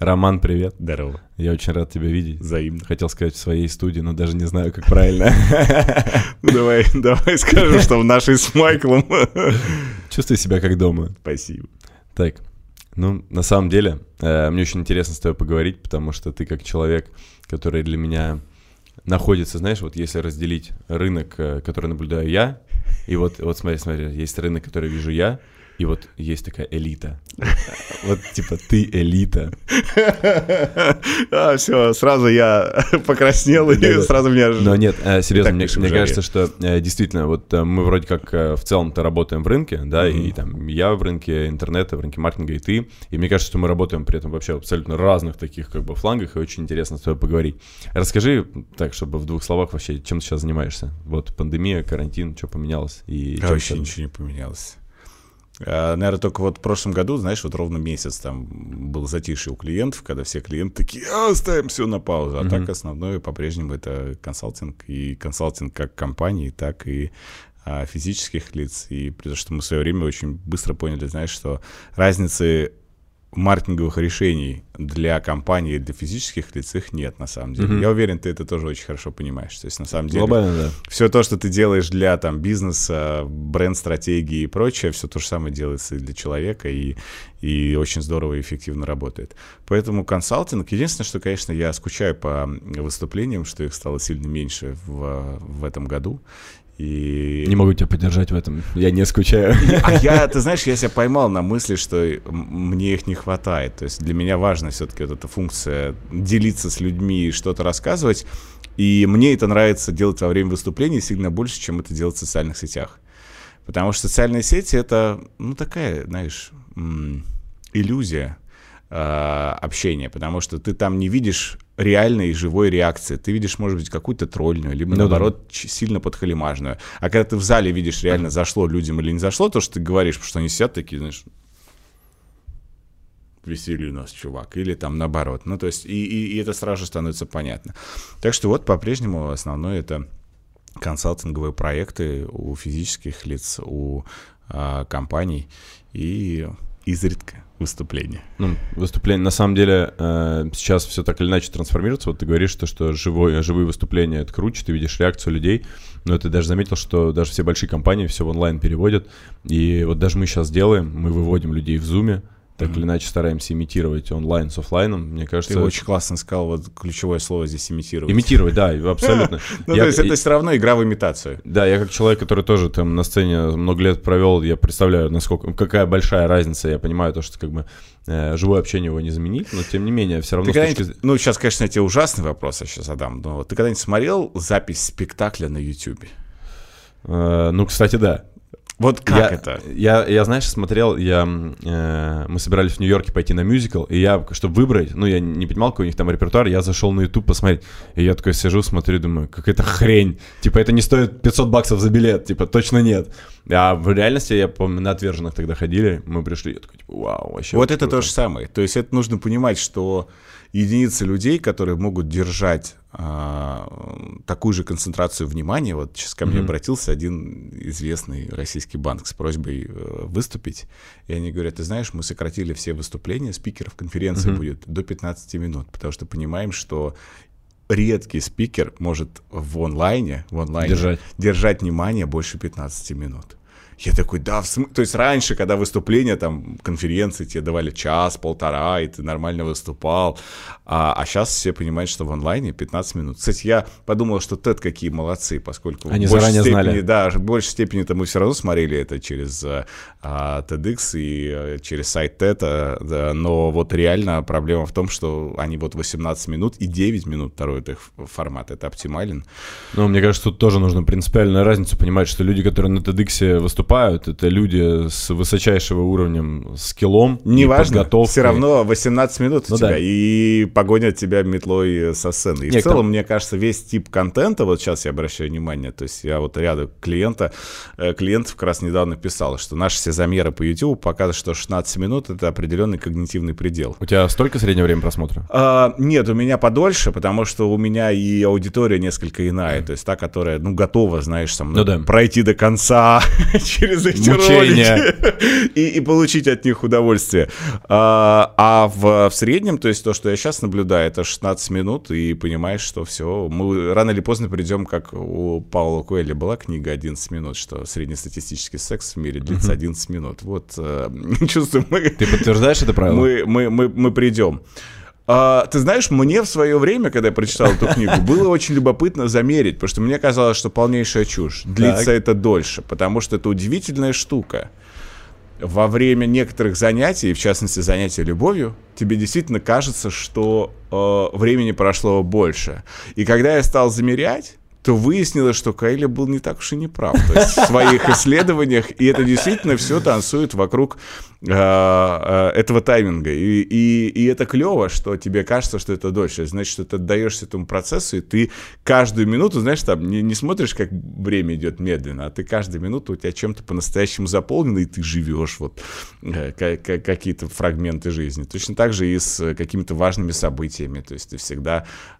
Роман, привет. Здорово. Я очень рад тебя видеть. Взаимно. Хотел сказать в своей студии, но даже не знаю, как правильно. Ну, Давай, давай скажем, что в нашей с Майклом. Чувствуй себя как дома. Спасибо. Так, ну, на самом деле, э, мне очень интересно с тобой поговорить, потому что ты как человек, который для меня находится, знаешь, вот если разделить рынок, э, который наблюдаю я, и вот, вот смотри, смотри, есть рынок, который вижу я, и вот есть такая элита. Вот типа ты элита. А, все, сразу я покраснел и сразу меня... Но нет, э, серьезно, мне, кажется, что э, действительно, вот э, мы вроде как в целом-то работаем в рынке, да, и там я в рынке интернета, в рынке маркетинга, и ты, и мне кажется, что мы работаем при этом вообще абсолютно разных таких как бы флангах, и очень интересно с тобой поговорить. Расскажи, так, чтобы в двух словах вообще, чем ты сейчас занимаешься? Вот пандемия, карантин, что поменялось? И А вообще ничего не поменялось. Наверное, только вот в прошлом году, знаешь, вот ровно месяц там был затишье у клиентов, когда все клиенты такие, а, ставим все на паузу. А Мгм. так основное по-прежнему это консалтинг. И консалтинг как компании, так и а, физических лиц. И потому что мы в свое время очень быстро поняли, знаешь, что разницы маркетинговых решений для компании и для физических лиц их нет на самом деле. Мгм. Я уверен, ты это тоже очень хорошо понимаешь. То есть на самом деле Глобально, да. все то, что ты делаешь для там бизнеса, бренд-стратегии и прочее, все то же самое делается и для человека, и, и очень здорово и эффективно работает. Поэтому консалтинг, единственное, что, конечно, я скучаю по выступлениям, что их стало сильно меньше в, в этом году. И... Не могу тебя поддержать в этом, я не скучаю. А я, ты знаешь, я себя поймал на мысли, что мне их не хватает. То есть для меня важна все-таки вот эта функция делиться с людьми и что-то рассказывать. И мне это нравится делать во время выступлений сильно больше, чем это делать в социальных сетях. Потому что социальные сети это, ну, такая, знаешь, иллюзия э, общения, потому что ты там не видишь реальной живой реакции. Ты видишь, может быть, какую-то тролльную, либо Ну да. наоборот ч- сильно подхалимажную. А когда ты в зале видишь реально зашло людям или не зашло, то, что ты говоришь, потому что они сидят такие, знаешь, веселье у нас, чувак, или там наоборот. Ну, то есть, и, и- и это сразу же становится понятно. Так что вот по-прежнему основное это консалтинговые проекты у физических лиц, у а, компаний и изредка выступления. Ну, выступление, на самом деле, э, сейчас все так или иначе трансформируется. Вот ты говоришь, то, что живое, живые выступления — это круче, ты видишь реакцию людей. Но ты даже заметил, что даже все большие компании все в онлайн переводят. И вот даже мы сейчас делаем, мы выводим людей в зуме, так Мгм. или иначе стараемся имитировать онлайн с офлайном. Мне кажется... Ты очень классно сказал вот ключевое слово здесь имитировать. Имитировать, да, абсолютно. Ну, то есть это все равно игра в имитацию. Да, я как человек, который тоже там на сцене много лет провел, я представляю, насколько какая большая разница. Я понимаю то, что как бы э, живое общение его не заменить, но тем не менее, все равно Ты точки ну, сейчас, конечно, я тебе ужасный вопрос я сейчас задам, но ты когда-нибудь смотрел запись спектакля на Ютубе? Э, ну, кстати, да. Вот как я, это? Я, я, знаешь, смотрел, я, э, мы собирались в Нью-Йорке пойти на мюзикл, и я, чтобы выбрать, ну, я не понимал, какой у них там репертуар, я зашел на YouTube посмотреть, и я такой сижу, смотрю, думаю, какая-то хрень, типа, это не стоит 500 баксов за билет, типа, точно нет. А в реальности, я помню, на отверженных тогда ходили, мы пришли, я такой, типа, вау, вообще Вот это круто. то же самое. То есть это нужно понимать, что единицы людей, которые могут держать а, такую же концентрацию внимания, вот сейчас ко мне Мгм. обратился один известный российский банк с просьбой э, выступить, и они говорят, ты знаешь, мы сократили все выступления спикеров, конференции Мгм. будет до 15 минут, потому что понимаем, что редкий спикер может в онлайне, в онлайне Держать. держать внимание больше 15 минут. Я такой, да, в смысле? То есть раньше, когда выступления, там, конференции тебе давали час, полтора, и ты нормально выступал, а, сейчас все понимают, что в онлайне 15 минут. Кстати, я подумал, что TED какие молодцы, поскольку Они в большей заранее степени, знали. Да, в большей степени-то мы все равно смотрели это через а, а, TEDx и э, через сайт TED, а, да, но вот реально проблема в том, что они вот 18 минут и 9 минут второй их формат, это оптимален. Ну, мне кажется, тут тоже нужно принципиальную разницу понимать, что люди, которые на TEDx выступают, это люди с высочайшего уровнем скиллом, Неважно, подготовкой. все равно 18 минут у Ну тебя, да. и погонят тебя метлой со сцены. И Не, в целом, мне кажется, весь тип контента, вот сейчас я обращаю внимание, то есть я вот ряду клиента, э, клиентов как раз недавно писал, что наши все замеры по YouTube показывают, что 16 минут — это определенный когнитивный предел. У тебя столько среднее время просмотра? А, нет, у меня подольше, потому что у меня и аудитория несколько иная, то есть та, которая, ну, готова, знаешь, со мной Ну да. пройти до конца через эти Мучения. ролики и, и получить от них удовольствие. А, а в, в среднем, то есть то, что я сейчас наблюдаю, это 16 минут, и понимаешь, что все, мы рано или поздно придем, как у Паула Куэля была книга 11 минут, что среднестатистический секс в мире длится 11 минут. Вот э, чувствую, мы, Ты подтверждаешь это правило? мы, мы, мы, мы придем. А, ты знаешь, мне в свое время, когда я прочитал эту книгу, было очень любопытно замерить, потому что мне казалось, что полнейшая чушь. Длится Так. это дольше, потому что это удивительная штука. Во время некоторых занятий, в частности занятия любовью, тебе действительно кажется, что э, времени прошло больше. И когда я стал замерять, то выяснилось, что Кайли был не так уж и не прав то есть в своих исследованиях, и это действительно все танцует вокруг э, э, этого тайминга. И, и, и это клево, что тебе кажется, что это дольше. Значит, что ты отдаешься этому процессу, и ты каждую минуту, знаешь, там не, не смотришь, как время идет медленно, а ты каждую минуту у тебя чем-то по-настоящему заполнено, и ты живешь вот э, ка- ка- какие-то фрагменты жизни. Точно так же и с э, какими-то важными событиями. То есть ты всегда, а,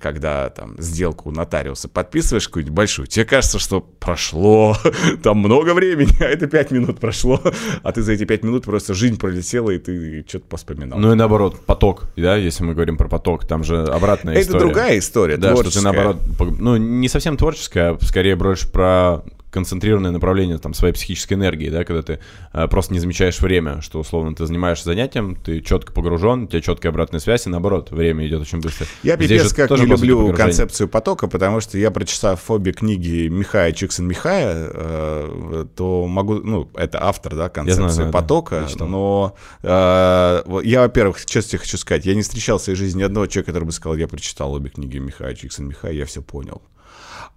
когда там сделку нотариуса подписываешь какую-нибудь большую, тебе кажется, что прошло там много времени, а это пять минут прошло, а ты за эти пять минут просто жизнь пролетела, и ты что-то поспоминал. Ну и наоборот, поток, да, если мы говорим про поток, там же обратная это история. другая история, Да, что ты творческая. наоборот, ну, не совсем творческая, а скорее больше про концентрированное направление там своей психической энергии, да, когда ты э, просто не замечаешь время, что условно ты занимаешься занятием, ты четко погружен, у тебя четкая обратная связь, и наоборот, время идет очень быстро. Я Здесь пипец как тоже не люблю концепцию потока, потому что я, прочитав обе книги Михая Чиксен-Михая, э, то могу, ну, это автор, да, концепции знаю, да, потока, читал. но э, я, во-первых, честно тебе хочу сказать, я не встречал в своей жизни ни одного человека, который бы сказал, я прочитал обе книги Михая Чиксен-Михая, я все понял.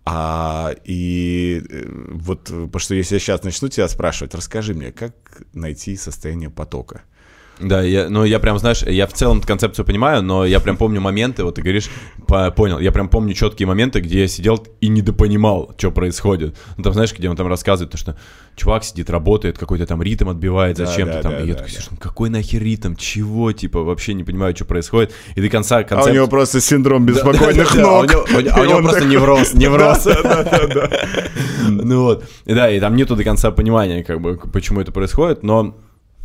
А, и э, вот, э, потому что если я сейчас начну тебя спрашивать, расскажи мне, как найти состояние потока? Да, я, ну я прям, знаешь, я в целом концепцию понимаю, но я прям помню моменты, вот ты говоришь, по- понял, я прям помню четкие моменты, где я сидел и недопонимал, что происходит. Ну там, знаешь, где он там рассказывает, то, что чувак сидит, работает, какой-то там ритм отбивает Да, зачем-то да, там. да, и я да, такой, да. ну какой нахер ритм, чего, типа, вообще не понимаю, что происходит. И до конца А у концепт... него просто синдром беспокойных ног. у у а у него просто невроз, невроз. Ну вот, да, и там нету до конца понимания, как бы, почему это происходит, но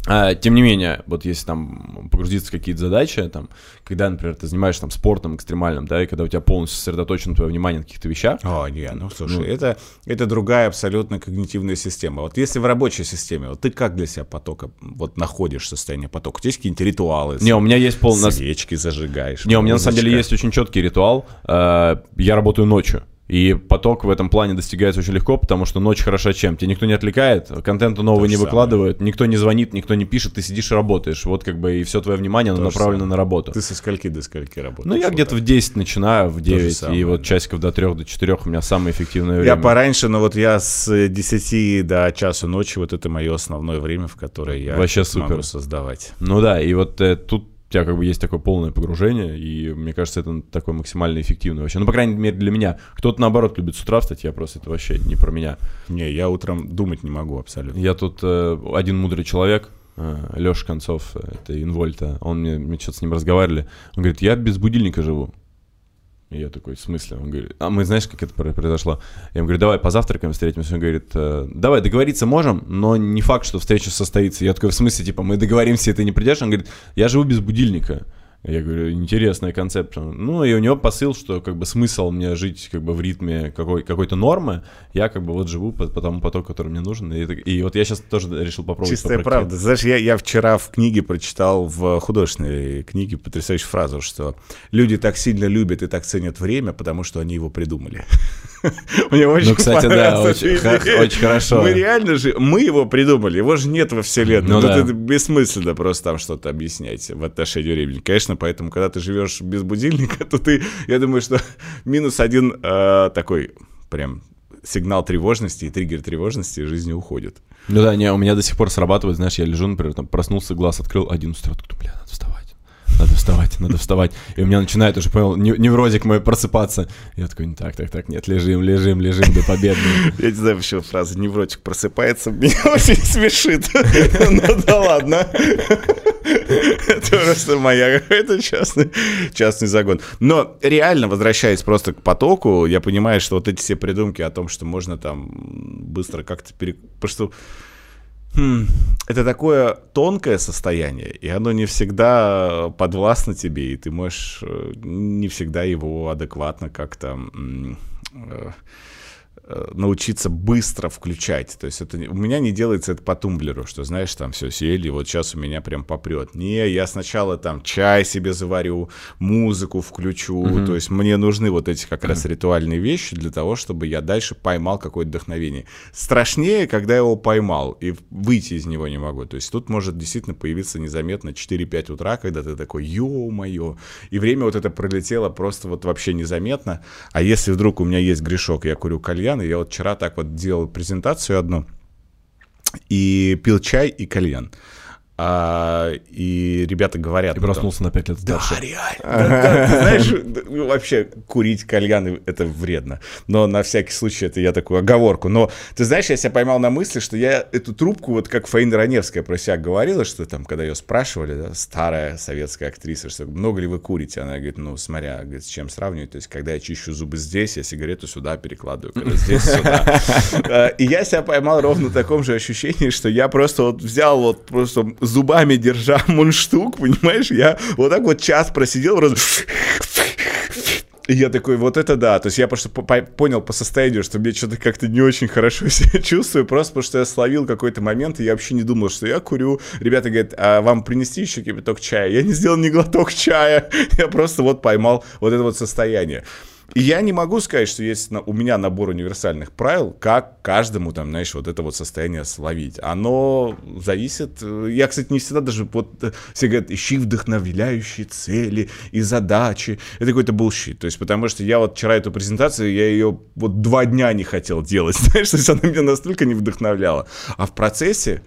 а, тем не менее, вот если там погрузиться в какие-то задачи, там, когда, например, ты занимаешься там спортом экстремальным, да, и когда у тебя полностью сосредоточено твое внимание на каких-то вещах, О, не, ну слушай, это, это другая абсолютно когнитивная система. Вот если в рабочей системе, вот ты как для себя потока, вот находишь состояние потока? У тебя есть какие-нибудь ритуалы? не, у меня есть пол... на- Свечки зажигаешь. Не, у меня на самом деле есть очень четкий ритуал. Э, Я работаю ночью. И поток в этом плане достигается очень легко, потому что ночь хороша чем? Тебя никто не отвлекает, контента нового То не самое. выкладывают, никто не звонит, никто не пишет, ты сидишь и работаешь. Вот как бы и все твое внимание оно То направлено самое. на работу. Ты со скольки до скольки работаешь? Ну, я Вот где-то так. в 10 начинаю, в 9, самое, и вот да. часиков до 3, до 4 у меня самое эффективное время. Я пораньше, но вот я с 10 до часу ночи, вот это мое основное время, в которое я Вообще могу супер. создавать. Ну да, и вот э, тут у тебя как бы есть такое полное погружение, и мне кажется, это такое максимально эффективное вообще. Ну, по крайней мере, для меня. Кто-то, наоборот, любит с утра встать, я просто это вообще не про меня. Не, я утром думать не могу абсолютно. Я тут э, один мудрый человек, Леша Концов, э, это Инвольта, он мне, мы что-то с ним разговаривали, он говорит, я без будильника живу. И я такой, в смысле? Он говорит, а мы знаешь, как это про- произошло? Я ему говорю, давай позавтракаем, встретимся. Он говорит, «Э, давай, договориться можем, но не факт, что встреча состоится. Я такой, в смысле, типа, мы договоримся, и ты не придешь? Он говорит, я живу без будильника. Я говорю, интересная концепция. Ну, и у него посыл, что как бы смысл мне жить как бы в ритме какой, какой-то нормы. Я как бы вот живу по, по тому потоку, который мне нужен. И, и вот я сейчас тоже решил попробовать. Чистая правда. Знаешь, я, я вчера в книге прочитал, в художественной книге, потрясающую фразу, что люди так сильно любят и так ценят время, потому что они его придумали. Мне очень Ну, кстати, да, очень очень хорошо. Мы реально же, мы его придумали, его же нет во вселенной. Ну Ну, да. это бессмысленно просто там что-то объяснять в отношении времени. Конечно, поэтому, когда ты живешь без будильника, то ты, я думаю, что минус один э, такой прям сигнал тревожности и триггер тревожности из жизни уходит. Ну да, не, у меня до сих пор срабатывает, знаешь, я лежу, например, там проснулся, глаз открыл, один утра, бля, надо вставать. Надо вставать, надо вставать. И у меня начинает уже, понял, не- неврозик мой просыпаться. Я такой, так, так, так, нет, лежим, лежим, лежим до победы. Я не знаю, почему фраза «невротик просыпается» меня очень смешит. Ну да ладно. Это просто моя какой-то частный, частный загон. Но реально, возвращаясь просто к потоку, я понимаю, что вот эти все придумки о том, что можно там быстро как-то пере... Потому что Хм, это такое тонкое состояние, и оно не всегда подвластно тебе, и ты можешь э, не всегда его адекватно как-то э, Э, научиться быстро включать. То есть это у меня не делается это по тумблеру, что знаешь, там все сели, вот сейчас у меня прям попрет. Не, я сначала там чай себе заварю, музыку включу. Mm-hmm. То есть мне нужны вот эти как mm-hmm. раз ритуальные вещи для того, чтобы я дальше поймал какое-то вдохновение. Страшнее, когда я его поймал и выйти из него не могу. То есть тут может действительно появиться незаметно 4-5 утра, когда ты такой, ё-моё, и время вот это пролетело просто вот вообще незаметно. А если вдруг у меня есть грешок, я курю кальян, кальян. И я вот вчера так вот делал презентацию одну и пил чай и кальян. А, и ребята говорят... И проснулся на 5 лет старше. Да, реально. Да, да, ты знаешь, ну, вообще курить кальян это вредно. Но на всякий случай это я такую оговорку. Но ты знаешь, я себя поймал на мысли, что я эту трубку, вот как Фаина Раневская про себя говорила, что там, когда ее спрашивали, да, старая советская актриса, что много ли вы курите, она говорит, ну, смотря, говорит, с чем сравнивать. То есть, когда я чищу зубы здесь, я сигарету сюда перекладываю, когда здесь сюда. А, и я себя поймал ровно в таком же ощущении, что я просто вот взял вот просто зубами держа мундштук, понимаешь, я вот так вот час просидел, раз... И я такой, вот это да. То есть я просто понял по состоянию, что мне что-то как-то не очень хорошо себя чувствую, просто потому что я словил какой-то момент, и я вообще не думал, что я курю. Ребята говорят, а вам принести еще кипяток чая? Я не сделал ни глоток чая. Я просто вот поймал вот это вот состояние. Я не могу сказать, что есть на, у меня набор универсальных правил, как каждому там, знаешь, вот это вот состояние словить. Оно зависит... Э, я, кстати, не всегда даже... Вот э, все говорят, ищи вдохновляющие цели и задачи. Это какой-то bullshit. То есть, потому что я вот вчера эту презентацию, я ее вот два дня не хотел делать. Знаешь, то есть она меня настолько не вдохновляла. А в процессе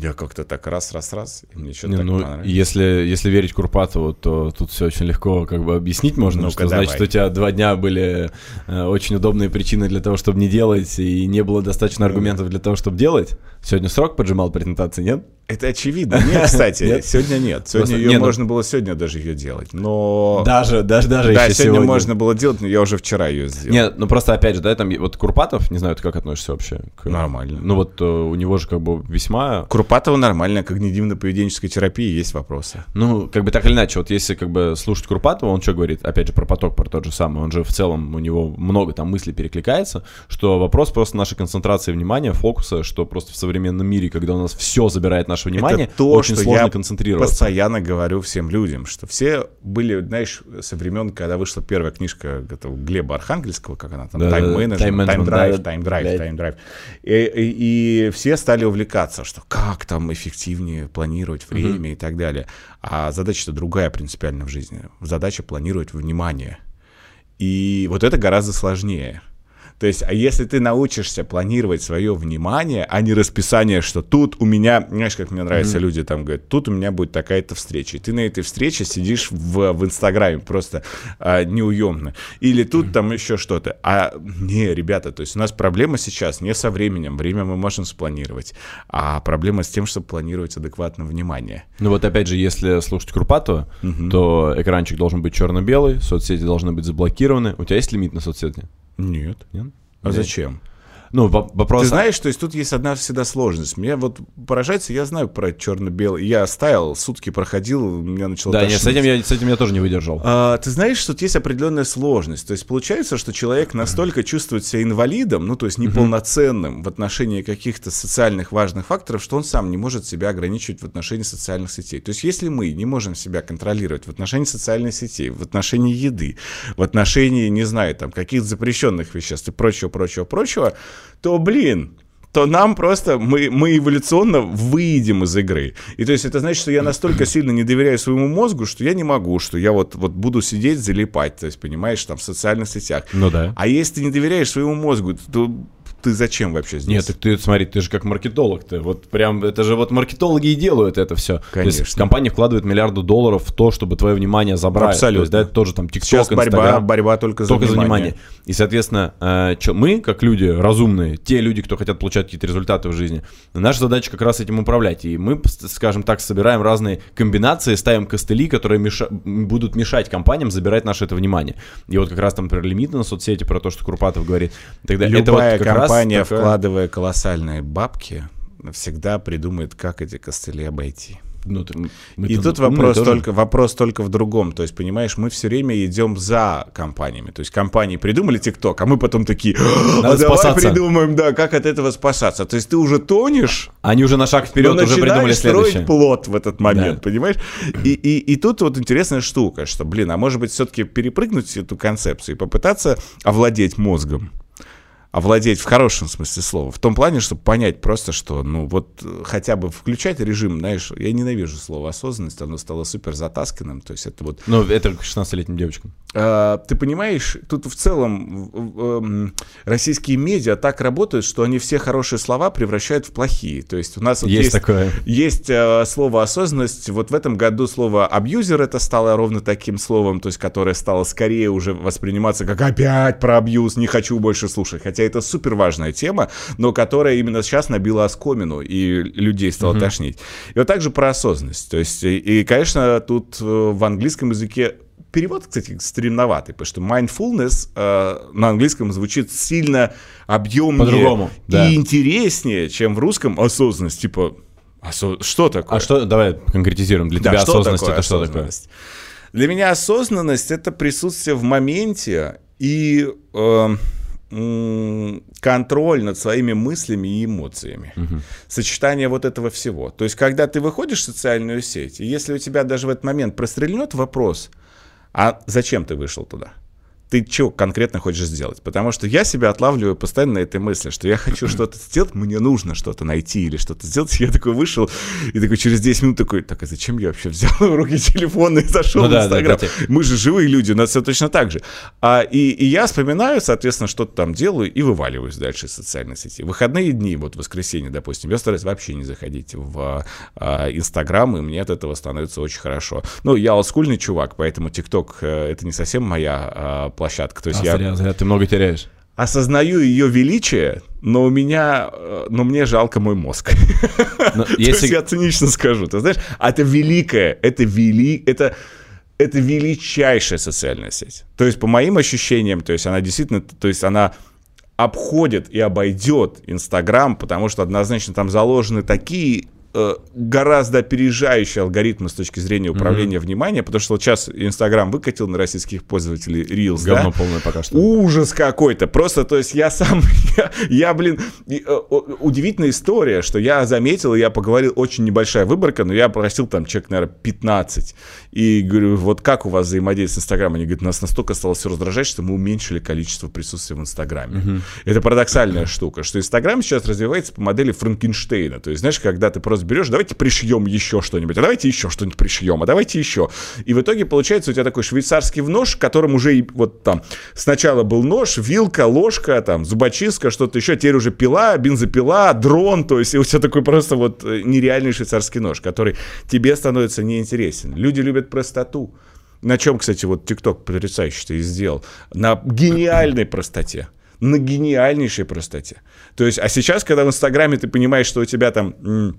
я как-то так раз-раз-раз, и мне что-то так ну, понравилось. Если, если верить Курпатову, то тут все очень легко как бы объяснить можно, ну что давай. значит, у тебя два дня были э, очень удобные причины для того, чтобы не делать, и не было достаточно аргументов для того, чтобы делать. Сегодня срок поджимал презентации, нет? Это очевидно. Нет, кстати, нет? сегодня нет. Сегодня Просто, ее не, ну можно ну... было сегодня даже ее делать, но... Даже, даже, даже Да, сегодня, сегодня можно было делать, но я уже вчера ее сделал. Нет, ну просто опять же, да, там вот Курпатов, не знаю, ты как относишься вообще? К... Нормально. Ну вот э, у него же как бы весьма... Курпатова нормально, когнитивно-поведенческой терапии есть вопросы. Ну, как бы так или иначе, вот если как бы слушать Курпатова, он что говорит? Опять же, про поток, про тот же самый, он же в целом, у него много там мыслей перекликается, что вопрос просто нашей концентрации внимания, фокуса, что просто в современном мире, когда у нас все забирает наше внимание, это то, очень что сложно я концентрироваться. постоянно говорю всем людям, что все были, знаешь, со времен, когда вышла первая книжка этого Глеба Архангельского, как она там, тайм-менеджмент, тайм-драйв, тайм-драйв, тайм-драйв. И все стали увлекаться, что как там эффективнее планировать время и так далее. А задача-то другая принципиально в жизни. Задача планировать внимание. И вот это гораздо сложнее. То есть, а если ты научишься планировать свое внимание, а не расписание, что тут у меня, знаешь, как мне нравятся mm-hmm. люди там говорят, тут у меня будет такая-то встреча, и ты на этой встрече сидишь в, в Инстаграме просто а, неуемно, или тут mm-hmm. там еще что-то. А не, ребята, то есть у нас проблема сейчас не со временем, время мы можем спланировать, а проблема с тем, чтобы планировать адекватно внимание. Ну вот опять же, если слушать Крупатова, mm-hmm. то экранчик должен быть черно-белый, соцсети должны быть заблокированы. У тебя есть лимит на соцсети? Нет. Нет? А зачем? Ну, вопрос... Ты знаешь, то есть тут есть одна всегда сложность. Меня вот поражается, я знаю про черно-белый. Я ставил, сутки проходил, у меня начало Да, нет, с этим, я, с этим я тоже не выдержал. А, ты знаешь, что тут есть определенная сложность. То есть получается, что человек настолько чувствует себя инвалидом, ну, то есть неполноценным в отношении каких-то социальных важных факторов, что он сам не может себя ограничивать в отношении социальных сетей. То есть если мы не можем себя контролировать в отношении социальных сетей, в отношении еды, в отношении, не знаю, там, каких-то запрещенных веществ и прочего, прочего, прочего, то, блин, то нам просто, мы, мы эволюционно выйдем из игры. И то есть это значит, что я настолько сильно не доверяю своему мозгу, что я не могу, что я вот, вот буду сидеть, залипать, то есть, понимаешь, там, в социальных сетях. Ну да. А если ты не доверяешь своему мозгу, то ты зачем вообще здесь? Нет, так ты смотри, ты же как маркетолог, ты вот прям, это же вот маркетологи и делают это все. Конечно. То есть компания вкладывает миллиарды долларов в то, чтобы твое внимание забрать. Абсолютно. То есть, да, это тоже там TikTok, Сейчас борьба, Instagram. борьба только за Только за внимание. внимание. И, соответственно, э, чё, мы, как люди разумные, те люди, кто хотят получать какие-то результаты в жизни, наша задача как раз этим управлять. И мы, скажем так, собираем разные комбинации, ставим костыли, которые меша- будут мешать компаниям забирать наше это внимание. И вот как раз там про лимиты на соцсети, про то, что Курпатов говорит. Тогда это вот Любая как раз компания, такая- вкладывая колоссальные бабки, всегда придумает, как эти костыли обойти. Ну, ты- мы И тут умные вопрос тоже. только, вопрос только в другом. То есть, понимаешь, мы все время идем за компаниями. То есть компании придумали ТикТок, а мы потом такие, а Надо давай спасаться». придумаем, да, как от этого спасаться. То есть ты уже тонешь, Они уже на шаг вперед уже придумали следующее. строить плод в этот момент, Да. понимаешь? И, и, и тут вот интересная штука, что, блин, а может быть все-таки перепрыгнуть эту концепцию и попытаться овладеть мозгом? Овладеть в хорошем смысле слова. В том плане, чтобы понять просто, что, ну, вот э, хотя бы включать режим, знаешь, я ненавижу слово осознанность, оно стало супер затасканным, то есть это вот Ну, это к 16-летним девочкам. а, ты понимаешь, тут в целом эм, российские медиа так работают, что они все хорошие слова превращают в плохие. То есть у нас вот Есть есть, такое. есть э, слово осознанность. Вот в этом году слово абьюзер это стало ровно таким словом, то есть которое стало скорее уже восприниматься как опять про абьюз, не хочу больше слушать. Хотя это супер важная тема, но которая именно сейчас набила оскомину и людей стало тошнить. И вот также про осознанность. То есть, и, и, конечно, тут э, в английском языке Перевод, кстати, стремноватый, потому что mindfulness э, на английском звучит сильно объемнее и да. интереснее, чем в русском осознанность. Типа, осо- что такое? А что, давай конкретизируем. Для Да, тебя что осознанность такое это что такое? осознанность? Для меня осознанность это присутствие в моменте и э, контроль над своими мыслями и эмоциями. Сочетание вот этого всего. То есть, когда ты выходишь в социальную сеть, и если у тебя даже в этот момент прострельнет вопрос, а зачем ты вышел туда? Ты что конкретно хочешь сделать? Потому что я себя отлавливаю постоянно на этой мысли, что я хочу что-то сделать, мне нужно что-то найти или что-то сделать. Я такой вышел и такой через 10 минут такой, так а зачем я вообще взял в руки телефон и зашел Ну в да, да, Инстаграм? да, Мы же живые люди, у нас все точно так же. А, и, и я вспоминаю, соответственно, что-то там делаю и вываливаюсь дальше из социальной сети. В выходные дни, вот воскресенье, допустим, я стараюсь вообще не заходить в а, Инстаграм, и мне от этого становится очень хорошо. Ну, я олдскульный чувак, поэтому ТикТок э, это не совсем моя а, площадка. То есть А, я зря, зря, ты много теряешь. осознаю ее величие, но у меня, э, но мне жалко мой мозг. Но То если- есть я цинично скажу, ты знаешь, а это великое, это вели, это это величайшая социальная сеть. То есть по моим ощущениям, то есть она действительно, то есть она обходит и обойдет Инстаграм, потому что однозначно там заложены такие гораздо опережающие алгоритмы с точки зрения управления вниманием, потому что вот сейчас Инстаграм выкатил на российских пользователей Reels, да? Говно полное пока что. Ужас какой-то. Просто, то есть я сам, я, я, блин, э, удивительная история, что я заметил, я поговорил, очень небольшая выборка, но я просил там человек, наверное, 15. И говорю, вот как у вас взаимодействие с Инстаграмом? Они говорят, нас настолько стало все раздражать, что мы уменьшили количество присутствия в Инстаграме. Это парадоксальная штука, что Инстаграм сейчас развивается по модели Франкенштейна. То есть, знаешь, когда ты просто берешь, давайте пришьем еще что-нибудь, а давайте еще что-нибудь пришьем, а давайте еще. И в итоге получается у тебя такой швейцарский нож, в котором уже и вот там сначала был нож, вилка, ложка, там зубочистка, что-то еще, теперь уже пила, бензопила, дрон, то есть и у тебя такой просто вот э, нереальный швейцарский нож, который тебе становится неинтересен. Люди любят простоту. На чем, кстати, вот ТикТок потрясающе ты сделал. На гениальной простоте. На гениальнейшей простоте. То есть, а сейчас, когда в Инстаграме ты понимаешь, что у тебя там...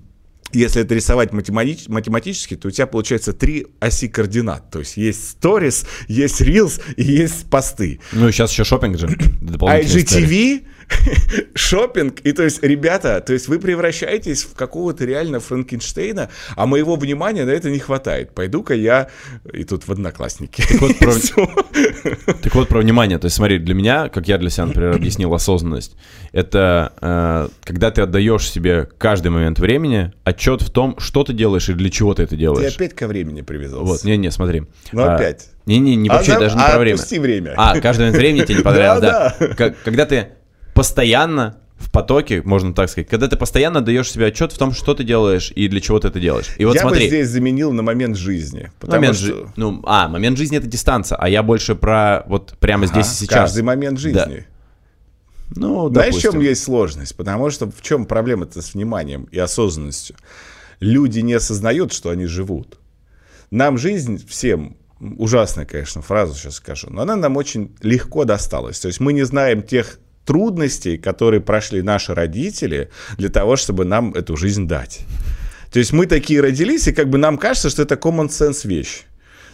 если это рисовать математи- математически, то у тебя получается три оси координат. То есть есть сторис, есть reels и есть посты. Ну, и сейчас еще шопинг же. IGTV, шопинг, и то есть, ребята, то есть вы превращаетесь в какого-то реально Франкенштейна, а моего внимания на это не хватает. Пойду-ка я, и тут в одноклассники. вот про-. Так вот, про внимание. То есть, смотри, для меня, как я для себя, например, объяснил осознанность, это э, когда ты отдаешь себе каждый момент времени отчет в том, что ты делаешь и для чего ты это Ты делаешь. опять ко времени привязался. Вот, не-не, смотри. Ну, А, опять. Не-не, не А вообще за- даже не а про время. время. А, каждый момент времени тебе не понравилось, да. Да, Когда ты постоянно в потоке, можно так сказать, когда ты постоянно даешь себе отчет в том, что ты делаешь и для чего ты это делаешь. И вот я смотри. бы здесь заменил на момент жизни. Момент что... жи- Ну, а, момент жизни это дистанция, а я больше про вот прямо здесь Ага, и сейчас. Каждый момент жизни. Ну, Знаешь, в чем допустим. есть сложность? Потому что в чем проблема-то с вниманием и осознанностью? Люди не осознают, что они живут. Нам жизнь всем, ужасная, конечно, фразу сейчас скажу, но она нам очень легко досталась. То есть мы не знаем тех трудностей, которые прошли наши родители для того, чтобы нам эту жизнь дать. То есть мы такие родились, и как бы нам кажется, что это common sense вещь.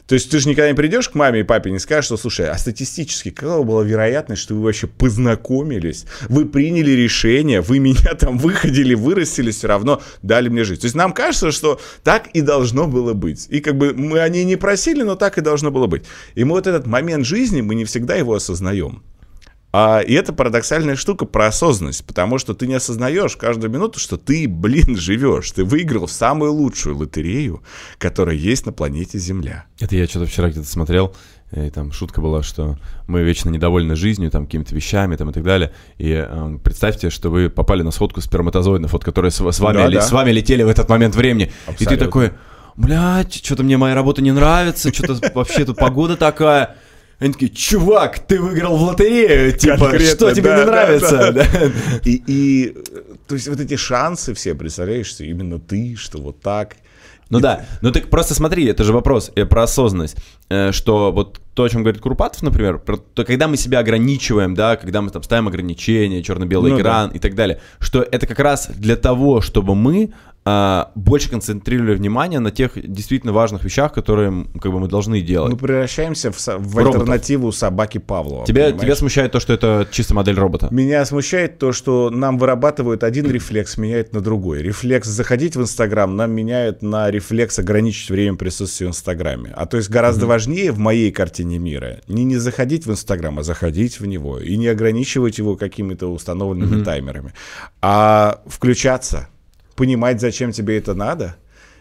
То есть ты же никогда не придешь к маме и папе и не скажешь, что, слушай, а статистически какова была вероятность, что вы вообще познакомились, вы приняли решение, вы меня там выходили, вырастили, все равно дали мне жить. То есть нам кажется, что так и должно было быть. И как бы мы о ней не просили, но так и должно было быть. И мы вот этот момент жизни, мы не всегда его осознаем. А, и это парадоксальная штука про осознанность, потому что ты не осознаешь каждую минуту, что ты, блин, живешь. Ты выиграл в самую лучшую лотерею, которая есть на планете Земля. Это я что-то вчера где-то смотрел, и там шутка была, что мы вечно недовольны жизнью, там, какими-то вещами там, и так далее. И э, представьте, что вы попали на сходку сперматозоидов, вот, которые с, с вами, Да, да. с вами летели в этот момент времени. И ты Абсолютно. такой, блядь, что-то мне моя работа не нравится, что-то вообще тут погода такая. Они такие, чувак, ты выиграл в лотерею, типа, Конкретно, что тебе да, не да, нравится? да. Да. И, и, то есть вот эти шансы все, представляешь, что именно ты, что вот так. Ну да, ну ты просто смотри, это же вопрос э, про осознанность, э, что вот то, о чем говорит Курпатов, например, про то, когда мы себя ограничиваем, да, когда мы там ставим ограничения, черно-белый Ну экран и так далее, что это как раз для того, чтобы мы больше концентрировали внимание на тех действительно важных вещах, которые как бы мы должны делать. Мы превращаемся в, в альтернативу собаки Павлова. тебя, понимаешь? тебя смущает то, что это чисто модель робота? Меня смущает то, что нам вырабатывают один рефлекс, меняет на другой. Рефлекс заходить в Инстаграм нам меняют на рефлекс ограничить время присутствия в Инстаграме. А то есть гораздо важнее в моей картине мира не не заходить в Инстаграм, а заходить в него. И не ограничивать его какими-то установленными таймерами. А включаться, понимать, зачем тебе это надо.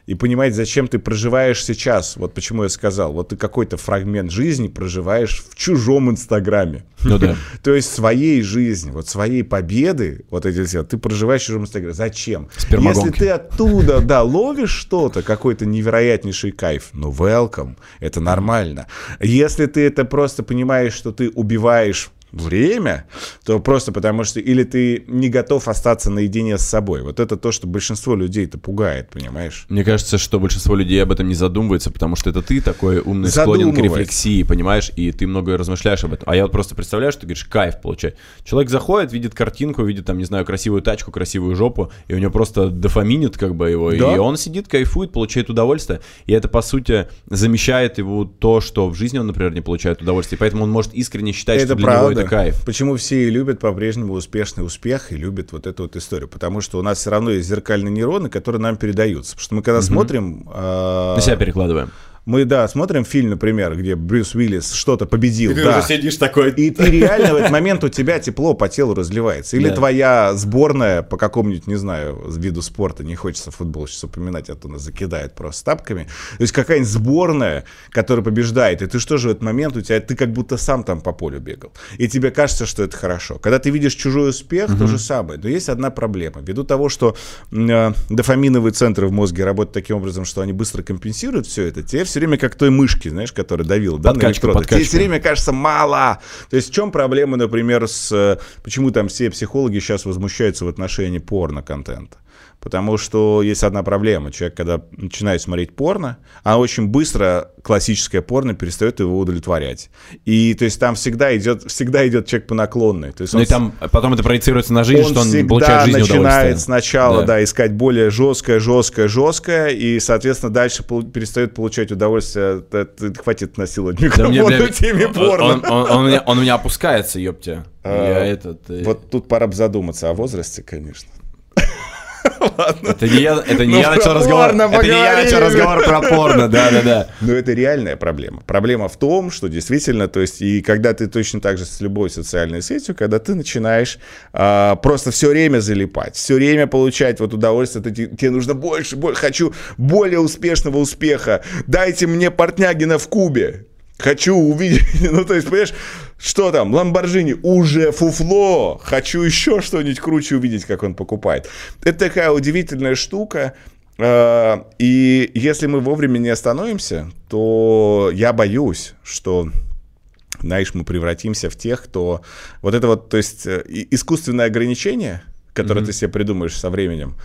И понимать, зачем ты проживаешь сейчас. Вот почему я сказал. Вот ты какой-то фрагмент жизни проживаешь в чужом Инстаграме. Ну да. То есть своей жизни, вот своей победы, вот эти все, ты проживаешь в чужом Инстаграме. Зачем? Если ты оттуда, да, ловишь что-то, какой-то невероятнейший кайф, ну, welcome, это нормально. Если ты это просто понимаешь, что ты убиваешь время, то просто потому что или ты не готов остаться наедине с собой. Вот это то, что большинство людей это пугает, понимаешь? Мне кажется, что большинство людей об этом не задумывается, потому что это ты такой умный, склонен к рефлексии, понимаешь, и ты много размышляешь об этом. А я вот просто представляю, что ты говоришь, кайф получать. Человек заходит, видит картинку, видит там, не знаю, красивую тачку, красивую жопу, и у него просто дофаминит как бы его, Да. и он сидит, кайфует, получает удовольствие, и это, по сути, замещает его то, что в жизни он, например, не получает удовольствие, поэтому он может искренне считать, что это для него правда. Это кайф. Почему все и любят по-прежнему успешный успех и любят вот эту вот историю? Потому что у нас все равно есть зеркальные нейроны, которые нам передаются. Потому что мы когда смотрим... а, На себя перекладываем. Мы, да, смотрим фильм, например, где Брюс Уиллис что-то победил, да. сидишь такой... И ты реально в этот момент у тебя тепло по телу разливается. Или Да. твоя сборная по какому-нибудь, не знаю, виду спорта, не хочется футбол сейчас упоминать, а то нас закидают просто тапками. То есть какая-нибудь сборная, которая побеждает, и ты что же в этот момент, у тебя, ты как будто сам там по полю бегал. И тебе кажется, что это хорошо. Когда ты видишь чужой успех, то же самое. Но есть одна проблема. Ввиду того, что э, дофаминовые центры в мозге работают таким образом, что они быстро компенсируют все это, тебе все время как той мышки, знаешь, которая давила, да, на Подкачка, электроды. Тебе подкачка. все время кажется мало. То есть в чем проблема, например, с... э, Почему там все психологи сейчас возмущаются в отношении порно-контента? Потому что есть одна проблема. Человек, когда начинает смотреть порно, а очень быстро классическое порно перестает его удовлетворять. И то есть там всегда идет, всегда идет человек по наклонной. То есть Ну он и там потом это проецируется на жизнь, что он всегда получает жизнь начинает сначала, да. Да. искать более жесткое, жесткое, жесткое, и, соответственно, дальше перестает получать удовольствие. Хватит насиловать Да микрофон мне, на теме он, порно. он- он- он у меня, он меня опускается, ёптя. А, Я этот... э, Вот тут пора бы задуматься о возрасте, конечно. Это не я, это не Ну, я начал разговор. порно Это не я поговорили. начал разговор про порно, да-да-да. Но это реальная проблема. Проблема в том, что действительно, то есть, и когда ты точно так же с любой социальной сетью, когда ты начинаешь а, просто все время залипать, все время получать вот удовольствие, те- тебе нужно больше, больше, хочу более успешного успеха, дайте мне Портнягина в Кубе. Хочу увидеть, ну то есть, понимаешь, что там, Ламборджини уже фуфло, хочу еще что-нибудь круче увидеть, как он покупает. Это такая удивительная штука, э, и если мы вовремя не остановимся, то я боюсь, что знаешь, мы превратимся в тех, кто... Вот это вот, то есть, э, искусственное ограничение, которое mm-hmm. ты себе придумаешь со временем,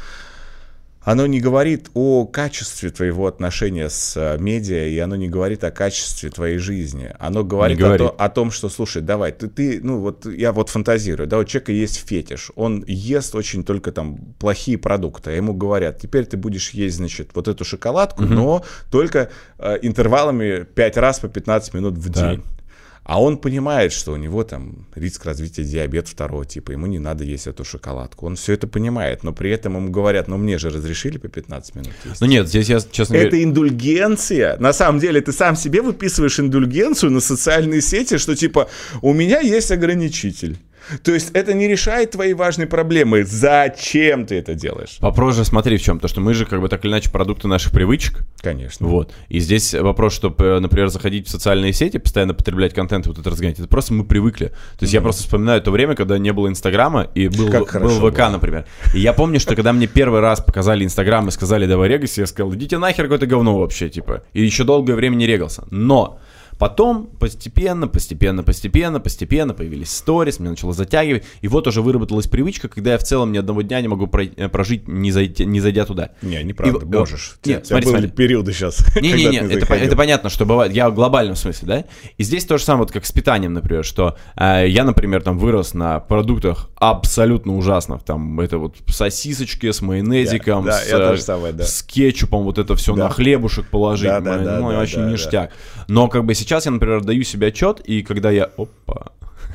оно не говорит о качестве твоего отношения с э, медиа, и оно не говорит о качестве твоей жизни. Оно говорит, говорит. О, о том, что, слушай, давай, ты, ты, ну вот я вот фантазирую, да, у человека есть фетиш, он ест очень только там плохие продукты, а ему говорят, теперь ты будешь есть, значит, вот эту шоколадку, угу. но только э, интервалами 5 раз по 15 минут в день. Так. А он понимает, что у него там риск развития диабета второго типа, ему не надо есть эту шоколадку. Он все это понимает, но при этом ему говорят, ну мне же разрешили по 15 минут есть. Ну нет, здесь я честно говоря... Это индульгенция. На самом деле ты сам себе выписываешь индульгенцию на социальные сети, что типа у меня есть ограничитель. То есть это не решает твои важные проблемы. Зачем ты это делаешь? Вопрос же смотри в чем. То, что мы же как бы так или иначе продукты наших привычек. Конечно. Вот. И здесь вопрос, чтобы, например, заходить в социальные сети, постоянно потреблять контент, вот это разгонять. Это просто мы привыкли. То есть mm-hmm. я просто вспоминаю то время, когда не было Инстаграма и был, был ВК, было. например. И я помню, что когда мне первый раз показали Инстаграм и сказали давай регайся, я сказал, идите нахер какое-то говно вообще, типа. И еще долгое время не регался. Но Потом постепенно, постепенно, постепенно, постепенно появились сторис, мне начало затягивать, и вот уже выработалась привычка, когда я в целом ни одного дня не могу э, прожить, не зайдя, не зайдя туда. Не, неправда, и, можешь. Нет, смотри, были смотри. периоды сейчас. Не-не-не, это, это понятно, что бывает, я в глобальном смысле, да? И здесь то же самое, вот как с питанием, например, что э, я, например, там вырос на продуктах абсолютно ужасных, там это вот сосисочки с майонезиком, да, да, с, самое, да. с кетчупом, вот это все да. на хлебушек положить, да, да, да, ну, да, очень да, ништяк. Да. Но как бы сейчас я, например, даю себе отчет, и когда я... Опа,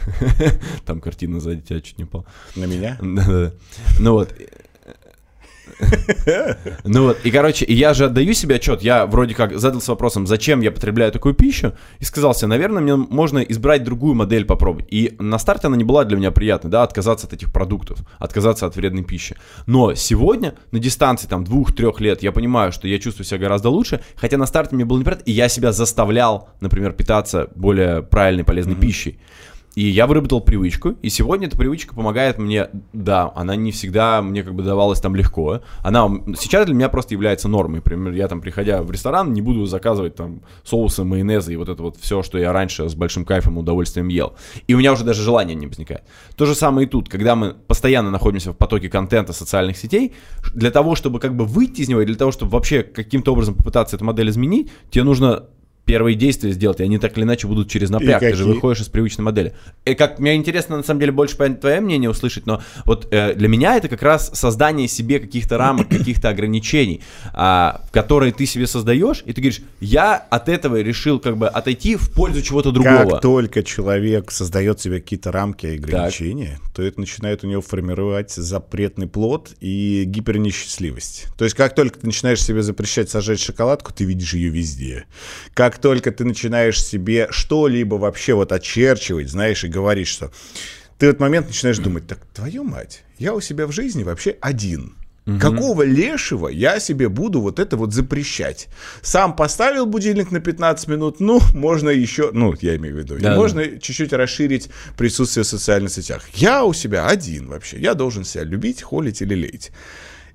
там картина сзади тебя чуть не упала. На меня? Да-да-да. Ну вот, ну вот, и короче, и я же отдаю себе отчет, я вроде как задался вопросом, зачем я потребляю такую пищу, и сказал себе, наверное, мне можно избрать другую модель попробовать. И на старте она не была для меня приятной, да, отказаться от этих продуктов, отказаться от вредной пищи. Но сегодня, на дистанции там двух-трех лет, я понимаю, что я чувствую себя гораздо лучше, хотя на старте мне было неприятно, и я себя заставлял, например, питаться более правильной, полезной mm-hmm. пищей. И я выработал привычку, и сегодня эта привычка помогает мне, да, она не всегда мне как бы давалась там легко. Она сейчас для меня просто является нормой. Например, я там, приходя в ресторан, не буду заказывать там соусы, майонезы и вот это вот все, что я раньше с большим кайфом и удовольствием ел. И у меня уже даже желания не возникает. То же самое и тут, когда мы постоянно находимся в потоке контента социальных сетей, для того, чтобы как бы выйти из него, и для того, чтобы вообще каким-то образом попытаться эту модель изменить, тебе нужно первые действия сделать, и они так или иначе будут через напряг. Ты же выходишь из привычной модели. И как мне интересно, на самом деле, больше твое мнение услышать, но вот э, для меня это как раз создание себе каких-то рамок, каких-то ограничений, а, которые ты себе создаешь, и ты говоришь, я от этого решил как бы отойти в пользу чего-то другого. Как только человек создает себе какие-то рамки и ограничения, так. то это начинает у него формировать запретный плод и гипернесчастливость. То есть как только ты начинаешь себе запрещать сажать шоколадку, ты видишь ее везде. Как как только ты начинаешь себе что-либо вообще вот очерчивать, знаешь, и говорить, что ты в этот момент начинаешь думать, так, твою мать, я у себя в жизни вообще один. Угу. Какого лешего я себе буду вот это вот запрещать? Сам поставил будильник на 15 минут, ну, можно еще, ну, я имею в виду, да, можно да. чуть-чуть расширить присутствие в социальных сетях. Я у себя один вообще, я должен себя любить, холить или леять.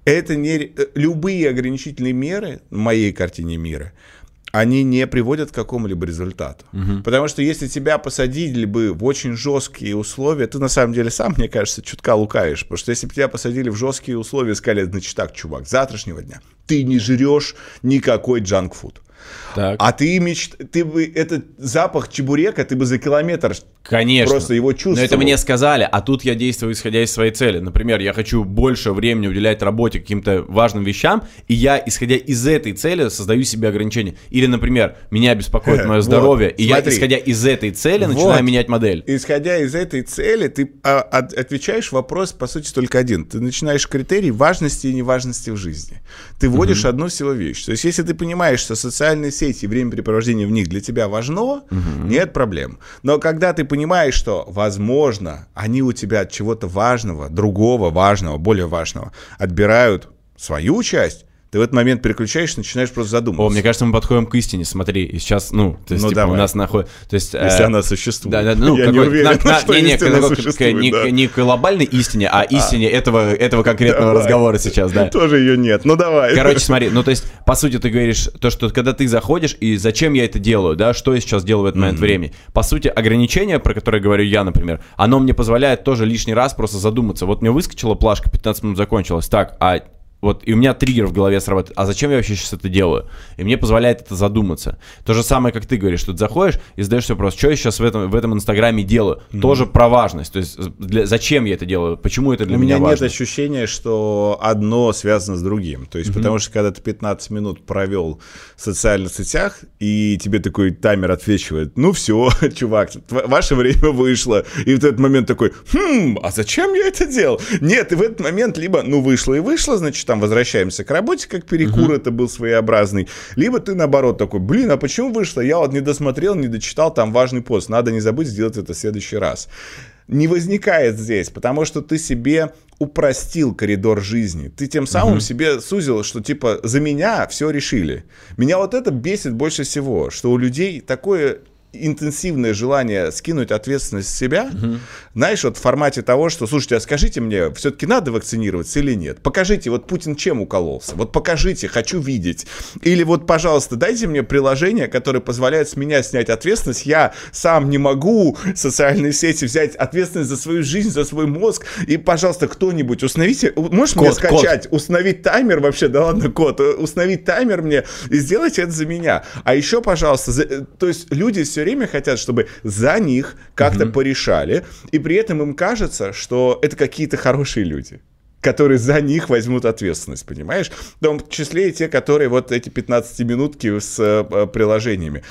Это не э, любые ограничительные меры в моей картине мира – они не приводят к какому-либо результату. Угу. Потому что если тебя посадили бы в очень жесткие условия, ты на самом деле сам, мне кажется, чутка лукавишь. Потому что если бы тебя посадили в жесткие условия, сказали, значит так, чувак, завтрашнего дня ты не жрешь никакой джанк-фуд. Так. А ты мечт... ты бы этот запах чебурека ты бы за километр Конечно. Просто его чувствовал. Но это мне сказали, а тут я действую исходя из своей цели. Например, я хочу больше времени уделять работе каким-то важным вещам, и я, исходя из этой цели, создаю себе ограничения. Или, например, меня беспокоит мое здоровье, вот, и смотри. я, исходя из этой цели, начинаю менять модель. Исходя из этой цели, ты а, от, отвечаешь вопрос, по сути, только один. Ты начинаешь критерий важности и неважности в жизни. Ты вводишь угу. одну всего вещь. То есть, если ты понимаешь, что социальные сети времяпрепровождение в них для тебя важно, угу. нет проблем. Но когда ты понимаешь, что, возможно, они у тебя от чего-то важного, другого важного, более важного отбирают свою часть, Ты в этот момент переключаешь, начинаешь просто задумываться. О, мне кажется, мы подходим к истине. Смотри, и сейчас, ну, то есть, Ну, типа, давай. у нас находит... То есть, Если э, она существует. Да, да, ну, Я не какой- уверен, на- на- что не, не, истина какой- существует, не, да. не глобальной истине, а истине этого, этого конкретного Давай. разговора сейчас, да. Тоже ее нет. Ну давай. Короче, смотри, ну то есть, по сути, ты говоришь, то, что когда ты заходишь, и зачем я это делаю, да, что я сейчас делаю в этот момент времени. По сути, ограничение, про которое говорю я, например, оно мне позволяет тоже лишний раз просто задуматься. Вот мне выскочила плашка, 15 минут закончилась, так, а вот, и у меня триггер в голове срабатывает, а зачем я вообще сейчас это делаю? И мне позволяет это задуматься. То же самое, как ты говоришь, что ты заходишь и задаешь себе вопрос, что я сейчас в этом, в этом инстаграме делаю? Тоже про важность. То есть, для- зачем я это делаю? Почему это для У меня, меня нет ощущения, что одно связано с другим. То есть, потому что когда ты 15 минут провел в социальных сетях, и тебе такой таймер отвечивает, ну все, чувак, ваше время вышло. И в этот момент такой, хм, а зачем я это делал? Нет, и в этот момент либо, ну вышло и вышло, значит, там возвращаемся к работе, как перекур это был своеобразный, либо ты наоборот такой, блин, а почему вышло? Я вот не досмотрел, не дочитал там важный пост, надо не забыть сделать это в следующий раз не возникает здесь, потому что ты себе упростил коридор жизни. Ты тем самым себе сузил, что типа за меня все решили. Меня вот это бесит больше всего, что у людей такое интенсивное желание скинуть ответственность с себя, знаешь, вот в формате того, что, слушайте, а скажите мне, все-таки надо вакцинироваться или нет? Покажите, вот Путин чем укололся? Вот покажите, хочу видеть. Или вот, пожалуйста, дайте мне приложение, которое позволяет с меня снять ответственность. Я сам не могу социальные сети взять ответственность за свою жизнь, за свой мозг. И, пожалуйста, кто-нибудь установите, можешь мне Код, код. скачать, установить таймер вообще, да ладно, код, установить таймер мне и сделайте это за меня. А еще, пожалуйста, за- э, то есть люди все время хотят, чтобы за них как-то порешали, и при этом им кажется, что это какие-то хорошие люди которые за них возьмут ответственность, понимаешь? В том числе и те, которые вот эти 15-минутки с э, приложениями.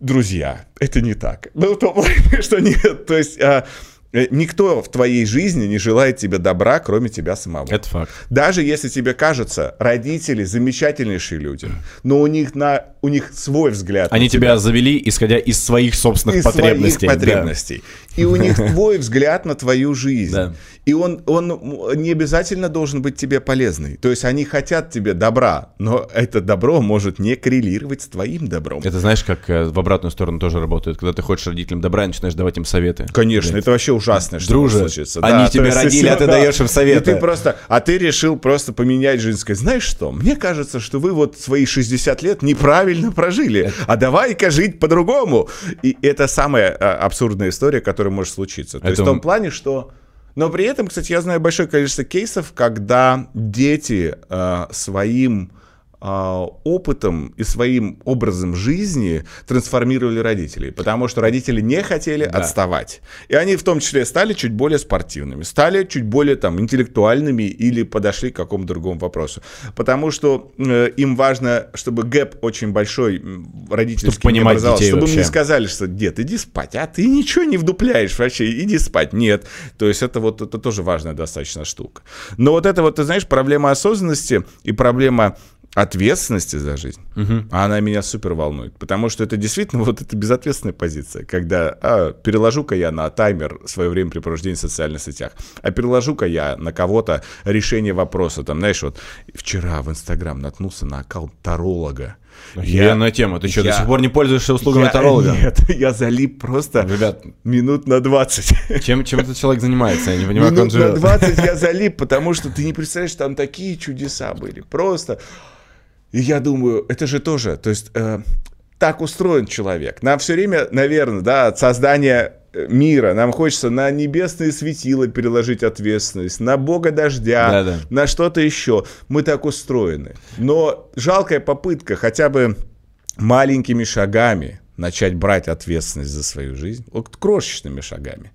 Друзья, это не так. Ну, плане, что нет. То есть а, э, никто в твоей жизни не желает тебе добра, кроме тебя самого. Это факт. Даже если тебе кажется, родители замечательнейшие люди, но у них, на, у них свой взгляд. Они тебя завели, исходя из своих собственных из потребностей. своих да. потребностей. И у них твой взгляд на твою жизнь. Да. И он, он не обязательно должен быть тебе полезный. То есть они хотят тебе добра, но это добро может не коррелировать с твоим добром. Это знаешь, как э, в обратную сторону тоже работает, когда ты хочешь родителям добра и начинаешь давать им советы. Конечно, это вообще ужасно, что Друже, может случиться. они то тебя есть, родили, а ты да. даешь им советы. И ты просто, а ты решил просто поменять жизнь, сказать, знаешь что, мне кажется, что вы вот свои 60 лет неправильно прожили, а давай-ка жить по-другому. И это самая а, абсурдная история, которая может случиться. То есть Это в том плане, что... Но при этом, кстати, я знаю большое количество кейсов, когда дети а, своим опытом и своим образом жизни трансформировали родителей, потому что родители не хотели Да. отставать. И они в том числе стали чуть более спортивными, стали чуть более там интеллектуальными или подошли к какому-то другому вопросу. Потому что э, им важно, чтобы гэп очень большой родительский Чтобы не образовался, чтобы им не вообще. сказали, что дед, иди спать, а ты ничего не вдупляешь вообще, иди спать. Нет. То есть это вот это тоже важная достаточно штука. Но вот это вот, ты знаешь, проблема осознанности и проблема ответственности за жизнь, она меня супер волнует, потому что это действительно вот эта безответственная позиция, когда а, переложу-ка я на таймер свое времяпрепровождения в социальных сетях, а переложу-ка я на кого-то решение вопроса, там, знаешь, вот вчера в Инстаграм наткнулся на аккаунт таролога, Охеренная тема. Ты что, до я- сих пор не пользуешься услугами я- таролога? Нет, я залип просто Ребят, минут на 20. чем, чем этот человек занимается? Я не понимаю, как он Минут на живет. 20 я залип, потому что ты не представляешь, там такие чудеса были. Просто. И я думаю, это же тоже, то есть э, так устроен человек. Нам все время, наверное, да, от создания э, мира, нам хочется на небесные светила переложить ответственность, на бога дождя, Да-да. на что-то еще. Мы так устроены. Но жалкая попытка хотя бы маленькими шагами начать брать ответственность за свою жизнь, вот крошечными шагами.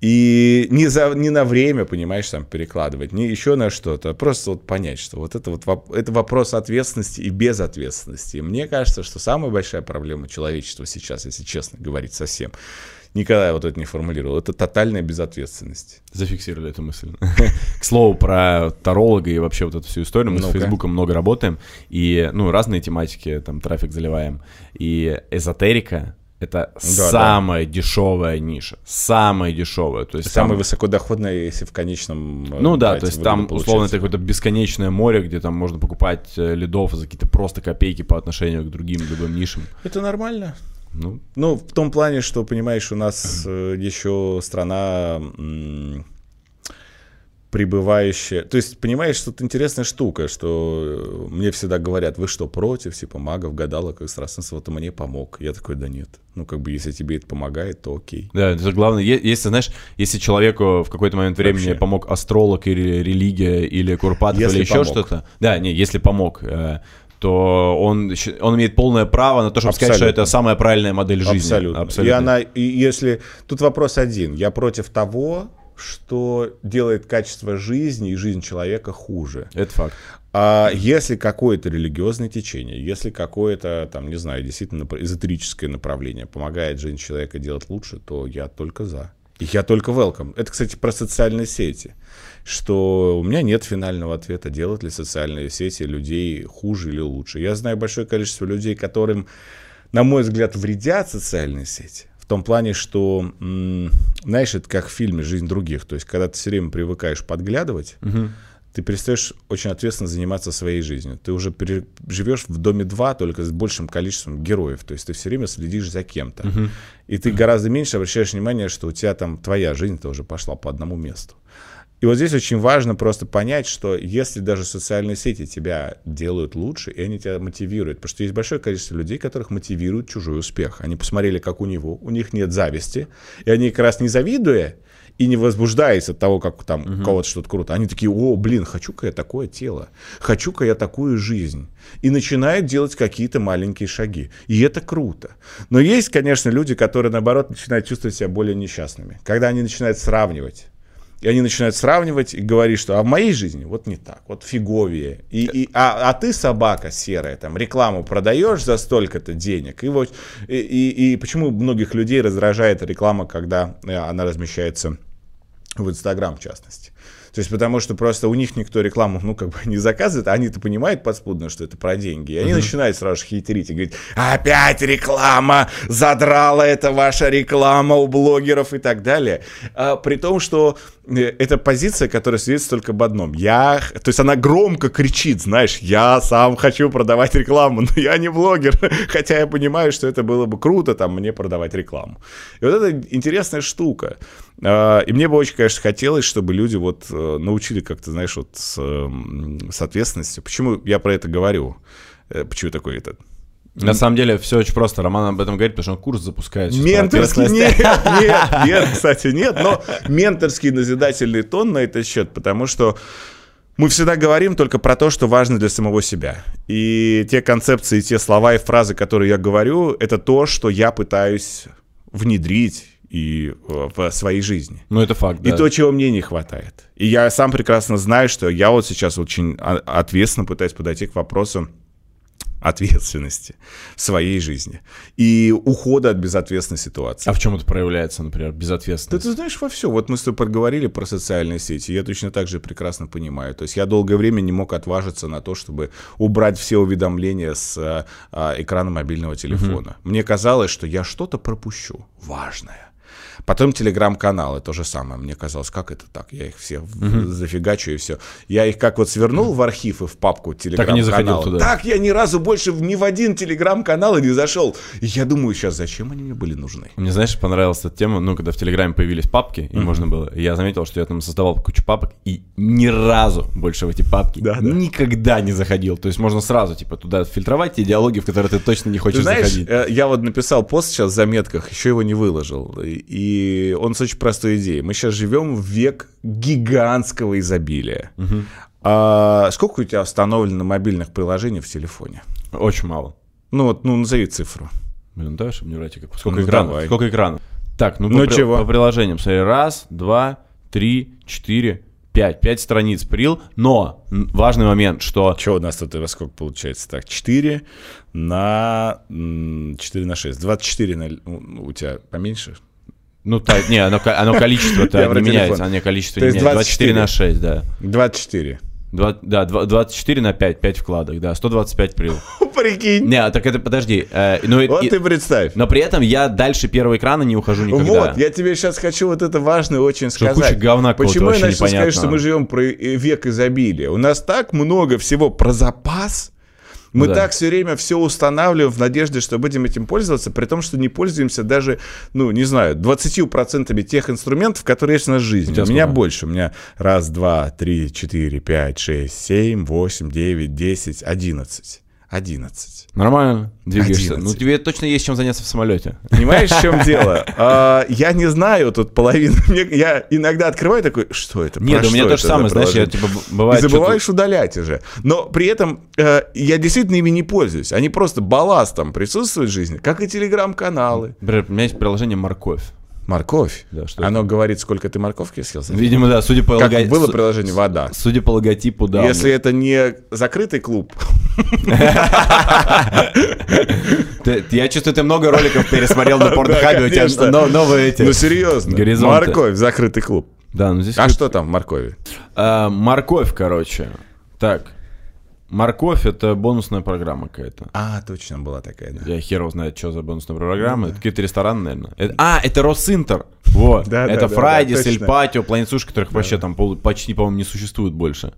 И не, за, не на время, понимаешь, там перекладывать, не еще на что-то, а просто вот понять, что вот это вот это вопрос ответственности и безответственности. И мне кажется, что самая большая проблема человечества сейчас, если честно говорить совсем, никогда я вот это не формулировал, это тотальная безответственность. Зафиксировали эту мысль. К слову, про таролога и вообще вот эту всю историю. Мы с. Фейсбуком много работаем. И, ну, разные тематики, там, трафик заливаем. И эзотерика это самая дешевая ниша. Самая дешевая. То есть Самая там- высокодоходная, если в конечном... э, Ну да, то есть там условно получается. это какое-то бесконечное море, где там можно покупать э, лидов за какие-то просто копейки по отношению к другим любым нишам. Это нормально. Ну, Ну, в том плане, что, понимаешь, у нас э, еще страна пребывающая... То есть, понимаешь, тут интересная штука, что э, мне всегда говорят, вы что, против, типа, магов, гадалок, экстрасенсов? Вот мне помог. Я такой, да нет. Ну, как бы, если тебе это помогает, то окей. да, это главное. Если, знаешь, если человеку в какой-то момент времени Вообще. помог астролог или религия, или Курпатов, Если или еще что-то. Да, не, если помог, э, то он, он имеет полное право на то, чтобы сказать, что Абсолютно. это самая правильная модель жизни. Абсолютно. И она, и если... Тут вопрос один. Я против того, что делает качество жизни и жизнь человека хуже. Это факт. А если какое-то религиозное течение, если какое-то, там, не знаю, действительно эзотерическое направление помогает жизнь человека делать лучше, то я только за. И я только welcome. Это, кстати, про социальные сети. Что у меня нет финального ответа, делают ли социальные сети людей хуже или лучше. Я знаю большое количество людей, которым, на мой взгляд, вредят социальные сети. В том плане, что, знаешь, это как в фильме «Жизнь других». То есть, когда ты все время привыкаешь подглядывать, ты перестаешь очень ответственно заниматься своей жизнью. Ты уже пере- живешь в доме 2, только с большим количеством героев. То есть ты все время следишь за кем-то. И ты гораздо меньше обращаешь внимание, что у тебя там твоя жизнь тоже пошла по одному месту. И вот здесь очень важно просто понять, что если даже социальные сети тебя делают лучше, и они тебя мотивируют, потому что есть большое количество людей, которых мотивирует чужой успех. Они посмотрели, как у него, у них нет зависти, и они как раз не завидуя и не возбуждаясь от того, как там у кого-то что-то круто, они такие, о, блин, хочу-ка я такое тело, хочу-ка я такую жизнь. И начинают делать какие-то маленькие шаги. И это круто. Но есть, конечно, люди, которые, наоборот, начинают чувствовать себя более несчастными. Когда они начинают сравнивать и они начинают сравнивать и говорить, что а в моей жизни вот не так, вот фиговее. И, и, а, а ты собака серая, там рекламу продаешь за столько-то денег. И, вот, и, и, и почему многих людей раздражает реклама, когда э, она размещается в Инстаграм, в частности. То есть потому что просто у них никто рекламу, ну, как бы не заказывает, а они-то понимают подспудно, что это про деньги. И они начинают сразу же хитрить и говорить, опять реклама, задрала это ваша реклама у блогеров и так далее. А, при том, что э, это позиция, которая свидетельствует только об одном. Я, то есть она громко кричит, знаешь, я сам хочу продавать рекламу, но я не блогер, хотя я понимаю, что это было бы круто, там, мне продавать рекламу. И вот это интересная штука. А, И мне бы очень, конечно, хотелось, чтобы люди вот э, научили как-то, знаешь, вот с, эм, с ответственностью. Почему я про это говорю? Э, Почему такой этот На самом деле все очень просто. Роман об этом говорит, потому что он курс запускает. Менторский нет, нет, нет, кстати, нет, но менторский назидательный тон на этот счет, потому что мы всегда говорим только про то, что важно для самого себя. И те концепции, те слова и фразы, которые я говорю, это то, что я пытаюсь внедрить и э, в своей жизни. Ну, это факт, И да. то, чего мне не хватает. И я сам прекрасно знаю, что я вот сейчас очень ответственно пытаюсь подойти к вопросу ответственности в своей жизни и ухода от безответственной ситуации. А в чем это проявляется, например, Да безответственность? ты знаешь, во все. Вот мы с тобой поговорили про социальные сети. Я точно так же прекрасно понимаю. То есть я долгое время не мог отважиться на то, чтобы убрать все уведомления с а, а, экрана мобильного телефона. Мне казалось, что я что-то пропущу важное. Потом телеграм-каналы, то же самое. Мне казалось, как это так? Я их все в- зафигачу и все. Я их как вот свернул в архив и в папку телеграм-канала. туда. Так я ни разу больше ни в один телеграм-канал и не зашел. И я думаю сейчас, зачем они мне были нужны? Мне, знаешь, понравилась эта тема, ну, когда в Телеграме появились папки, и можно было, я заметил, что я там создавал кучу папок, и ни разу больше в эти папки Да, да. никогда не заходил. То есть можно сразу, типа, туда фильтровать те диалоги, в которые ты точно не хочешь Ты знаешь, заходить. э, я вот написал пост сейчас в заметках, еще его не выложил. И и он с очень простой идеей. Мы сейчас живем в век гигантского изобилия. А сколько у тебя установлено мобильных приложений в телефоне? Очень мало. Ну вот, ну назови цифру. Блин, давай, чтобы не врать. Сколько Ну, экранов? давай. Сколько экранов? Так, ну, Ну, по, чего? по приложениям. Смотри, раз, два, три, четыре, пять. Пять страниц прил, но важный момент, что... Что у нас тут во сколько получается? Так, 4 на 4 на 6. 24 на, у тебя поменьше? Ну, та- не, оно, оно количество-то Я не меняется, оно количество не меняется. 24 на 6, да. 24. Два- да, два- 24 на 5, 5 вкладок, да, 125 прил. Прикинь. Не, так это, подожди. э, ну, Вот и- ты представь. но при этом я дальше первого экрана не ухожу никогда. Вот, я тебе сейчас хочу вот это важное очень Что сказать. куча говна Почему я начал сказать, что мы живем про э, век изобилия? У нас так много всего про запас. Мы Да. так все время все устанавливаем в надежде, что будем этим пользоваться, при том, что не пользуемся даже, ну, не знаю, 20% тех инструментов, которые есть у нас в жизни. У У, меня сколько? больше. У меня раз, два, три, четыре, пять, шесть, семь, восемь, девять, десять, одиннадцать. Одиннадцать. Нормально двигаешься. 11. Ну, тебе точно есть чем заняться в самолете. Понимаешь, в чем дело? А, Я не знаю тут половину. Я иногда открываю такой, что это? Нет, у меня то же самое, знаешь, я приложение?» типа бывает... И забываешь удалять уже. Но при этом э, я действительно ими не пользуюсь. Они просто балластом присутствуют в жизни, как и телеграм-каналы. Например, у меня есть приложение «Морковь». Морковь. Да, что Оно говорит, сколько ты морковки съел. Видимо, да, судя по, Как лого- было приложение «Вода». судя по логотипу, да. Если это не закрытый клуб, я чувствую, ты много роликов пересмотрел на порнхабе, у тебя новые эти... ну серьезно, морковь, закрытый клуб. Да, ну здесь... А что там в моркови? А, морковь, короче. Так. Морковь — это бонусная программа какая-то. А, точно была такая, да. Я хер его знает, что за бонусная программа. Это какие-то рестораны, наверное. Это- а, это Росинтер. Вот. Да, да, это да, Фрайдис, да, Эль. Патио, Planet Sushi, которых вообще там пол- почти, по-моему, не существует больше.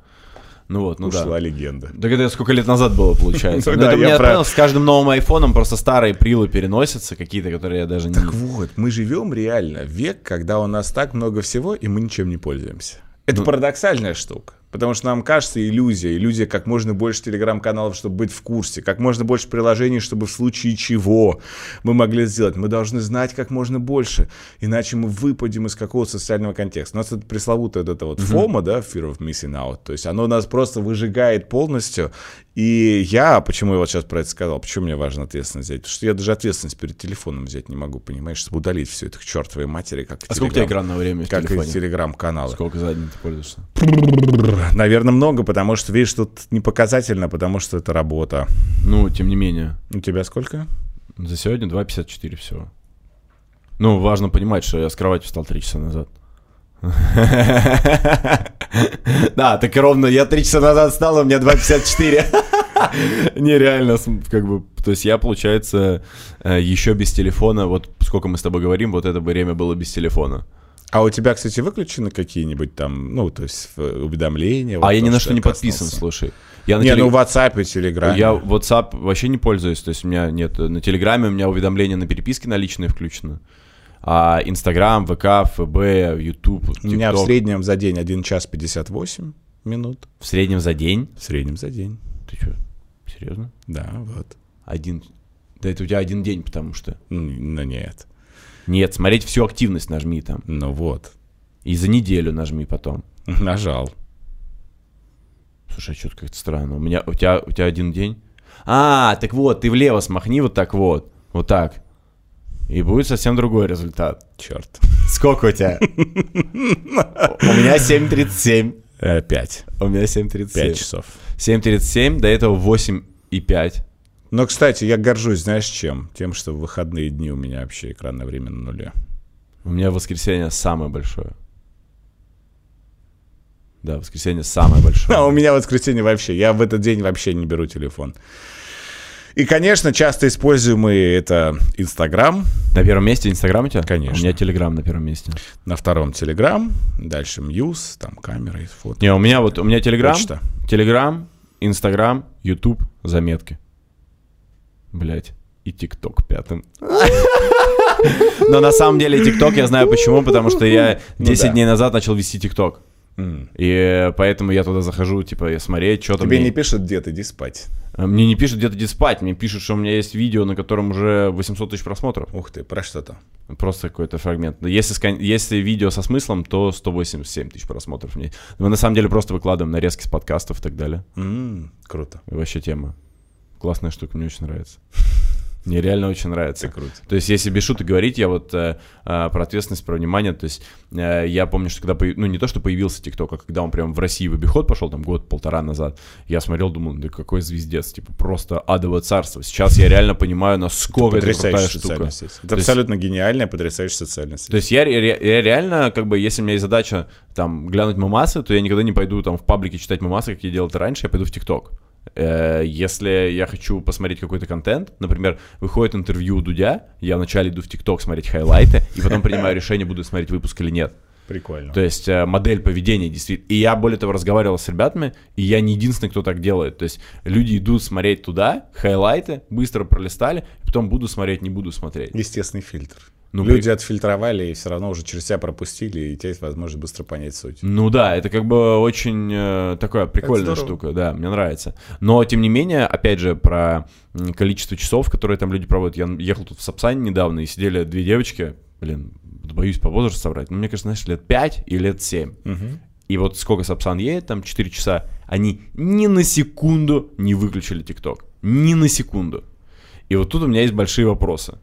Ну вот, ну Ушла да. легенда. Так это сколько лет назад было, получается. Ну Ну, да, это я про- понял, с каждым новым айфоном просто старые прилы переносятся, какие-то, которые я даже не... Так вот, мы живем реально век, когда у нас так много всего, и мы ничем не пользуемся. Это парадоксальная штука. Потому что нам кажется иллюзия. Иллюзия как можно больше телеграм-каналов, чтобы быть в курсе. Как можно больше приложений, чтобы в случае чего мы могли сделать. Мы должны знать как можно больше. Иначе мы выпадем из какого-то социального контекста. У нас это пресловутое вот это вот FOMO, да, Fear of Missing Out. То есть оно нас просто выжигает полностью. И я, почему я вот сейчас про это сказал, почему мне важно ответственность взять? Потому что я даже ответственность перед телефоном взять не могу, понимаешь, чтобы удалить все это к чертовой матери, как А сколько у тебя телеграм- экранного времени в как и телефоне? телеграм-каналы. Сколько за день ты пользуешься? Наверное, много, потому что, видишь, тут не показательно, потому что это работа. Ну, тем не менее. У тебя сколько? За сегодня 2.54 всего. Ну, важно понимать, что я с кровати встал 3 часа назад. Да, так и ровно я 3 часа назад встал, а у меня 2.54. Нереально, как бы, то есть я, получается, э, еще без телефона, вот сколько мы с тобой говорим, вот это время было без телефона. А у тебя, кстати, выключены какие-нибудь там, ну, то есть э, уведомления? А вот я ни на что не подписан, слушай. Я на Не, теле- ну в WhatsApp и Telegram. Я WhatsApp вообще не пользуюсь, то есть у меня нет, на Телеграме у меня уведомления на переписке наличные включены. А Инстаграм, ВК, ФБ, Ютуб, У меня в среднем за день 1 час 58 минут. В среднем за день? В среднем за день. Ты что, серьезно? Да, вот. Один. Да это у тебя один день, потому что. Ну нет. Нет, смотреть всю активность нажми там. Ну вот. И за неделю нажми потом. Нажал. Слушай, а что-то как-то странно. У меня, у тебя, у тебя один день? А, так вот, ты влево смахни вот так вот. Вот так. И будет совсем другой результат. Черт. Сколько у тебя? У меня 7.37. Э, Пять. У меня 7.37. Пять часов. 7.37, до этого 8.5. Но, кстати, я горжусь, знаешь, чем? Тем, что в выходные дни у меня вообще экранное время на нуле. У меня воскресенье самое большое. Да, воскресенье самое большое. А у меня воскресенье вообще. Я в этот день вообще не беру телефон. И, конечно, часто используемый это Инстаграм, На первом месте Инстаграм у тебя? Конечно. У меня Телеграм на первом месте. на втором Телеграм, дальше Мьюз, там камеры, фото. Не, у меня вот, у меня Телеграм. Телеграм, Инстаграм, Ютуб, заметки. Блять. И ТикТок пятым. Но на самом деле ТикТок я знаю почему, потому что я 10 Ну дней назад начал вести ТикТок. М. И э, поэтому я туда захожу, типа, смотреть, что там. Тебе мне- не пишут, дед, иди спать. А Мне не пишут где-то где спать, мне пишут, что у меня есть видео, на котором уже 800 тысяч просмотров. Ух ты, про что-то. Просто какой-то фрагмент. Если, скан- если видео со смыслом, то 187 тысяч просмотров. Мы на самом деле просто выкладываем нарезки с подкастов и так далее. М, Круто. И вообще тема. Классная штука, мне очень нравится. Мне реально очень нравится. Это круто. То есть, если без шуток говорить, я вот э, э, про ответственность, про внимание, то есть, э, я помню, что когда, ну, не то, что появился ТикТок, а когда он прям в России в обиход пошел, там, год-полтора назад, я смотрел, думал, да какой звездец, типа, просто адовое царство. Сейчас я реально понимаю, насколько это, крутая Потрясающая штука. сеть. Это То есть- абсолютно гениальная, потрясающая социальная сеть. То есть я, ре- я реально, как бы, если у меня есть задача, там, глянуть мемасы, то я никогда не пойду, там, в паблике читать мемасы, как я делал это раньше, я пойду в ТикТок. Э, Если я хочу посмотреть какой-то контент, например, выходит интервью у Дудя, я вначале иду в ТикТок смотреть хайлайты, и потом принимаю решение, буду смотреть выпуск или нет. Прикольно. То есть э, модель поведения действительно. И я, более того, разговаривал с ребятами, и я не единственный, кто так делает. То есть люди идут смотреть туда, хайлайты, быстро пролистали, потом буду смотреть, не буду смотреть. Естественный фильтр. Ну, Люди отфильтровали и все равно уже через себя пропустили, и у тебя есть возможность быстро понять суть. Ну да, это как бы очень э, такая прикольная штука, да, мне нравится. Но тем не менее, опять же, про количество часов, которые там люди проводят. Я ехал тут в Сапсане недавно, и сидели две девочки, блин, боюсь по возрасту соврать, но мне кажется, знаешь, лет 5 и лет 7. Мгм. И вот сколько Сапсан едет, там 4 часа, они ни на секунду не выключили ТикТок. Ни на секунду. И вот тут у меня есть большие вопросы,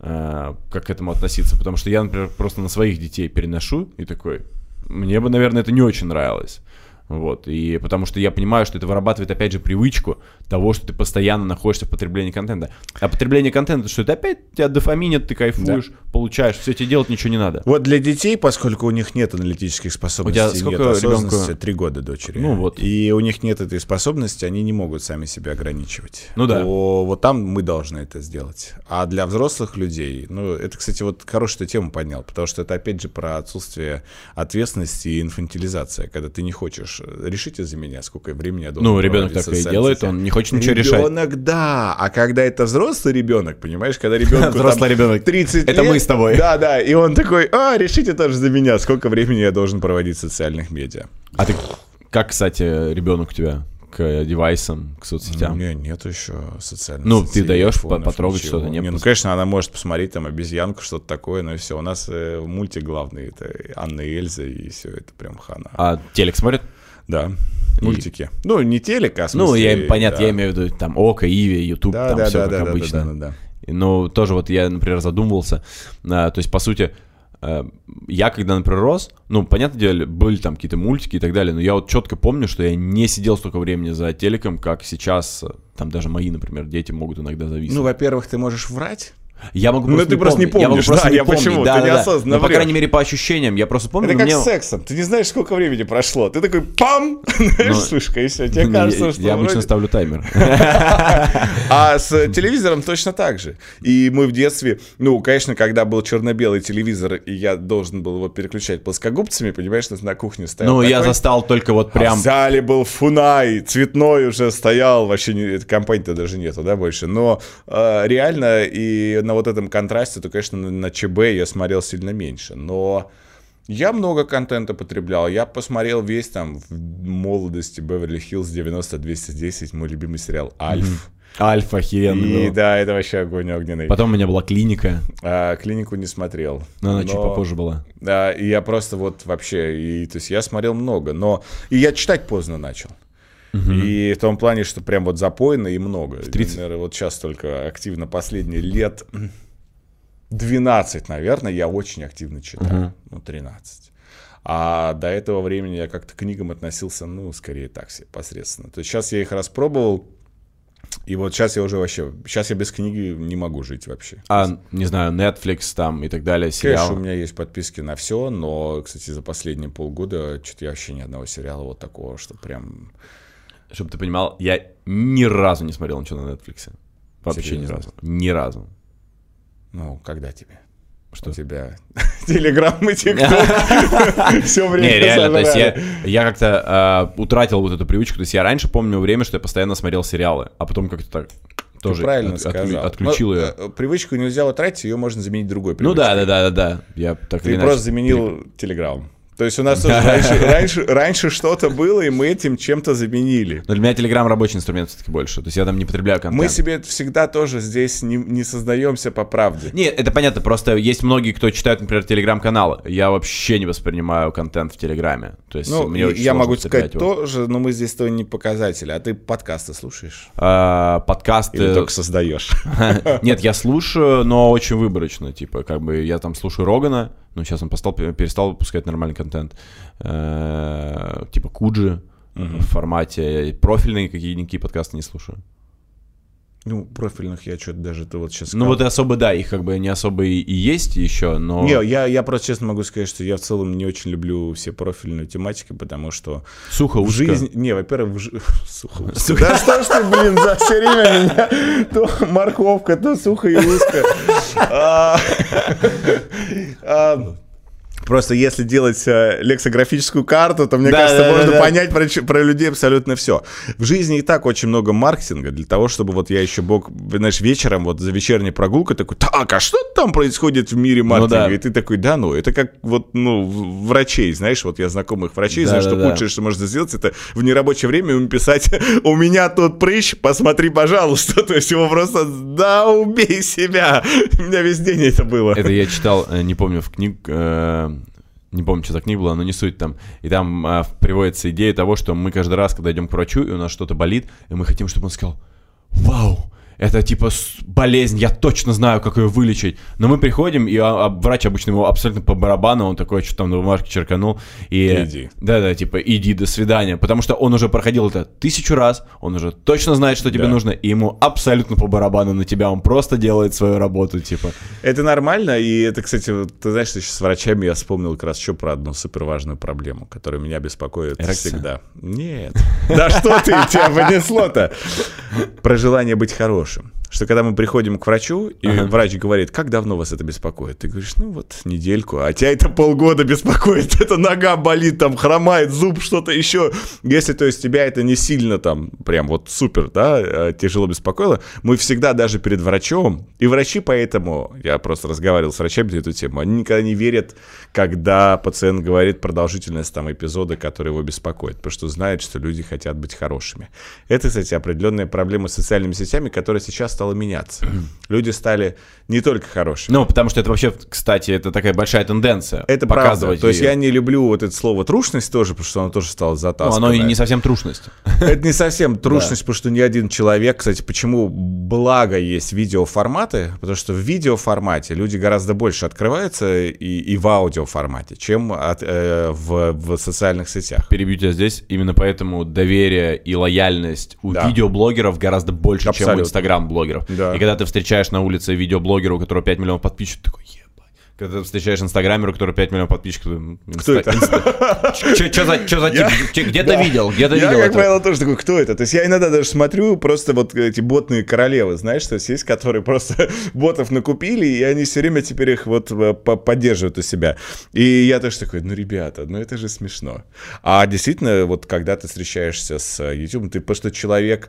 как к этому относиться. Потому что я, например, просто на своих детей переношу и такой, мне бы, наверное, это не очень нравилось. Вот, и потому что я понимаю, что это вырабатывает, опять же, привычку того, что ты постоянно находишься в потреблении контента. А потребление контента, что это опять тебя дофаминит, ты кайфуешь, получаешь, все тебе делать ничего не надо. Вот для детей, поскольку у них нет аналитических способностей, У тебя сколько нет осознанности, три года дочери. Ну вот. И у них нет этой способности, они не могут сами себя ограничивать. Ну да. То вот там мы должны это сделать. А для взрослых людей, ну, это, кстати, вот хорошую тему поднял, потому что это, опять же, про отсутствие ответственности и инфантилизация, когда ты не хочешь э, решите за меня, сколько времени я должен Ну, ребенок так и делает, сетях». он не хочет ничего решать. Ребенок, да. А когда это взрослый ребенок, понимаешь, когда ребенку Взрослый ребенок. 30 Это мы с тобой. Да, да. И он такой, а, решите тоже за меня, сколько времени я должен проводить в социальных медиа. А ты как, кстати, ребенок у тебя к девайсам, к У соцсетям? меня нет еще социальных Ну, сетей, ты даешь по- потрогать что-то, не? ну, конечно, она может посмотреть там обезьянку, что-то такое, но и все. У нас э, мультик главный, это Анна и Эльза, и все, это прям хана. А телек смотрит? Да, И- мультики. Ну, не телек, а в Ну, смысле, я, понятно, да. я имею в виду там Око, Иви, Ютуб, Да, там да, все да, как да, да, обычно. да, да, да. И, Ну, тоже вот я, например, задумывался. а, то есть, по сути, а, я когда, например, рос, ну, понятное дело, были там какие-то мультики и так далее, но я вот четко помню, что я не сидел столько времени за телеком, как сейчас, а, там даже мои, например, дети могут иногда зависеть. Ну, во-первых, ты можешь врать. Я могу ну, просто ты просто не помнить, я могу помнишь, просто да, не я помнить, почему, да, ты да, да. неосознанно Ну, по врешь. крайней мере, по ощущениям, я просто помню, Это но как мне... с сексом. Ты не знаешь, сколько времени прошло. Ты такой пам! Знаешь, Ну, вспышка, и все. Тебе кажется, что я обычно ставлю таймер. А с телевизором точно так же. И мы в детстве, ну, конечно, когда был черно-белый телевизор, и я должен был его переключать плоскогубцами, понимаешь, на- на кухне стоял Ну, я застал только вот А прям... в зале был Фунай, цветной уже стоял, вообще не, компании-то даже нету, да, больше. Но э, реально и на вот этом контрасте, то, конечно, на, ЧБ я смотрел сильно меньше. Но я много контента потреблял. Я посмотрел весь там в молодости Беверли-Хиллз 90-210, мой любимый сериал «Альф». Альфа охеренный И был. да, это вообще огонь огненный. Потом у меня была клиника, А, клинику не смотрел. но она чуть Но- попозже была. Да, и я просто вот вообще, и, то есть я смотрел много, но и я читать поздно начал. И в том плане, что прям вот запойно и много. 30? Наверное, вот сейчас только активно последние лет 12, наверное, я очень активно читаю. Ну, 13. А до этого времени я как-то к книгам относился, ну, скорее так себе, посредственно. То есть сейчас я их распробовал, и вот сейчас я уже вообще, сейчас я без книги не могу жить вообще. А, не знаю, Netflix там и так далее, Конечно, сериал. у меня есть подписки на все, но, кстати, за последние полгода что-то я вообще ни одного сериала вот такого, что прям... Чтобы ты понимал, я ни разу не смотрел ничего на Netflix. Вообще Серьезно? ни разу. Ни разу. Ну, когда тебе? Что? У тебя Телеграм и ТикТок все время Не, реально, то есть я, я как-то а, утратил вот эту привычку. То есть я раньше помню время, что я постоянно смотрел сериалы, а потом как-то так тоже правильно от- сказал. отключил ее. э, Привычку нельзя утратить, ее можно заменить другой Ну привычкой. да, да, да, да, да. Я так Ты просто заменил Телеграм. То есть у нас тоже раньше, раньше, раньше что-то было, и мы этим чем-то заменили. Но для меня Telegram рабочий инструмент все-таки больше. То есть я там не потребляю контент. Мы себе всегда тоже здесь не, не создаемся по правде. Нет, это понятно, просто есть многие, кто читают, например, телеграм-каналы. Я вообще не воспринимаю контент в Телеграме. То есть Ну, мне я могу сказать его. тоже, но мы здесь то не показатели. А ты подкасты слушаешь? А, подкасты... Или только создаешь? Нет, я слушаю, но очень выборочно. Типа, как бы я там слушаю Рогана, ну, сейчас он перестал выпускать нормальный контент. Э, Типа Куджи в формате. Профильные какие-никакие подкасты не слушаю. Ну, профильных я что-то даже ты вот сейчас Ну, вот и особо, да, их как бы не особо и, и есть еще, но... Не, я, я просто честно могу сказать, что я в целом не очень люблю все профильные тематики, потому что Сухо, в жизни... Не, во-первых, в жи- сухо узко. Да что ж ты, блин, за все время меня то морковка, то сухо и узко. Просто если делать э, лексографическую карту, то, мне Да, кажется, да, можно да. понять про, про людей абсолютно все. В жизни и так очень много маркетинга для того, чтобы вот я еще бог, знаешь, вечером вот за вечерней прогулкой такой, так, а что там происходит в мире маркетинга? да. И ты такой, да ну, это как вот, ну, врачей, знаешь, вот я знакомых врачей, знаю, что да. худшее, что можно сделать, это в нерабочее время ему писать, у меня тут прыщ, посмотри, пожалуйста. То есть его просто, да, убей себя. У меня весь день это было. Это я читал, э, не помню, в книг... э, Не помню, что за книга была, но не суть там. И там э, приводится идея того, что мы каждый раз, когда идем к врачу, и у нас что-то болит, и мы хотим, чтобы он сказал, вау, это типа болезнь, я точно знаю, как ее вылечить. Но мы приходим, и а, а врач обычно ему абсолютно по барабану, он такой, что там на бумажке черканул. И, Иди. Да-да, типа, иди, до свидания. Потому что он уже проходил это тысячу раз, он уже точно знает, что тебе Да. нужно, и ему абсолютно по барабану на тебя, он просто делает свою работу, типа. Это нормально, и это, кстати, вот, ты знаешь, что сейчас с врачами я вспомнил как раз еще про одну супер важную проблему, которая меня беспокоит Эрекция? всегда. Нет. Да что ты, тебя понесло-то? Про желание быть хорошим. Porsche. Что когда мы приходим к врачу, и Ага. врач говорит, как давно вас это беспокоит? Ты говоришь, ну вот недельку, а тебя это полгода беспокоит, эта нога болит, там хромает, зуб, что-то еще. Если, то есть, тебя это не сильно там, прям вот супер, да, э, тяжело беспокоило, мы всегда даже перед врачом, и врачи поэтому, я просто разговаривал с врачами на эту тему, они никогда не верят, когда пациент говорит продолжительность там эпизода, который его беспокоит, потому что знают, что люди хотят быть хорошими. Это, кстати, определенная проблема с социальными сетями, которая сейчас стала меняться. Люди стали не только хорошими. Ну, потому что это вообще, кстати, это такая большая тенденция. Это правда. показывать То есть я не люблю вот это слово трушность тоже, потому что оно тоже стало Ну, затасканное. оно и не совсем трушность. Это не совсем трушность, потому что ни один человек, кстати, почему благо есть видеоформаты, потому что в видеоформате люди гораздо больше открываются и, и в аудиоформате, чем от, э, в, в социальных сетях. Перебью тебя здесь. Именно поэтому доверие и лояльность у Да. видеоблогеров гораздо больше, чем у Абсолютно. Инстаграм-блогеров. Да. И когда ты встречаешь на улице видеоблогера, у которого 5 миллионов подписчиков, ты такой. Когда ты встречаешь инстаграмера, у которого 5 миллионов подписчиков, Кто это? Что за, тип? Я- Где-то видел, где-то я, видел как это. правило, тоже такой, кто это? То есть я иногда даже смотрю просто вот эти ботные королевы, знаешь, то есть есть, которые просто ботов накупили, и они все время теперь их вот э, по- поддерживают у себя. И я тоже такой, ну, ребята, ну это же смешно. А действительно, вот когда ты встречаешься с э, YouTube, ты просто человек...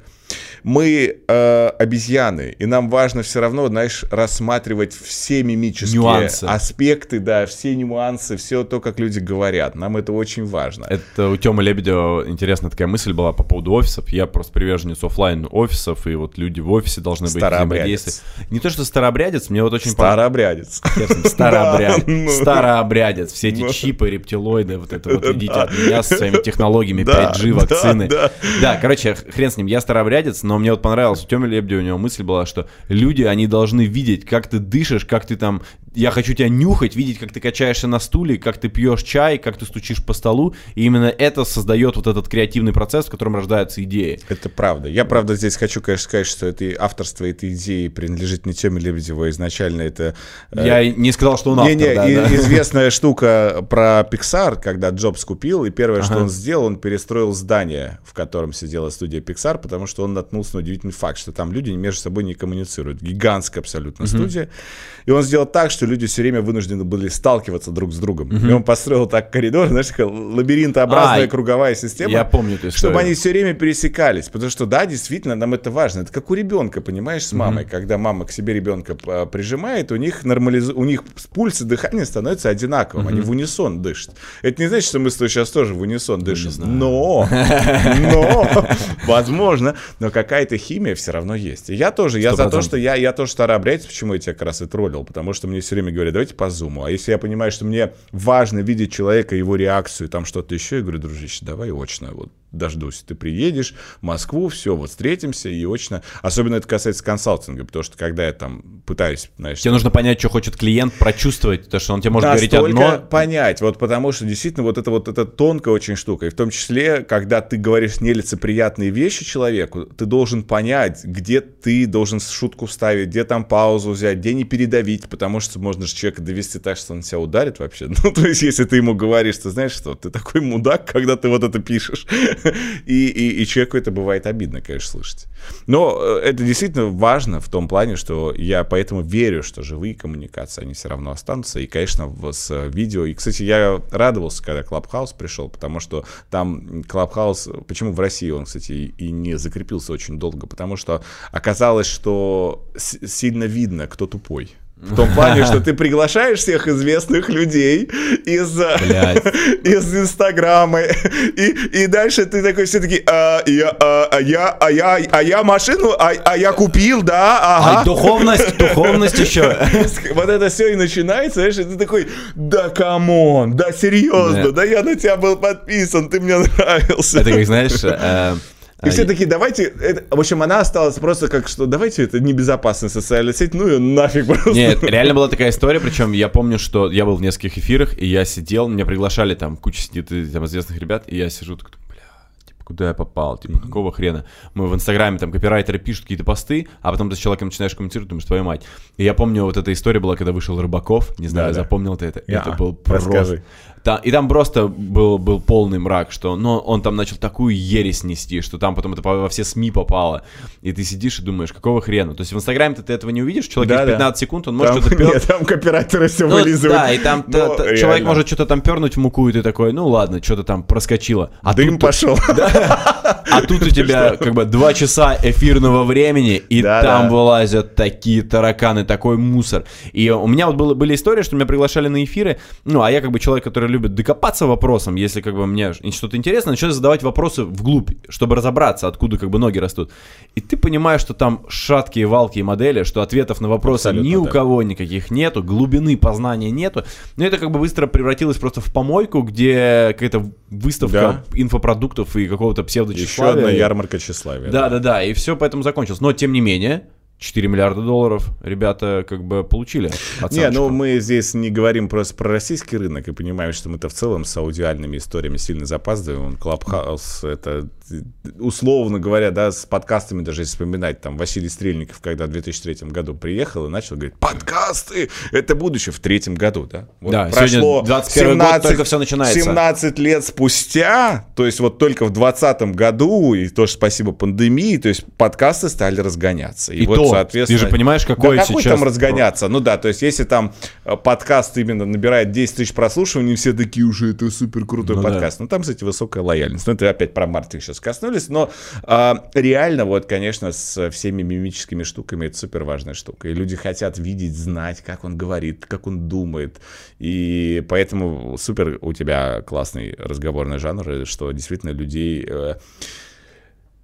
Мы э, обезьяны, и нам важно все равно, знаешь, рассматривать все мимические Нюансы. Аспекты, да, все нюансы, все то, как люди говорят. Нам это очень важно. Это у Тёмы Лебедева интересная такая мысль была по поводу офисов. Я просто приверженец оффлайн офисов, и вот люди в офисе должны быть взаимодействовать. Не то, что старообрядец, мне вот очень Старообрядец. Старообрядец. Да, ну. Старообрядец. Все эти Ну. чипы, рептилоиды, вот это вот идите от меня со своими технологиями Да, 5G, да, вакцины. да. Короче, хрен с ним. Я старообрядец, но мне вот понравилось. У Тёмы Лебедева у него мысль была, что люди, они должны видеть, как ты дышишь, как ты там... Я хочу тебя нюхать, видеть, как ты качаешься на стуле, как ты пьешь чай, как ты стучишь по столу. И именно это создает вот этот креативный процесс, в котором рождаются идеи. Это правда. Я, правда, здесь хочу, конечно, сказать, что это авторство этой идеи принадлежит не Теме Лебедеву. Изначально это... э, Я не сказал, что он автор, Не-не, да, и- да. известная штука про Pixar, когда Джобс купил, и первое, что Ага. он сделал, он перестроил здание, в котором сидела студия Pixar, потому что он наткнулся на удивительный факт, что там люди между собой не коммуницируют. Гигантская абсолютно студия. И он сделал так, что что люди все время вынуждены были сталкиваться друг с другом. И он построил так коридор, знаешь, такая лабиринтообразная А, круговая система. Я помню эту историю. Чтобы они все время пересекались. Потому что, да, действительно, нам это важно. Это как у ребенка, понимаешь, с мамой. Когда мама к себе ребенка п- прижимает, у них нормализу... у них пульс и дыхание становятся одинаковым. Они в унисон дышат. Это не значит, что мы с тобой сейчас тоже в унисон дышим. знаю. Но, но, возможно, но какая-то химия все равно есть. И я тоже, я за то, 100%. что я, я тоже стараюсь, почему я тебя как раз и троллил, потому что мне все время говорят, давайте по зуму. А если я понимаю, что мне важно видеть человека, его реакцию, там что-то еще, я говорю, дружище, давай очно, вот дождусь. Ты приедешь в Москву, все, вот встретимся и очно. Особенно это касается консалтинга, потому что когда я там пытаюсь, знаешь, Тебе нужно понять, что хочет клиент, прочувствовать, то, что он тебе может говорить одно. понять, вот потому что действительно вот это вот это тонкая очень штука, и в том числе, когда ты говоришь нелицеприятные вещи человеку, ты должен понять, где ты должен шутку вставить, где там паузу взять, где не передавить, потому что можно же человека довести так, что он тебя ударит вообще. Ну, то есть, если ты ему говоришь, ты знаешь что, ты такой мудак, когда ты вот это пишешь. И, и, и человеку это бывает обидно, конечно, слышать. Но э, это действительно важно в том плане, что я поэтому верю, что живые коммуникации, они все равно останутся. И, конечно, с э, видео. И, кстати, я радовался, когда Clubhouse пришел, потому что там Clubhouse, почему в России он, кстати, и не закрепился очень долго, потому что оказалось, что сильно видно, кто тупой. В том плане, что ты приглашаешь всех известных людей из, из Инстаграма, и, и дальше ты такой все таки а, я, а, а я, а я, а я машину, а, а я купил, да, А ага. духовность, духовность еще. Вот это все и начинается, знаешь, и ты такой, да come on, да серьезно, Да. да я на тебя был подписан, ты мне нравился. Это как, знаешь, э, И все э, такие, давайте, это- в общем, она осталась просто как что, давайте, это небезопасная социальная сеть, ну и нафиг просто. Нет, реально была такая история, причем я помню, что я был в нескольких эфирах, и я сидел, меня приглашали, там куча сидит там известных ребят, и я сижу такой, типа, куда я попал, типа, какого хрена? Мы в Инстаграме, там, копирайтеры пишут какие-то посты, а потом ты с человеком начинаешь комментировать, думаешь, твою мать. И я помню, вот эта история была, когда вышел Рыбаков, не знаю, Да-да. запомнил ты это? Я- Это был расскажи. Та- и там просто был, был полный мрак, что но он там начал такую ересь нести, что там потом это во все СМИ попало. И ты сидишь и думаешь, какого хрена? То есть в Инстаграме ты этого не увидишь, человек есть Да-да. 15 секунд, он может что-то пер- нет, там копирайтеры все ну, вылизывают. Да, и там Но та- та- человек реально. может что-то там пернуть в муку, и ты такой, ну ладно, что-то там проскочило. А Дым тут, пошел. а тут у тебя как бы два часа эфирного времени, и Да, там да. вылазят такие тараканы, такой мусор. И у меня вот было, были истории, что меня приглашали на эфиры, ну, а я как бы человек, который любит докопаться вопросом, если как бы мне что-то интересно, начинаю задавать вопросы вглубь, чтобы разобраться, откуда как бы ноги растут. И ты понимаешь, что там шаткие, валкие модели, что ответов на вопросы Абсолютно, ни у да. кого никаких нету, глубины познания нету. Но это как бы быстро превратилось просто в помойку, где какая-то выставка инфопродуктов и какого-то Еще псевдочиславия. одна ярмарка тщеславия. Да, да, да, и все поэтому закончилось. Но тем не менее, 4 миллиарда долларов ребята как бы получили. Не, ну мы здесь не говорим просто про российский рынок и понимаем, что мы-то в целом с аудиальными историями сильно запаздываем. Клабхаус, это условно говоря, да, с подкастами даже если вспоминать, там Василий Стрельников, когда в 2003 году приехал и начал говорить, подкасты, это будущее в третьем году, да? Вот Да, сегодня 21 год, только всё начинается. 17 лет спустя, то есть вот только в 2020 году, и тоже спасибо пандемии, то есть подкасты стали разгоняться. И вот, то, соответственно... ты же понимаешь, какой да какой сейчас- там разгоняться? Ну да, то есть если там э, подкаст именно набирает 10 тысяч прослушиваний, все такие уже, это супер крутой Ну да. подкаст. Ну там, кстати, высокая лояльность. Ну это опять про маркетинг сейчас коснулись, но а, реально вот, конечно, с всеми мимическими штуками это супер важная штука. И люди хотят видеть, знать, как он говорит, как он думает. И поэтому супер у тебя классный разговорный жанр, что действительно людей... э,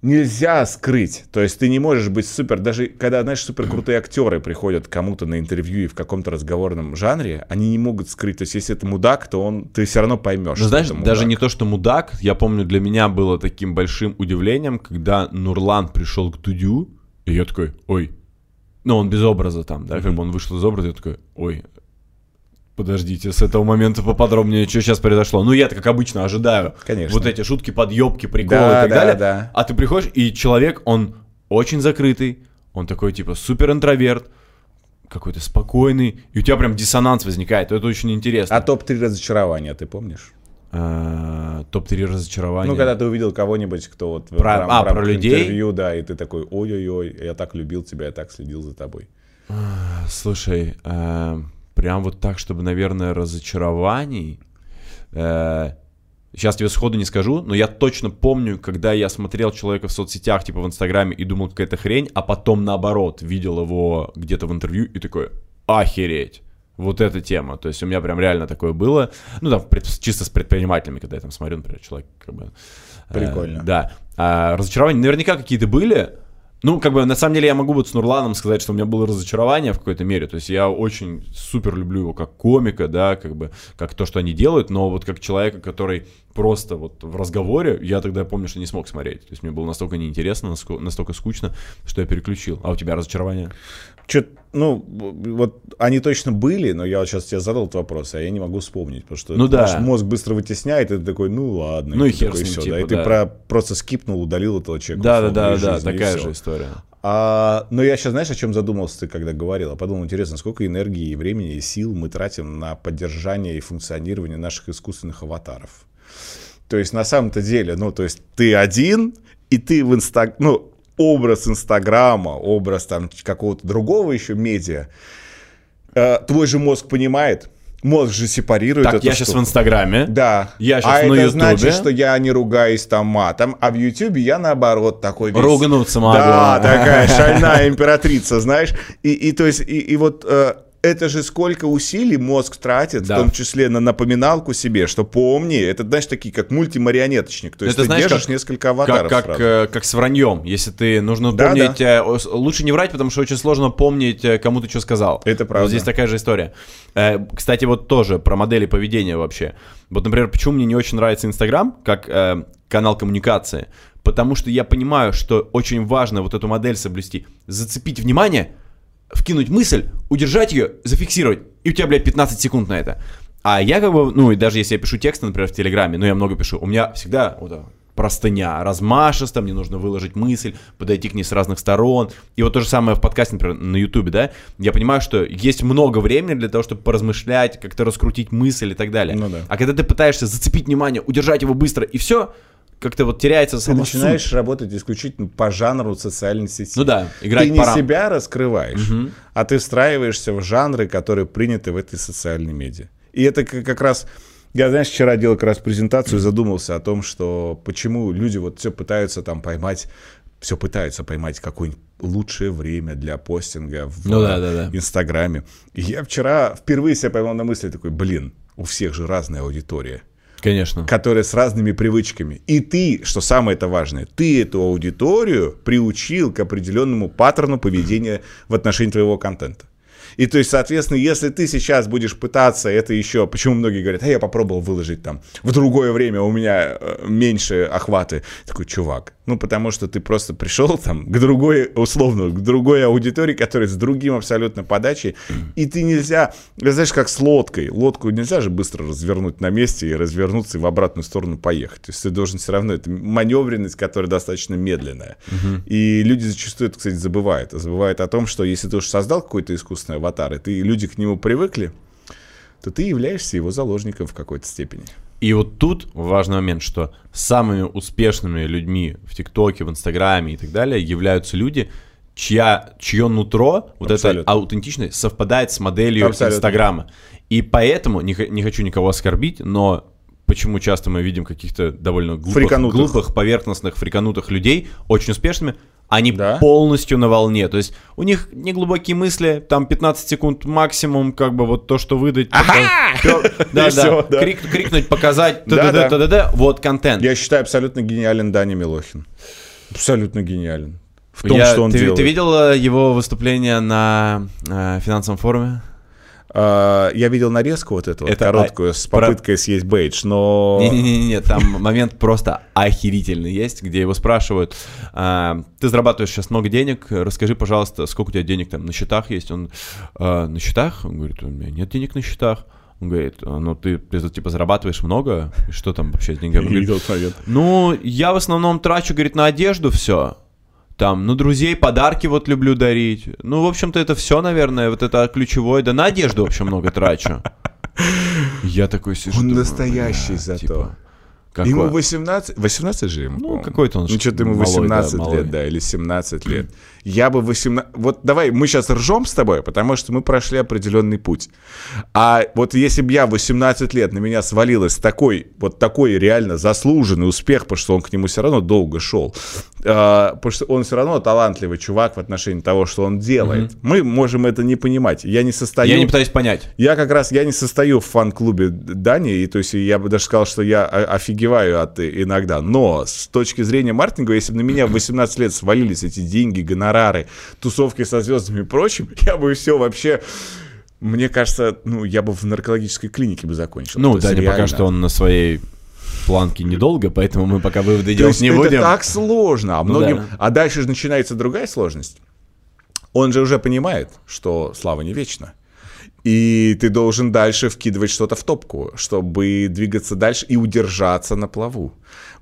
нельзя скрыть. То есть ты не можешь быть супер... Даже когда, знаешь, супер крутые актеры приходят кому-то на интервью и в каком-то разговорном жанре, они не могут скрыть. То есть если это мудак, то он... Ты все равно поймешь. Ну, знаешь, даже не то, что мудак, я помню, для меня было таким большим удивлением, когда Нурлан пришел к Дудю, и я такой, ой, ну, он без образа там, да, как бы он вышел из образа, я такой, ой, подождите, с этого момента поподробнее, что сейчас произошло. Ну, я-то, как обычно, ожидаю Конечно. вот эти шутки, подъебки, приколы Да, и так да, далее. да. А ты приходишь, и человек, он очень закрытый, он такой, типа, супер интроверт, какой-то спокойный, и у тебя прям диссонанс возникает, это очень интересно. А топ-3 разочарования, ты помнишь? А, Топ-3 разочарования. Ну, когда ты увидел кого-нибудь, кто вот Про- рам- а, рамках про людей? интервью, да, и ты такой, ой-ой-ой, я так любил тебя, я так следил за тобой. Слушай, а, прям вот так, чтобы, наверное, разочарований. Э, Сейчас тебе сходу не скажу, но я точно помню, когда я смотрел человека в соцсетях, типа в Инстаграме, и думал, какая-то хрень, а потом наоборот, видел его где-то в интервью и такой, охереть. Вот эта тема. То есть у меня прям реально такое было. Ну, там, пред- чисто с предпринимателями, когда я там смотрю, например, человек как бы... э, Прикольно. да. А разочарования наверняка какие-то были. Ну, как бы, на самом деле, я могу вот с Нурланом сказать, что у меня было разочарование в какой-то мере. То есть я очень супер люблю его как комика, да, как бы, как то, что они делают, но вот как человека, который просто вот в разговоре, я тогда помню, что не смог смотреть. То есть мне было настолько неинтересно, настолько скучно, что я переключил. А у тебя разочарование? Чё, ну, вот они точно были, но я вот сейчас тебе задал этот вопрос, а я не могу вспомнить, потому что Ну да. мозг быстро вытесняет, и ты такой, ну ладно. Ну и ты хер такой, с ним, «Всё», типа, да, и ты да. про, просто скипнул, удалил этого человека. Да, да, условно, да, из да, жизни, и такая же история. А, но я сейчас, знаешь, о чем задумался ты, когда говорил? Я подумал, интересно, сколько энергии, и времени и сил мы тратим на поддержание и функционирование наших искусственных аватаров. То есть, на самом-то деле, ну, то есть, ты один, и ты в инста... ну, образ Инстаграма, образ там какого-то другого еще медиа, э, твой же мозг понимает, мозг же сепарирует Так, я сейчас в. Инстаграме. Да. Я щас а на это Ютубе. значит, что я не ругаюсь там матом, а в Ютубе я наоборот такой весь... Ругнуться могу. Да, такая шальная императрица, знаешь. И, и то есть, и, и вот э, это же сколько усилий мозг тратит, Да. в том числе на напоминалку себе, что помни, это, знаешь, такие как мультимарионеточник. То есть Это ты знаешь, держишь как- несколько Как, аватаров как, сразу. э, как с враньем. Если ты нужно Да, помнить, э, ос- лучше не врать, потому что очень сложно помнить, э, кому ты что сказал. Это правда. Вот здесь такая же история. Э, Кстати, вот тоже про модели поведения вообще. Вот, например, почему мне не очень нравится Инстаграм как э, канал коммуникации? Потому что я понимаю, что очень важно вот эту модель соблюсти. Зацепить внимание, вкинуть мысль, удержать ее, зафиксировать. И у тебя, блядь, 15 секунд на это. А я как бы, ну и даже если я пишу тексты, например, в Телеграме, ну я много пишу, у меня всегда вот так простыня размашисто, мне нужно выложить мысль, подойти к ней с разных сторон. И вот то же самое в подкасте, например, на Ютубе, да, я понимаю, что есть много времени для того, чтобы поразмышлять, как-то раскрутить мысль и так далее. Ну да. А когда ты пытаешься зацепить внимание, удержать его быстро, и все, как-то вот теряется Ты сама суть. начинаешь работать исключительно по жанру социальной сети. Ну да, играть Ты не по рамкам. себя раскрываешь, а ты встраиваешься в жанры, которые приняты в этой социальной медиа. И это как раз... Я, знаешь, вчера делал как раз презентацию и задумался о том, что почему люди вот все пытаются там поймать, все пытаются поймать какое-нибудь лучшее время для постинга в Ну да, да, да. Инстаграме. И я вчера впервые себя поймал на мысли такой, блин, у всех же разная аудитория Конечно. которые с разными привычками. И ты, что самое это важное, ты эту аудиторию приучил к определенному паттерну поведения в отношении твоего контента. И то есть, соответственно, если ты сейчас будешь пытаться это еще, почему многие говорят, а я попробовал выложить там в другое время, у меня э, меньше охваты. Такой, чувак, ну потому что ты просто пришел там к другой, условно, к другой аудитории, которая с другим абсолютно подачей, и ты нельзя, знаешь, как с лодкой. Лодку нельзя же быстро развернуть на месте и развернуться и в обратную сторону поехать. То есть ты должен все равно, это маневренность, которая достаточно медленная. И люди зачастую это, кстати, забывают. Забывают о том, что если ты уж создал какой-то искусственный аватар, и ты, люди к нему привыкли, то ты являешься его заложником в какой-то степени. И вот тут важный момент, что самыми успешными людьми в ТикТоке, в Инстаграме и так далее являются люди, чья, чье нутро, вот Абсолютно. это аутентичность, совпадает с моделью Абсолютно. Инстаграма. И поэтому, не, не хочу никого оскорбить, но почему часто мы видим каких-то довольно глупых, глупых, поверхностных, фриканутых людей, очень успешными, они Да. полностью на волне. То есть у них не глубокие мысли, там 15 секунд максимум, как бы вот то, что выдать. Да, И да, всё, да. Крик- крикнуть, показать, Да, да, да. да, да, вот контент. Я считаю абсолютно гениален Даня Милохин. Абсолютно гениален. В том, Я- что он ты, делает. ты видел его выступление на э, финансовом форуме? А, я видел нарезку вот эту вот Это, короткую а, с про- попыткой съесть бейдж, но... Не-не-не, там момент просто охерительный есть, где его спрашивают, а, ты зарабатываешь сейчас много денег, расскажи, пожалуйста, сколько у тебя денег там на счетах есть? Он, «А, на счетах? Он говорит, у меня нет денег на счетах. Он говорит, «А, ну ты, типа зарабатываешь много? И Что там вообще с деньгами? Говорит. Ну, я в основном трачу, говорит, на одежду все. Там, ну, друзей подарки вот люблю дарить. Ну, в общем-то, это все, наверное, вот это ключевое. Да на одежду вообще много трачу. Я такой сижу. Он думаю, настоящий «Бля, зато. типа, Какой? Ему 18, 18 же ему, Ну, какой-то он Ну, что-то ему малой, да, 18 малой. лет, да, или 17 лет. Я бы 18... Вот давай, мы сейчас ржем с тобой, потому что мы прошли определенный путь. А вот если бы я в 18 лет на меня свалилось такой, вот такой реально заслуженный успех, потому что он к нему все равно долго шел, а, потому что он все равно талантливый чувак в отношении того, что он делает. Мы можем это не понимать. Я не состою... Я не пытаюсь понять. Я как раз, я не состою в фан-клубе Дани, и то есть я бы даже сказал, что я о- офигеваю от иногда. Но с точки зрения маркетинга, если бы на меня в 18 лет свалились эти деньги, гонорары, тусовки со звездами и прочим, я бы все вообще... Мне кажется, ну, я бы в наркологической клинике бы закончил. Ну, есть Даня пока реально. что он на своей планке недолго, поэтому мы пока выводы делать не это будем. так сложно, а многим... да. А дальше же начинается другая сложность. Он же уже понимает, что слава не вечна. И ты должен дальше вкидывать что-то в топку, чтобы двигаться дальше и удержаться на плаву.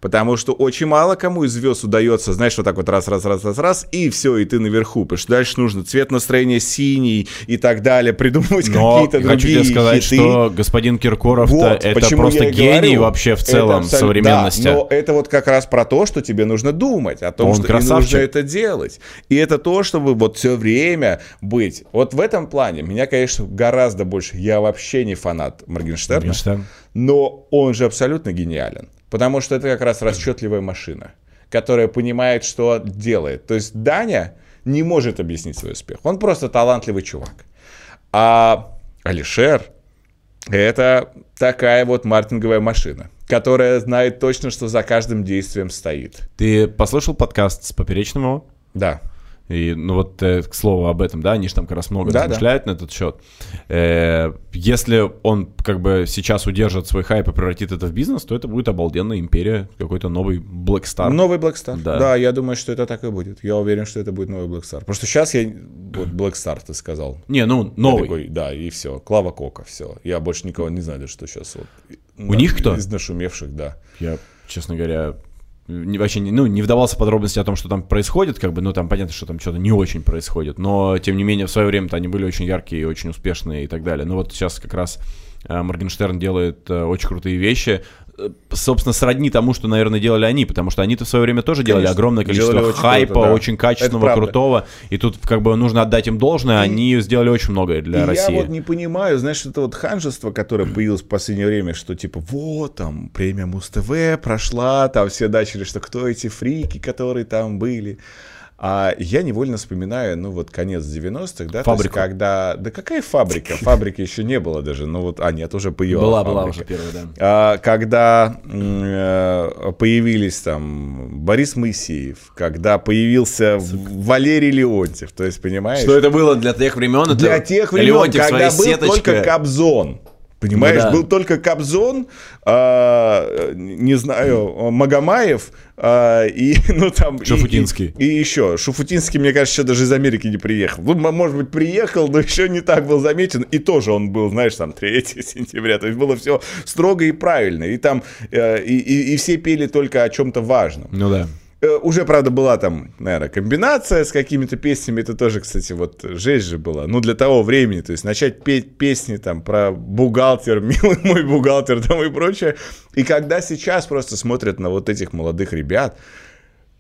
Потому что очень мало кому из звезд удается, знаешь, вот так вот раз, раз, раз, раз, раз, и все, и ты наверху. Потому что дальше нужно цвет настроения синий и так далее, придумывать Но какие-то хочу другие тебе сказать, хиты. что господин Киркоров Вот, это просто гений говорю. вообще в целом абсолютно- современности. Да, но это вот как раз про то, что тебе нужно думать, о том, Он что и нужно красавчик. это делать. И это то, чтобы вот все время быть. Вот в этом плане меня, конечно, гораздо больше. Я вообще не фанат Моргенштерна, Моргенштерн. но он же абсолютно гениален. Потому что это как раз расчетливая машина, которая понимает, что делает. То есть Даня не может объяснить свой успех. Он просто талантливый чувак. А Алишер это такая вот маркетинговая машина, которая знает точно, что за каждым действием стоит. Ты послушал подкаст с Поперечным его? Да. И, ну вот, э, к слову об этом, да, они же там как раз много Да, размышляют на этот счет. Э, если он как бы сейчас удержит свой хайп и превратит это в бизнес, то это будет обалденная империя, какой-то новый Black Star. Новый Black Star. Да. Да. я думаю, что это так и будет. Я уверен, что это будет новый Black Star. Потому что сейчас я... Вот Black Star ты сказал. Не, ну, Я новый. такой, да, и все. Клава Кока, все. Я больше никого не знаю, что сейчас вот. У них кто? Из нашумевших, да. Я, честно говоря, не, вообще не, ну, не вдавался в подробности о том, что там происходит, как бы, ну, там понятно, что там что-то не очень происходит, но, тем не менее, в свое время-то они были очень яркие и очень успешные и так далее. Но вот сейчас как раз Моргенштерн делает э, очень крутые вещи, Э, собственно, сродни тому, что, наверное, делали они, потому что они-то в свое время тоже делали Конечно. огромное количество Делали очень хайпа, круто, да. очень качественного, крутого, и тут, как бы, нужно отдать им должное, они сделали очень многое для И России. я вот не понимаю, знаешь, это вот ханжество, которое появилось в последнее время, что типа, вот, там, премия Муз-ТВ прошла, там все начали, что кто эти фрики, которые там были. А я невольно вспоминаю, ну вот конец 90-х, да, Фабрику. когда... Да какая фабрика? Фабрики еще не было даже, ну вот, а нет, уже появилась была, была фабрика. уже первая, да. А, когда э, появились там Борис Моисеев, когда появился Валерий Леонтьев, то есть, понимаешь? Что это было для тех времен? Для тех времен, Леонтьев когда был только сеточкой. Кобзон. Понимаешь, Ну да. был только Кобзон, а, не знаю, Магомаев а, и, ну там... и- Шуфутинский. И, и еще. Шуфутинский, мне кажется, еще даже из Америки не приехал. Ну, может быть, приехал, но еще не так был заметен. И тоже он был, знаешь, там 3 сентября. То есть было все строго и правильно. И там, э, и, и- и все пели только о чем-то важном. Ну да. Э, Уже, правда, была там, наверное, комбинация с какими-то песнями. Это тоже, кстати, вот жесть же была. Ну, для того времени. То есть начать петь песни там про бухгалтер, милый мой бухгалтер там и прочее. И когда сейчас просто смотрят на вот этих молодых ребят,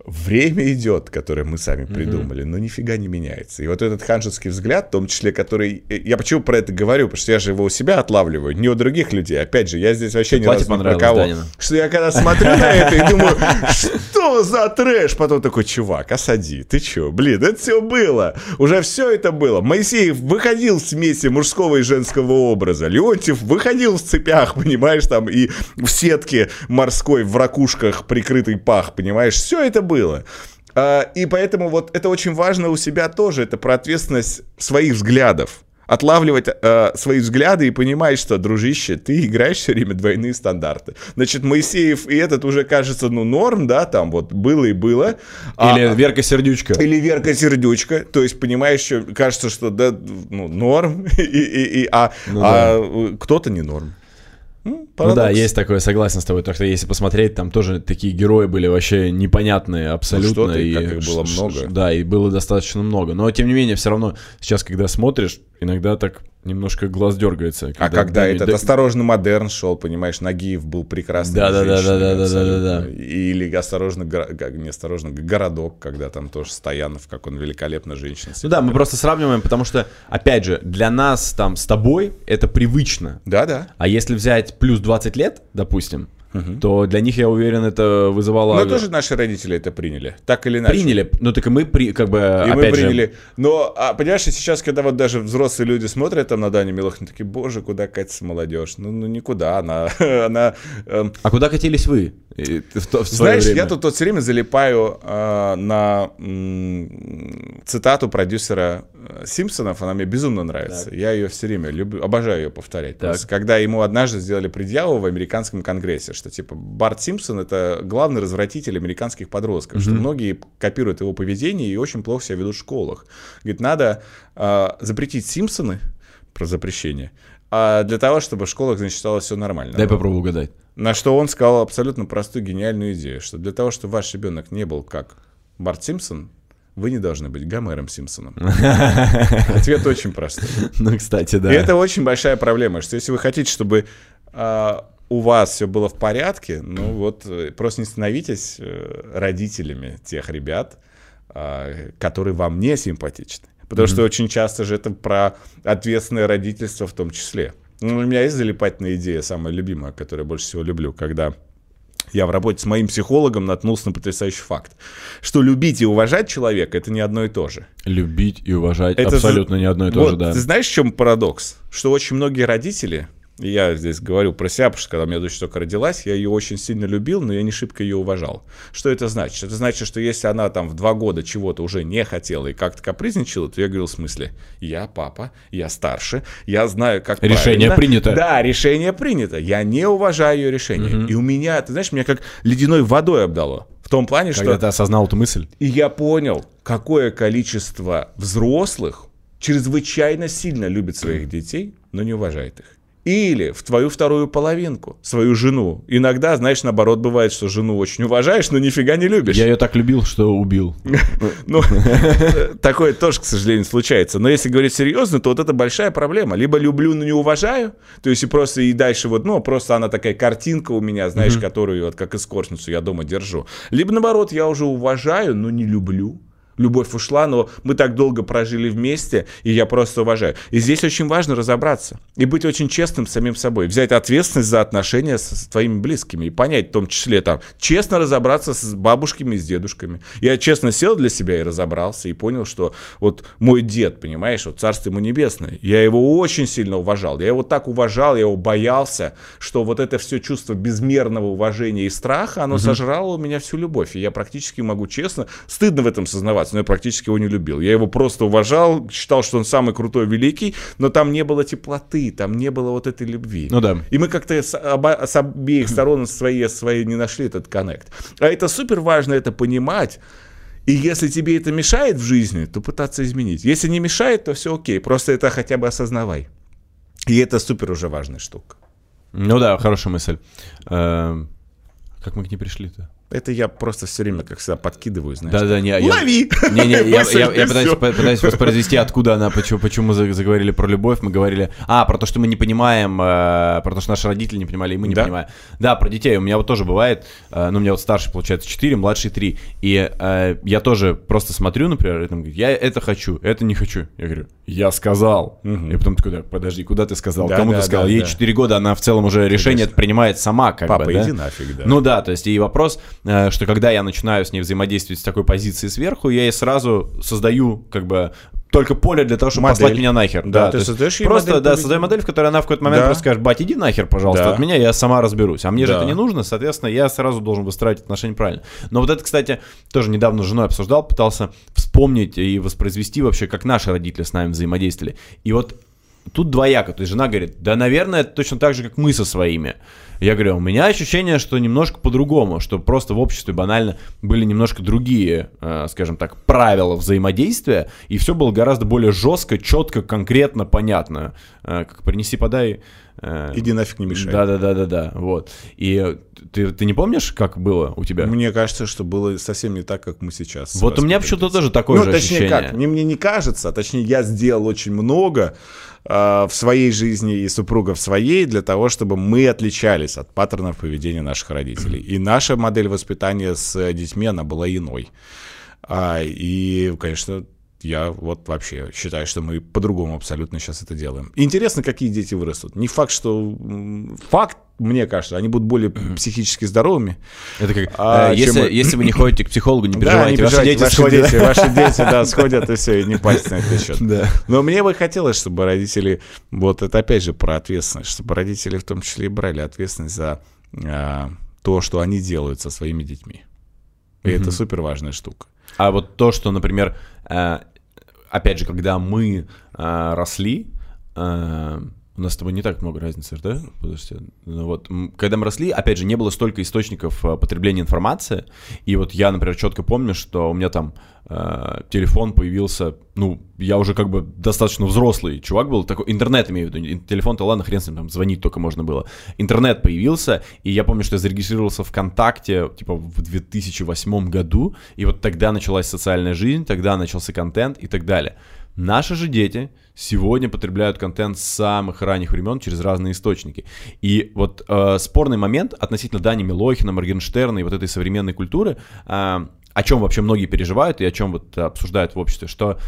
время идет, которое мы сами придумали, но нифига не меняется. И вот этот ханжеский взгляд, в том числе, который... э, Я почему про это говорю? Потому что я же его у себя отлавливаю, не у других людей. Опять же, я здесь вообще Платье разу не про кого. Данину. Что я когда смотрю на это и думаю, что за трэш? Потом такой, чувак, осади, ты чё? Блин, это все было. Уже все это было. Моисеев выходил в смеси мужского и женского образа. Леонтьев выходил в цепях, понимаешь, там и в сетке морской, в ракушках прикрытый пах, понимаешь? Все это было. А, И поэтому вот это очень важно у себя тоже. Это про ответственность своих взглядов отлавливать э, свои взгляды и понимать, что, дружище, ты играешь все время двойные стандарты. Значит, Моисеев и этот уже кажется, ну, норм, да, там вот было и было. А- Или Верка Сердючка. или Верка Сердючка, то есть, понимаешь, что кажется, что да, ну, норм, и, и- и- а, Ну а, э, кто-то не норм. Ну парадокс. да, есть такое, согласен с тобой. Так что если посмотреть, там тоже такие герои были вообще непонятные абсолютно. что ты, как их было ш- ш- много. Да, и было достаточно много. Но тем не менее, все равно сейчас, когда смотришь, иногда так Немножко глаз дергается. а когда этот «Осторожно, модерн» шел, понимаешь, Нагиев был прекрасный. Да-да-да-да-да-да-да. Или «Осторожно, не осторожно, городок», когда там тоже Стоянов, как он великолепно женщина. Ну да, мы просто сравниваем, потому что, опять же, для нас там с тобой это привычно. Да-да. А если взять плюс 20 лет, допустим, угу. то для них, я уверен, это вызывало... Но тоже наши родители это приняли, так или иначе. Приняли, ну так и мы, при, как бы, И мы приняли. Же... Но, а, понимаешь, сейчас, когда вот даже взрослые люди смотрят там на Даню Милохину, такие, боже, куда катится молодежь? Ну, ну никуда, она... она эм... А куда катились вы? В, в Знаешь, время? я тут вот все время залипаю э, на м, цитату продюсера э, Симпсонов, она мне безумно нравится. Так. Я ее все время люблю, обожаю ее повторять. Просто, когда ему однажды сделали предъяву в американском конгрессе, что типа Барт Симпсон это главный развратитель американских подростков, mm-hmm. что многие копируют его поведение и очень плохо себя ведут в школах. Говорит, надо э, запретить Симпсоны про запрещение, а для того, чтобы в школах, значит, стало все нормально. Дай попробую угадать. На что он сказал абсолютно простую гениальную идею, что для того, чтобы ваш ребенок не был как Барт Симпсон, вы не должны быть Гомером Симпсоном. Ответ очень простой. Ну, кстати, да. И это очень большая проблема, что если вы хотите, чтобы а, у вас все было в порядке, ну вот э, просто не становитесь э, родителями тех ребят, а, которые вам не симпатичны. Потому что очень часто же это про ответственное родительство в том числе. Ну, у меня есть залипательная идея, самая любимая, которую я больше всего люблю, когда я в работе с моим психологом наткнулся на потрясающий факт, что любить и уважать человека это не одно и то же. Любить и уважать это абсолютно за... не одно и то вот, же, да. Ты знаешь, в чем парадокс? Что очень многие родители я здесь говорю про себя, потому что когда у меня дочь только родилась, я ее очень сильно любил, но я не шибко ее уважал. Что это значит? Это значит, что если она там в два года чего-то уже не хотела и как-то капризничала, то я говорил в смысле, я папа, я старше, я знаю, как Решение правильно. принято. Да, решение принято. Я не уважаю ее решение. Угу. И у меня, ты знаешь, меня как ледяной водой обдало. В том плане, Когда что... Когда ты осознал эту мысль? И я понял, какое количество взрослых чрезвычайно сильно любит своих детей, но не уважает их. Или в твою вторую половинку, свою жену. Иногда, знаешь, наоборот, бывает, что жену очень уважаешь, но нифига не любишь. Я ее так любил, что убил. Ну, такое тоже, к сожалению, случается. Но если говорить серьезно, то вот это большая проблема. Либо люблю, но не уважаю. То есть и просто и дальше вот, ну, просто она такая картинка у меня, знаешь, которую вот как эскортницу я дома держу. Либо наоборот, я уже уважаю, но не люблю любовь ушла, но мы так долго прожили вместе, и я просто уважаю. И здесь очень важно разобраться и быть очень честным с самим собой, взять ответственность за отношения с твоими близкими и понять, в том числе там, честно разобраться с бабушками и с дедушками. Я честно сел для себя и разобрался, и понял, что вот мой дед, понимаешь, вот царство ему небесное, я его очень сильно уважал, я его так уважал, я его боялся, что вот это все чувство безмерного уважения и страха, оно угу. сожрало у меня всю любовь, и я практически могу честно, стыдно в этом сознаваться, ситуации, но я практически его не любил. Я его просто уважал, считал, что он самый крутой, великий, но там не было теплоты, там не было вот этой любви. Ну да. И мы как-то с, оба, с обеих сторон свои, свои не нашли этот коннект. А это супер важно это понимать. И если тебе это мешает в жизни, то пытаться изменить. Если не мешает, то все окей. Просто это хотя бы осознавай. И это супер уже важная штука. Ну да, хорошая мысль. Эм, как мы к ней пришли-то? Это я просто все время, как всегда, подкидываю, знаешь. Да-да, не, Лови! Не-не, я, я, я пытаюсь, пытаюсь воспроизвести, откуда она, почему, почему мы заговорили про любовь, мы говорили, а, про то, что мы не понимаем, э, про то, что наши родители не понимали, и мы не да? понимаем. Да, про детей, у меня вот тоже бывает, э, ну, у меня вот старший, получается, 4, младший 3, и э, я тоже просто смотрю, например, и там, я это хочу, это не хочу. Я говорю, я сказал. Угу. И потом такой, да, подожди, куда ты сказал, да, кому да, ты сказал? Да, Ей да. 4 года, она в целом уже решение принимает сама, как Папа, бы, да? иди нафиг, да. Ну да, то есть и вопрос, Э, что когда я начинаю с ней взаимодействовать с такой позиции сверху, я ей сразу создаю как бы только поле для того, чтобы модель. послать меня нахер. Да, да ты создаешь Просто, модель да, создай модель, в которой она в какой-то момент да. просто скажет, бать, иди нахер, пожалуйста, да. от меня, я сама разберусь. А мне да. же это не нужно, соответственно, я сразу должен выстраивать отношения правильно. Но вот это, кстати, тоже недавно с женой обсуждал, пытался вспомнить и воспроизвести вообще, как наши родители с нами взаимодействовали. И вот тут двояко. То есть жена говорит, да, наверное, это точно так же, как мы со своими. Я говорю, у меня ощущение, что немножко по-другому, что просто в обществе банально были немножко другие, э, скажем так, правила взаимодействия, и все было гораздо более жестко, четко, конкретно, понятно. Э, как принеси, подай. Э, Иди нафиг не мешай. Да-да-да-да-да, вот. И ты, ты не помнишь, как было у тебя? Мне кажется, что было совсем не так, как мы сейчас. Вот у меня почему-то тоже такое ну, же точнее ощущение. как, мне, мне не кажется, а точнее я сделал очень много, в своей жизни и супруга в своей, для того, чтобы мы отличались от паттернов поведения наших родителей. И наша модель воспитания с детьми, она была иной. А, и, конечно, я вот вообще считаю, что мы по-другому абсолютно сейчас это делаем. Интересно, какие дети вырастут. Не факт, что... Факт, мне кажется, они будут более психически здоровыми. Это как, а, э, если, чем... если вы не ходите к психологу, не переживайте, да, не ваши дети ваши сходят. Дети, ваши дети, да, сходят и все, и не пасть на этот счет. Да. Но мне бы хотелось, чтобы родители, вот это опять же про ответственность, чтобы родители в том числе и брали ответственность за а, то, что они делают со своими детьми. И mm-hmm. это супер важная штука. А вот то, что, например, опять же, когда мы э, росли, э, у нас с тобой не так много разницы, да? Подожди. Ну, вот, когда мы росли, опять же, не было столько источников э, потребления информации. И вот я, например, четко помню, что у меня там э, телефон появился, ну, я уже как бы достаточно взрослый чувак был, такой, интернет имею в виду, телефон-то ладно, хрен с ним, там звонить только можно было. Интернет появился, и я помню, что я зарегистрировался ВКонтакте, типа, в 2008 году, и вот тогда началась социальная жизнь, тогда начался контент и так далее. Наши же дети сегодня потребляют контент с самых ранних времен через разные источники. И вот э, спорный момент относительно Дани Милохина, Моргенштерна и вот этой современной культуры, э, о чем вообще многие переживают и о чем вот обсуждают в обществе, что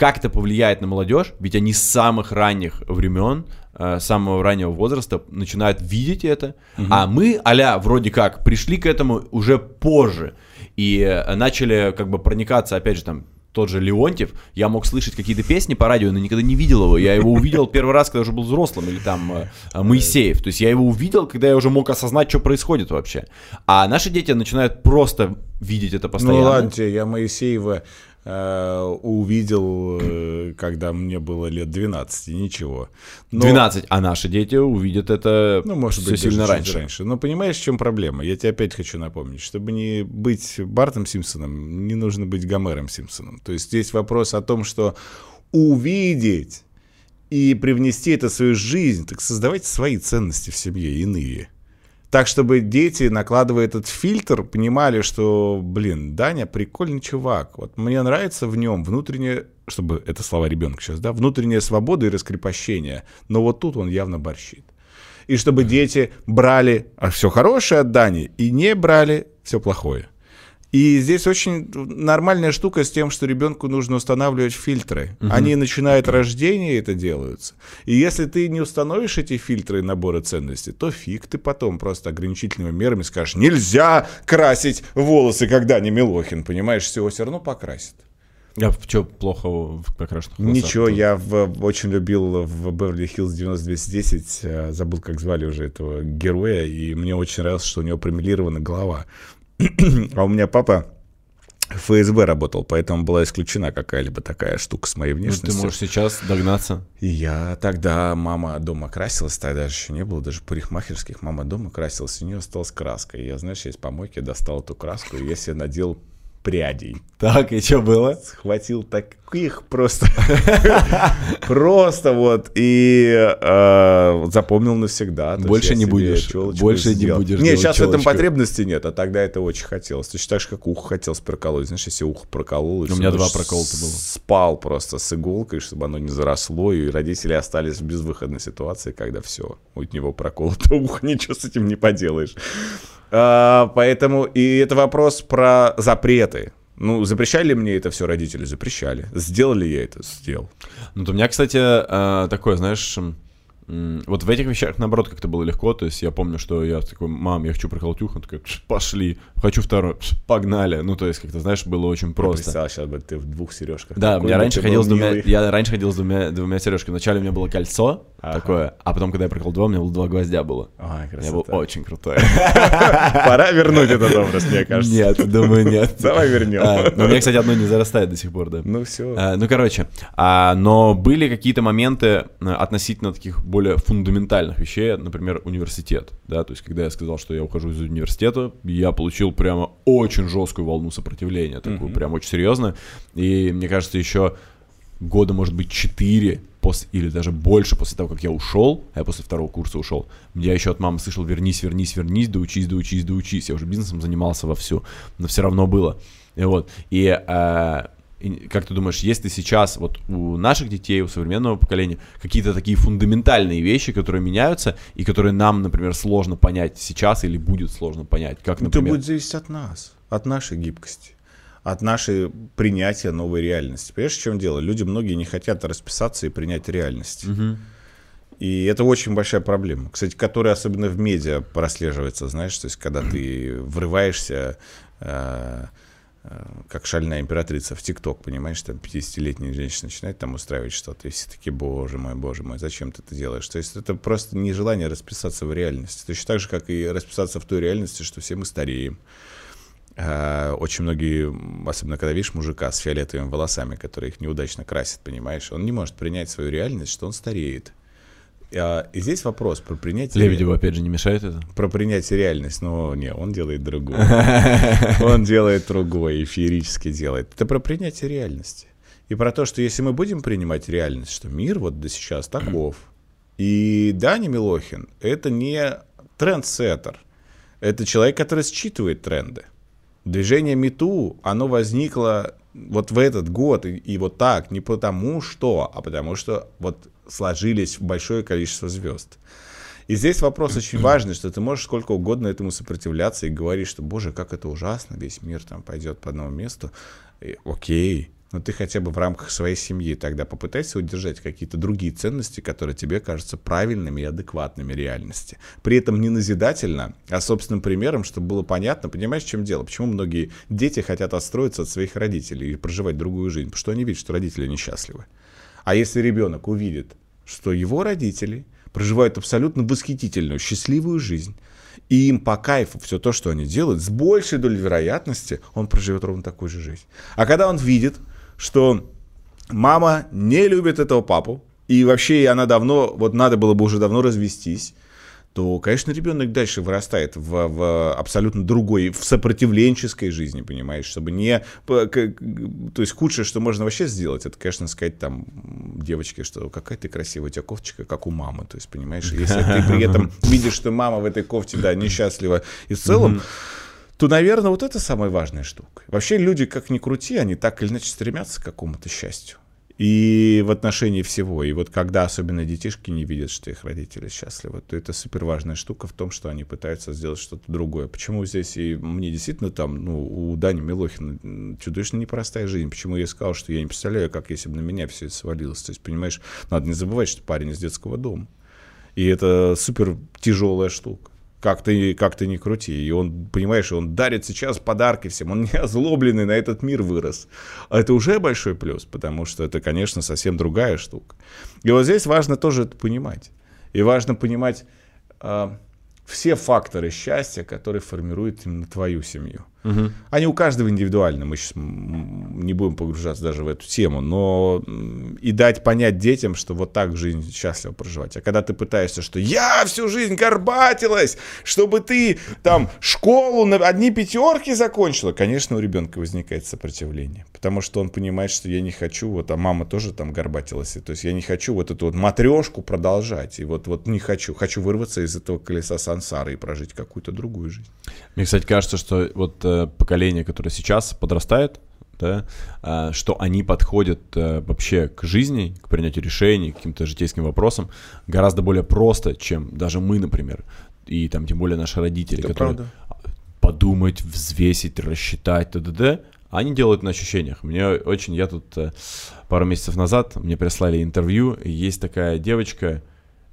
как это повлияет на молодежь, ведь они с самых ранних времен, э, самого раннего возраста начинают видеть это, угу. а мы, аля, вроде как, пришли к этому уже позже и э, начали как бы проникаться, опять же, там, тот же Леонтьев, я мог слышать какие-то песни по радио, но никогда не видел его. Я его увидел первый раз, когда уже был взрослым, или там э, э, Моисеев. То есть я его увидел, когда я уже мог осознать, что происходит вообще. А наши дети начинают просто видеть это постоянно. Ну ладно, я Моисеева увидел, э, когда мне было лет 12, и ничего. Но, 12, а наши дети увидят это ну, может все быть, сильно раньше. раньше. Но понимаешь, в чем проблема? Я тебе опять хочу напомнить, чтобы не быть Бартом Симпсоном, не нужно быть Гомером Симпсоном. То есть здесь вопрос о том, что увидеть и привнести это в свою жизнь, так создавайте свои ценности в семье, иные. Так, чтобы дети, накладывая этот фильтр, понимали, что, блин, Даня прикольный чувак. Вот мне нравится в нем внутреннее, чтобы это слова ребенка сейчас, да, внутренняя свобода и раскрепощение. Но вот тут он явно борщит. И чтобы дети брали а все хорошее от Дани и не брали все плохое. И здесь очень нормальная штука с тем, что ребенку нужно устанавливать фильтры. Угу. Они начинают рождение это делаются. И если ты не установишь эти фильтры и наборы ценностей, то фиг ты потом просто ограничительными мерами скажешь, нельзя красить волосы, когда не Милохин, понимаешь, все, все равно покрасит. А что плохо в покрашенных волосах? Ничего, я в, очень любил в Беверли-Хиллз 9210, э, забыл, как звали уже этого героя, и мне очень нравилось, что у него промелирована голова. а у меня папа в ФСБ работал, поэтому была исключена какая-либо такая штука с моей внешностью. Ну, ты можешь сейчас догнаться. И я тогда, мама дома красилась, тогда же еще не было даже парикмахерских, мама дома красилась, у нее осталась краска. И я, знаешь, я из помойки достал эту краску, и я себе надел прядей. Так, и что было? Схватил таких просто. Просто вот. И э, запомнил навсегда. Больше не будешь. Больше не будешь. Нет, сейчас в этом потребности нет, а тогда это очень хотелось. Ты считаешь, как ухо хотелось проколоть. Знаешь, если ухо проколол. У меня два проколота было. Спал просто с иголкой, чтобы оно не заросло. И родители остались в безвыходной ситуации, когда все, у него проколото ухо, ничего с этим не поделаешь. А, поэтому и это вопрос про запреты. Ну, запрещали мне это все родители? Запрещали. Сделали я это? Сделал. Ну, у меня, кстати, а, такое, знаешь, вот в этих вещах, наоборот, как-то было легко. То есть я помню, что я такой, мам, я хочу проколоть ухо. Он такой, пошли. Хочу второй. Погнали. Ну, то есть, как-то, знаешь, было очень просто. Я сейчас бы ты в двух сережках. Да, я раньше ходил с двумя, я раньше ходил с двумя, двумя сережками. Вначале у меня было кольцо ага. такое, а потом, когда я проколол два, у меня было два гвоздя было. Ой, красота. Я был очень крутой. Пора вернуть этот образ, мне кажется. Нет, думаю, нет. Давай вернем. А, но у меня, кстати, одно не зарастает до сих пор, да. Ну, все. А, ну, короче, а, но были какие-то моменты э, относительно таких более фундаментальных вещей, например, университет, да, то есть когда я сказал, что я ухожу из университета, я получил прямо очень жесткую волну сопротивления, такую mm-hmm. прям очень серьезно, и мне кажется, еще года, может быть, 4 после, или даже больше после того, как я ушел, а я после второго курса ушел, я еще от мамы слышал, вернись, вернись, вернись, да учись, да учись, да учись, я уже бизнесом занимался вовсю, но все равно было, и вот, и И как ты думаешь, есть ли сейчас вот у наших детей, у современного поколения какие-то такие фундаментальные вещи, которые меняются и которые нам, например, сложно понять сейчас или будет сложно понять? Как, например... Это будет зависеть от нас, от нашей гибкости от нашей принятия новой реальности. Понимаешь, в чем дело? Люди многие не хотят расписаться и принять реальность. Угу. И это очень большая проблема, кстати, которая особенно в медиа прослеживается, знаешь, то есть когда ты врываешься э, э, как шальная императрица в ТикТок, понимаешь, там 50-летняя женщина начинает там устраивать что-то, и все таки боже мой, боже мой, зачем ты это делаешь? То есть это просто нежелание расписаться в реальности. Точно так же, как и расписаться в той реальности, что все мы стареем. Э, очень многие, особенно когда видишь мужика с фиолетовыми волосами, который их неудачно красит, понимаешь, он не может принять свою реальность, что он стареет. А, и здесь вопрос про принятие... Лебедеву, опять же, не мешает это? Про принятие реальность, но не, он делает другое. Он делает другое, эфирически делает. Это про принятие реальности. И про то, что если мы будем принимать реальность, что мир вот до сейчас таков, и Даня Милохин — это не трендсеттер, это человек, который считывает тренды. Движение МИТУ, оно возникло вот в этот год и, и вот так, не потому что, а потому что вот сложились большое количество звезд. И здесь вопрос очень важный, что ты можешь сколько угодно этому сопротивляться и говорить, что, боже, как это ужасно, весь мир там пойдет по одному месту. И, окей, но ты хотя бы в рамках своей семьи тогда попытайся удержать какие-то другие ценности, которые тебе кажутся правильными и адекватными реальности. При этом не назидательно, а собственным примером, чтобы было понятно, понимаешь, в чем дело? Почему многие дети хотят отстроиться от своих родителей и проживать другую жизнь? Потому что они видят, что родители несчастливы. А если ребенок увидит, что его родители проживают абсолютно восхитительную, счастливую жизнь, и им по кайфу все то, что они делают, с большей долей вероятности он проживет ровно такую же жизнь. А когда он видит, что мама не любит этого папу, и вообще она давно, вот надо было бы уже давно развестись, то, конечно, ребенок дальше вырастает в, в абсолютно другой, в сопротивленческой жизни, понимаешь, чтобы не... То есть худшее, что можно вообще сделать, это, конечно, сказать там девочке, что какая ты красивая, у тебя кофточка, как у мамы, то есть, понимаешь, если ты при этом видишь, что мама в этой кофте, да, несчастлива, и в целом, то, наверное, вот это самая важная штука. Вообще люди, как ни крути, они так или иначе стремятся к какому-то счастью. И в отношении всего. И вот когда особенно детишки не видят, что их родители счастливы, то это супер важная штука в том, что они пытаются сделать что-то другое. Почему здесь и мне действительно там, ну, у Дани Милохина чудовищно непростая жизнь. Почему я сказал, что я не представляю, как если бы на меня все это свалилось. То есть, понимаешь, надо не забывать, что парень из детского дома. И это супер тяжелая штука как ты, как ты не крути. И он, понимаешь, он дарит сейчас подарки всем, он не озлобленный на этот мир вырос. А это уже большой плюс, потому что это, конечно, совсем другая штука. И вот здесь важно тоже это понимать. И важно понимать э, все факторы счастья, которые формируют именно твою семью. Угу. Они у каждого индивидуально, мы сейчас не будем погружаться даже в эту тему, но и дать понять детям, что вот так жизнь счастливо проживать. А когда ты пытаешься, что я всю жизнь горбатилась, чтобы ты там школу на одни пятерки закончила, конечно, у ребенка возникает сопротивление, потому что он понимает, что я не хочу, вот, а мама тоже там горбатилась, то есть я не хочу вот эту вот матрешку продолжать, и вот, вот не хочу, хочу вырваться из этого колеса сансары и прожить какую-то другую жизнь. Мне, кстати, кажется, что вот э, поколение, которое сейчас подрастает, да, э, что они подходят э, вообще к жизни, к принятию решений, к каким-то житейским вопросам гораздо более просто, чем даже мы, например, и там тем более наши родители, Это которые правда. подумать, взвесить, рассчитать, т.д. Они делают на ощущениях. Мне очень, я тут пару месяцев назад мне прислали интервью, есть такая девочка,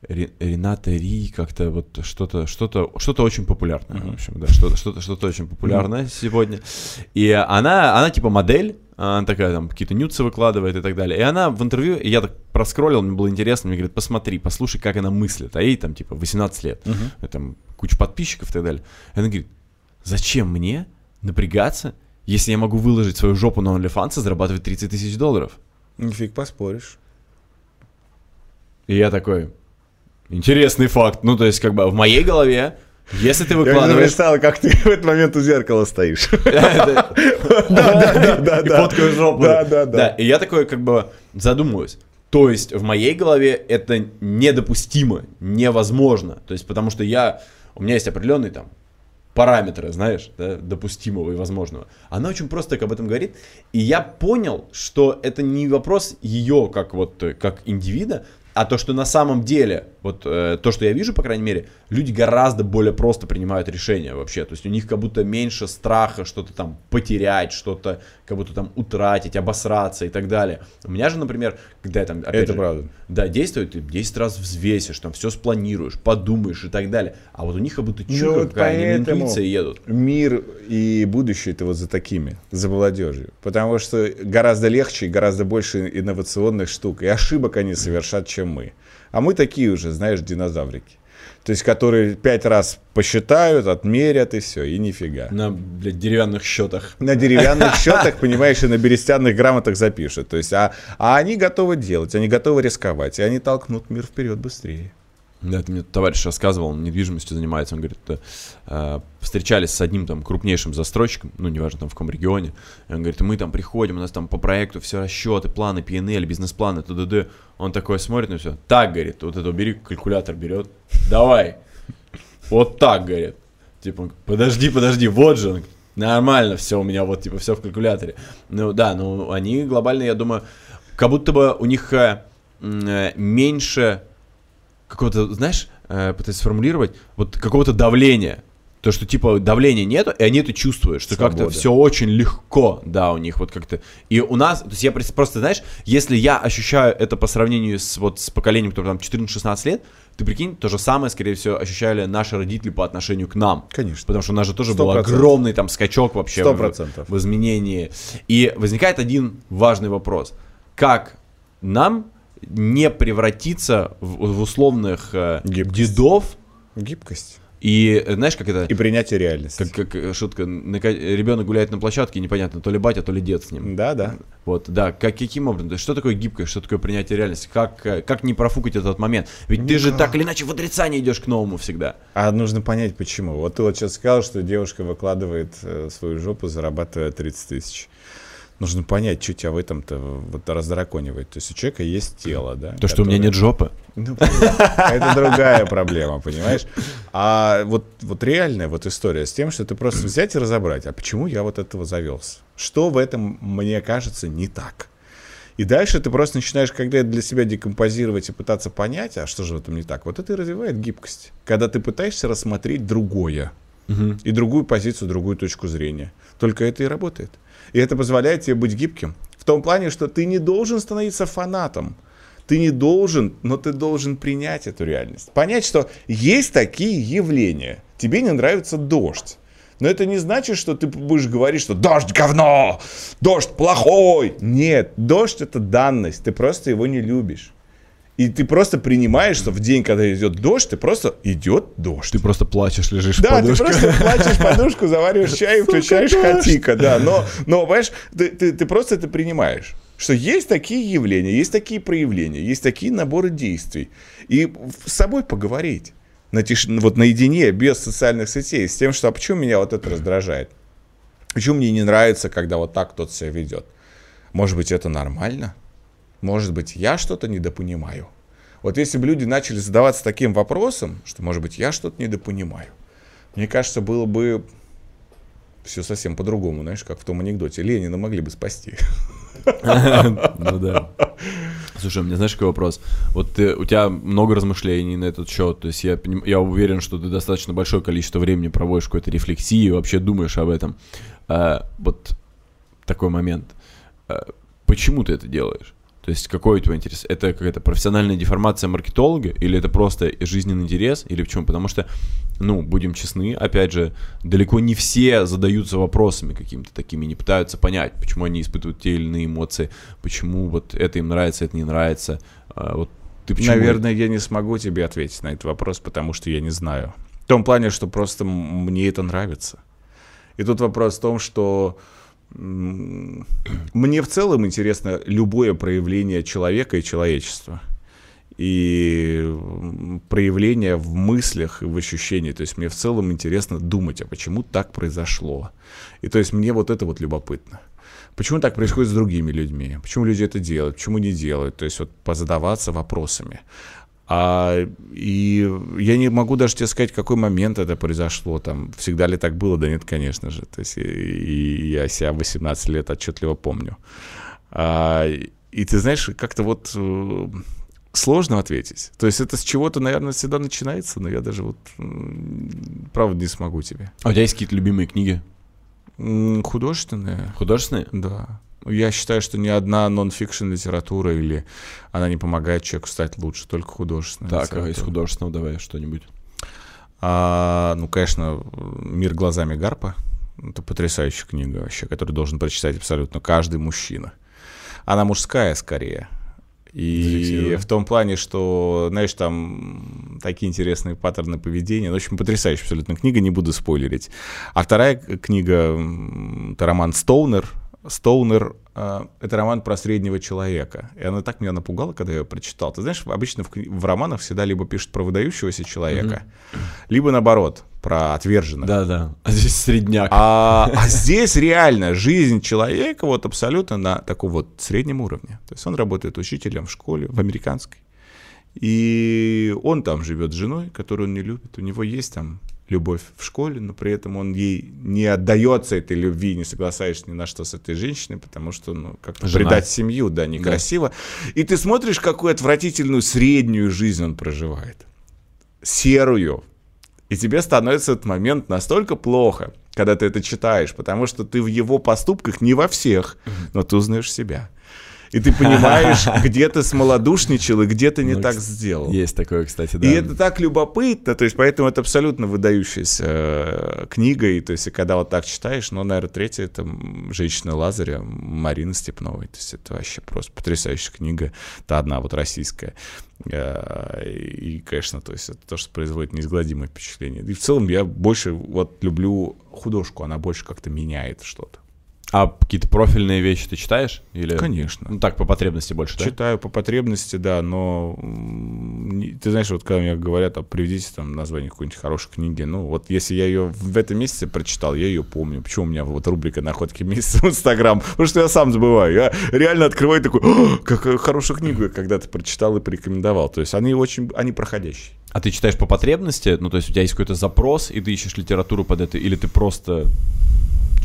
Рената Ри, как-то вот что-то, что-то, что-то очень популярное, uh-huh. в общем, да, что-то, что-то, что-то очень популярное uh-huh. сегодня. И она, она типа модель, она такая там какие-то нюцы выкладывает и так далее. И она в интервью, я так проскроллил, мне было интересно, мне говорит, посмотри, послушай, как она мыслит, а ей там типа 18 лет, uh-huh. там куча подписчиков и так далее. И она говорит, зачем мне напрягаться, если я могу выложить свою жопу на OnlyFans и зарабатывать 30 тысяч долларов? Нифиг поспоришь. И я такой, Интересный факт. Ну, то есть, как бы в моей голове, если ты выкладываешь... Я представил, как ты в этот момент у зеркала стоишь. Да, да, да. И фоткаю жопу. Да, да, да. И я такой, как бы, задумываюсь. То есть, в моей голове это недопустимо, невозможно. То есть, потому что я... У меня есть определенный там параметры, знаешь, да, допустимого и возможного. Она очень просто так об этом говорит, и я понял, что это не вопрос ее как вот, как индивида, а то, что на самом деле, вот э, то, что я вижу, по крайней мере, люди гораздо более просто принимают решения вообще. То есть у них как будто меньше страха что-то там потерять, что-то как будто там утратить, обосраться и так далее. У меня же, например, когда я там... Опять Это же, правда. Да, действует, ты 10 раз взвесишь, там все спланируешь, подумаешь и так далее. А вот у них как будто Ну, чука вот какая, интуиции едут. Мир и будущее это вот за такими, за молодежью. Потому что гораздо легче и гораздо больше инновационных штук. И ошибок они совершат, чем мы. А мы такие уже, знаешь, динозаврики. То есть, которые пять раз посчитают, отмерят и все, и нифига. На, блядь, деревянных счетах. На деревянных счетах, понимаешь, и на берестяных грамотах запишут. То есть, а, а они готовы делать, они готовы рисковать, и они толкнут мир вперед быстрее. Да, это мне товарищ рассказывал, он недвижимостью занимается, он говорит, э, встречались с одним там крупнейшим застройщиком, ну, неважно, там в каком регионе, и он говорит, мы там приходим, у нас там по проекту все расчеты, планы, PNL, бизнес-планы, т.д. Он такой смотрит на все, так, говорит, вот это бери, калькулятор берет, давай, вот так, говорит. Типа, подожди, подожди, вот же он, нормально все у меня, вот, типа, все в калькуляторе. Ну, да, ну, они глобально, я думаю, как будто бы у них э, э, меньше какого-то, знаешь, э, пытаюсь сформулировать, вот какого-то давления. То, что типа давления нету, и они это чувствуют, что как-то все очень легко, да, у них вот как-то. И у нас, то есть я прос- просто, знаешь, если я ощущаю это по сравнению с вот с поколением, которое там 14-16 лет, ты прикинь, то же самое, скорее всего, ощущали наши родители по отношению к нам. Конечно. Потому что у нас же тоже Сто был процентов. огромный там скачок вообще Сто в- процентов. в изменении. И возникает один важный вопрос. Как нам не превратиться в, в условных э, Гибкость. дедов Гибкость. и, э, знаешь, как это... И принятие реальности. Как, как э, шутка, ребенок гуляет на площадке, непонятно, то ли батя, то ли дед с ним. Да, да. Вот, да, как, каким образом? То есть, что такое гибкость, что такое принятие реальности? Как, э, как не профукать этот момент? Ведь ты же так или иначе в отрицание идешь к новому всегда. А нужно понять, почему. Вот ты вот сейчас сказал, что девушка выкладывает свою жопу, зарабатывая 30 тысяч. Нужно понять, что тебя в этом-то вот раздраконивает. То есть у человека есть тело, да? То, что у меня которое- нет жопы. Ну, это другая проблема, понимаешь? А вот, вот реальная вот история с тем, что ты просто взять и разобрать, а почему я вот этого завелся? Что в этом, мне кажется, не так? И дальше ты просто начинаешь, когда для себя декомпозировать и пытаться понять, а что же в этом не так, вот это и развивает гибкость. Когда ты пытаешься рассмотреть другое, и другую позицию, другую точку зрения. Только это и работает. И это позволяет тебе быть гибким. В том плане, что ты не должен становиться фанатом. Ты не должен, но ты должен принять эту реальность. Понять, что есть такие явления. Тебе не нравится дождь. Но это не значит, что ты будешь говорить, что дождь говно, дождь плохой. Нет, дождь это данность, ты просто его не любишь. И ты просто принимаешь, что в день, когда идет дождь, ты просто идет дождь. Ты просто плачешь, лежишь в Да, ты подушке. просто плачешь подушку, завариваешь чай и включаешь хатика, да. Но, но понимаешь, ты, ты, ты просто это принимаешь. Что есть такие явления, есть такие проявления, есть такие наборы действий. И с собой поговорить. На тиш... Вот наедине, без социальных сетей, с тем, что а почему меня вот это раздражает? Почему мне не нравится, когда вот так кто-то себя ведет? Может быть, это нормально? Может быть, я что-то недопонимаю? Вот если бы люди начали задаваться таким вопросом, что, может быть, я что-то недопонимаю, мне кажется, было бы все совсем по-другому, знаешь, как в том анекдоте. Ленина могли бы спасти. Ну да. Слушай, у меня знаешь какой вопрос? Вот ты, у тебя много размышлений на этот счет, то есть я, я уверен, что ты достаточно большое количество времени проводишь какой-то рефлексии вообще думаешь об этом. А, вот такой момент. А, почему ты это делаешь? То есть какой у тебя интерес? Это какая-то профессиональная деформация маркетолога или это просто жизненный интерес или почему? Потому что, ну, будем честны, опять же, далеко не все задаются вопросами какими-то такими, не пытаются понять, почему они испытывают те или иные эмоции, почему вот это им нравится, это не нравится. А, вот ты почему? Наверное, я не смогу тебе ответить на этот вопрос, потому что я не знаю. В том плане, что просто мне это нравится. И тут вопрос в том, что мне в целом интересно любое проявление человека и человечества. И проявление в мыслях и в ощущениях. То есть мне в целом интересно думать, а почему так произошло. И то есть мне вот это вот любопытно. Почему так происходит с другими людьми? Почему люди это делают? Почему не делают? То есть вот позадаваться вопросами. А, и я не могу даже тебе сказать, какой момент это произошло. Там, всегда ли так было? Да нет, конечно же. То есть, и, и я себя 18 лет отчетливо помню. А, и ты знаешь, как-то вот э, сложно ответить. То есть это с чего-то, наверное, всегда начинается, но я даже вот правда не смогу тебе. А у тебя есть какие-то любимые книги? Художественные. Художественные? Да. Я считаю, что ни одна нон-фикшн литература или она не помогает человеку стать лучше, только художественная. Так, а из художественного давай что-нибудь. А, ну, конечно, «Мир глазами Гарпа». Это потрясающая книга вообще, которую должен прочитать абсолютно каждый мужчина. Она мужская скорее. И в том плане, что, знаешь, там такие интересные паттерны поведения. Ну, в общем, потрясающая абсолютно книга, не буду спойлерить. А вторая книга — это роман «Стоунер», Стоунер э, — это роман про среднего человека. И она так меня напугала, когда я ее прочитал. Ты знаешь, обычно в, в романах всегда либо пишут про выдающегося человека, mm-hmm. либо наоборот, про отверженных. Да-да, а здесь средняк. А, а здесь реально жизнь человека вот абсолютно на таком вот среднем уровне. То есть он работает учителем в школе, в американской. И он там живет с женой, которую он не любит. У него есть там любовь в школе, но при этом он ей не отдается этой любви, не соглашаешься ни на что с этой женщиной, потому что, ну, как-то предать семью, да, некрасиво. Да. И ты смотришь, какую отвратительную среднюю жизнь он проживает. Серую. И тебе становится этот момент настолько плохо, когда ты это читаешь, потому что ты в его поступках не во всех, но ты узнаешь себя и ты понимаешь, где ты смолодушничал и где ты не ну, так сделал. Есть такое, кстати, да. И это так любопытно, то есть поэтому это абсолютно выдающаяся э, книга, и то есть когда вот так читаешь, ну, наверное, третья это «Женщина Лазаря» Марины Степновой, то есть это вообще просто потрясающая книга, та одна вот российская. Э, и, конечно, то есть это то, что производит неизгладимое впечатление. И в целом я больше вот люблю художку, она больше как-то меняет что-то. А какие-то профильные вещи ты читаешь? Или... Конечно. Ну так, по потребности больше, да? Читаю по потребности, да, но ты знаешь, вот когда мне говорят, а приведите там название какой-нибудь хорошей книги, ну вот если я ее в этом месяце прочитал, я ее помню. Почему у меня вот рубрика «Находки месяца» в Инстаграм? Потому что я сам забываю. Я реально открываю такой, какая хорошая книга я когда-то прочитал и порекомендовал. То есть они очень, они проходящие. А ты читаешь по потребности? Ну, то есть у тебя есть какой-то запрос, и ты ищешь литературу под это, или ты просто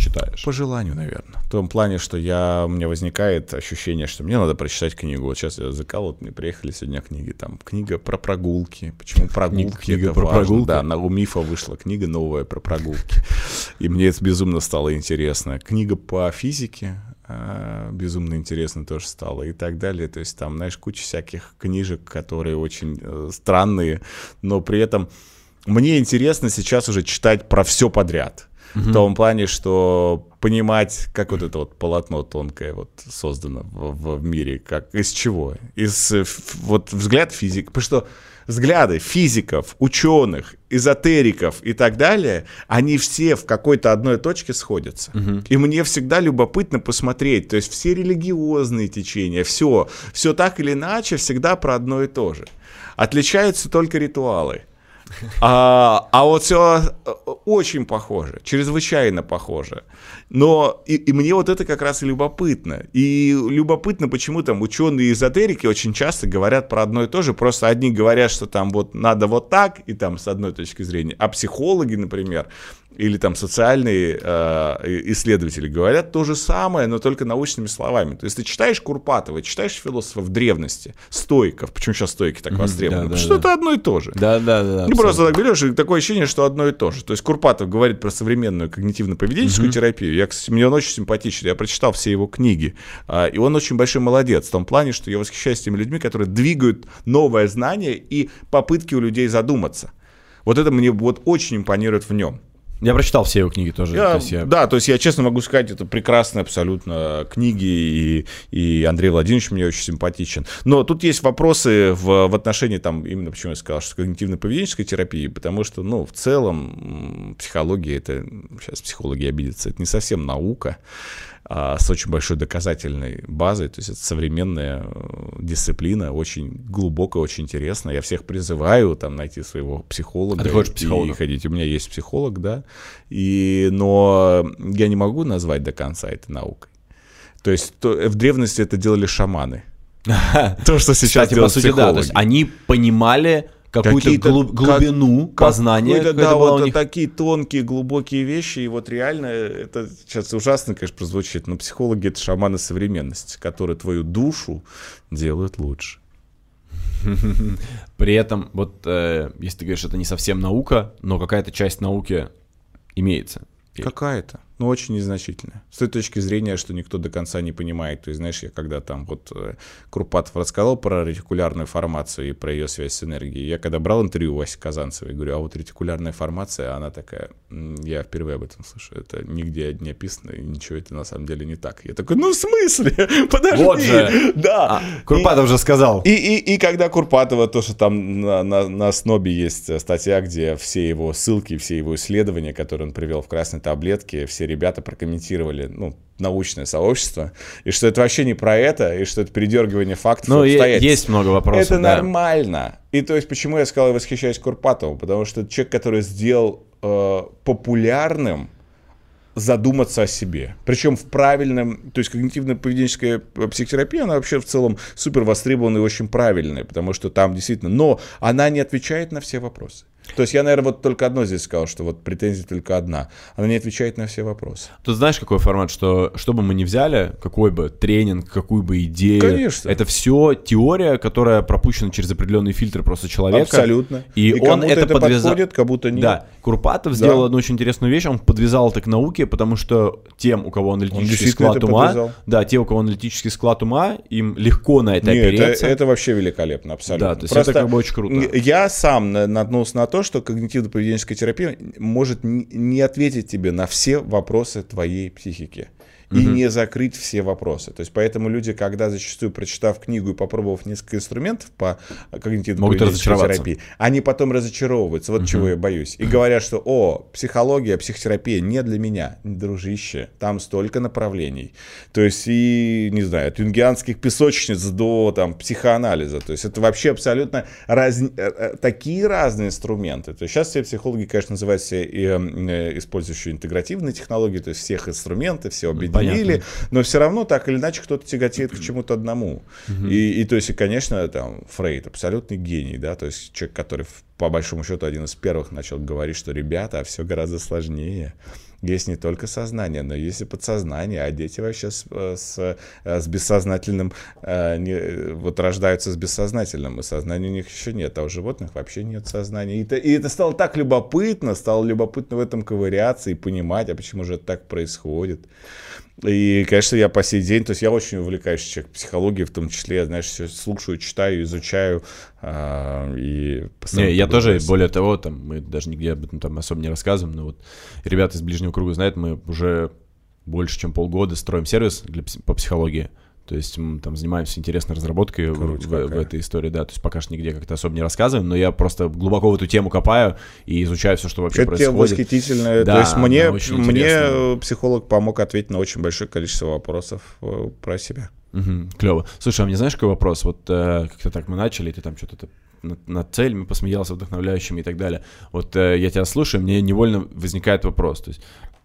читаешь? По желанию, наверное. В том плане, что я, у меня возникает ощущение, что мне надо прочитать книгу. Вот сейчас я закал, вот мне приехали сегодня книги, там, книга про прогулки. Почему прогулки? Книга это про важно. прогулки? Да, на, у Мифа вышла книга новая про прогулки. И мне это безумно стало интересно. Книга по физике, а, безумно интересно тоже стало и так далее. То есть там, знаешь, куча всяких книжек, которые очень э, странные, но при этом мне интересно сейчас уже читать про все подряд в том плане, что понимать, как вот это вот полотно тонкое вот создано в, в мире, как из чего? Из вот взгляд физик, потому что взгляды физиков, ученых, эзотериков и так далее, они все в какой-то одной точке сходятся. Угу. И мне всегда любопытно посмотреть, то есть все религиозные течения, все, все так или иначе всегда про одно и то же. Отличаются только ритуалы. А, а вот все э, очень похоже, чрезвычайно похоже. Но и, и мне вот это как раз и любопытно. И любопытно, почему там ученые эзотерики очень часто говорят про одно и то же. Просто одни говорят, что там вот надо вот так, и там с одной точки зрения. А психологи, например, или там социальные э, исследователи говорят то же самое, но только научными словами. То есть ты читаешь Курпатова, читаешь философов древности, стойков, почему сейчас стойки так востребованы? Mm-hmm, да, что да. это одно и то же. Да, да, да. Ну просто так берешь, и такое ощущение, что одно и то же. То есть Курпатов говорит про современную когнитивно-поведенческую mm-hmm. терапию. Я, кстати, мне он очень симпатичен, я прочитал все его книги. Э, и он очень большой молодец в том плане, что я восхищаюсь теми людьми, которые двигают новое знание и попытки у людей задуматься. Вот это мне вот очень импонирует в нем. Я прочитал все его книги тоже. Я, то есть я... Да, то есть я честно могу сказать, это прекрасные абсолютно книги, и, и Андрей Владимирович мне очень симпатичен. Но тут есть вопросы в, в отношении, там, именно почему я сказал, что когнитивно-поведенческой терапии, потому что, ну, в целом психология, это, сейчас психологи обидятся, это не совсем наука. А, с очень большой доказательной базой. То есть это современная э, дисциплина, очень глубокая, очень интересная. Я всех призываю там найти своего психолога. А ты хочешь психолога? И ходить. У меня есть психолог, да. И, но я не могу назвать до конца это наукой. То есть то, в древности это делали шаманы. То, что сейчас Кстати, по делают сути, да. То психологи. есть они понимали какую-то глуб- глубину Как- познания. какое-то да, вот у них. такие тонкие, глубокие вещи, и вот реально, это сейчас ужасно, конечно, прозвучит, но психологи — это шаманы современности, которые твою душу делают лучше. При этом, вот, э, если ты говоришь, это не совсем наука, но какая-то часть науки имеется. Какая-то, но очень незначительная. С той точки зрения, что никто до конца не понимает. То есть, знаешь, я когда там вот э, Курпатов рассказал про ретикулярную формацию и про ее связь с энергией, я когда брал интервью у Васи Казанцевой, говорю, а вот ретикулярная формация, она такая, «М, я впервые об этом слышу, это нигде не описано, и ничего это на самом деле не так. Я такой, ну в смысле? Подожди! Вот же! Да! А, Курпатов же сказал. И, и, и когда Курпатова, то, что там на, на, на Снобе есть э, статья, где все его ссылки, все его исследования, которые он привел в красной таблетке, все ребята прокомментировали, ну, научное сообщество, и что это вообще не про это, и что это передергивание фактов Ну, и и обстоятельств. есть много вопросов, Это да. нормально. И то есть, почему я сказал, я восхищаюсь Курпатовым? Потому что это человек, который сделал э, популярным задуматься о себе. Причем в правильном, то есть когнитивно-поведенческая психотерапия, она вообще в целом супер востребованная и очень правильная, потому что там действительно, но она не отвечает на все вопросы. То есть я, наверное, вот только одно здесь сказал, что вот претензия только одна. Она не отвечает на все вопросы. Тут знаешь, какой формат, что что бы мы ни взяли, какой бы тренинг, какую бы идею, Конечно. это все теория, которая пропущена через определенные фильтры просто человека. Абсолютно. И, он кому-то это, это подвязал. подходит, кому-то нет. Да, Курпатов Да. сделал одну очень интересную вещь, он подвязал это к науке, потому что тем, у кого аналитический склад это ума, подвязал. да, те, у кого аналитический склад ума, им легко на это Нет, это, опереться. это вообще великолепно, абсолютно. Да, то есть это как бы очень круто. Я сам на- наткнулся на то, что когнитивно-поведенческая терапия может не ответить тебе на все вопросы твоей психики. И не закрыть все вопросы. То есть поэтому люди, когда зачастую, прочитав книгу и попробовав несколько инструментов по разочароваться. терапии, они потом разочаровываются. Вот чего я боюсь. И говорят, что, о, психология, психотерапия не для меня. Дружище, там столько направлений. То есть и, не знаю, от юнгианских песочниц до там психоанализа. То есть это вообще абсолютно раз... э, э, такие разные инструменты. То есть сейчас все психологи, конечно, называют себя и, э, использующие интегративные технологии, то есть всех инструменты, все объединили, Понятно. но все равно так или иначе кто-то тяготеет к чему-то одному. И, и то есть, и, конечно, там Фрейд абсолютный гений, да, то есть человек, который по большому счету один из первых начал говорить, что ребята, все гораздо сложнее. Есть не только сознание, но есть и подсознание, а дети вообще с, э, с, э, с бессознательным, э, не- вот рождаются с бессознательным, и сознания у них еще нет, а у животных вообще нет сознания. И это, и это стало так любопытно, стало любопытно в этом ковыряться и понимать, а почему же это так происходит. И, конечно, я по сей день, то есть я очень увлекаюсь человек психологией, в том числе, я, знаешь, все слушаю, читаю, изучаю, а, и Не, я тоже, более того, там, мы даже нигде об этом там особо не рассказываем, но вот ребята из ближнего круга знают, мы уже больше, чем полгода строим сервис для, по психологии. То есть мы там занимаемся интересной разработкой в, Круть в- в этой истории, да. То есть пока что нигде как-то особо не рассказываем, но я просто глубоко в эту тему копаю и изучаю все, что вообще Это происходит. восхитительная. Да, То есть мне, мне интересная. психолог помог ответить на очень большое количество вопросов э, про себя. клево. Слушай, а мне знаешь, какой вопрос? Вот э, как-то так мы начали, ты там что-то над, над целями посмеялся, вдохновляющими и так далее. Вот э, я тебя слушаю, мне невольно возникает вопрос. То есть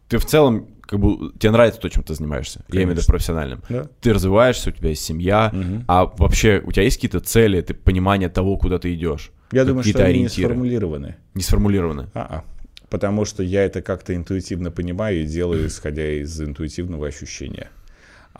ты в целом, как бы, тебе нравится то, чем ты занимаешься, я имею в виду Конечно. профессиональным. Да. Ты развиваешься, у тебя есть семья, Мгм. а вообще у тебя есть какие-то цели, ты понимание того, куда ты идешь? Я думаю, что они не ориентиры? сформулированы. Не сформулированы. А-а. Потому что я это как-то интуитивно понимаю и делаю, исходя из интуитивного ощущения.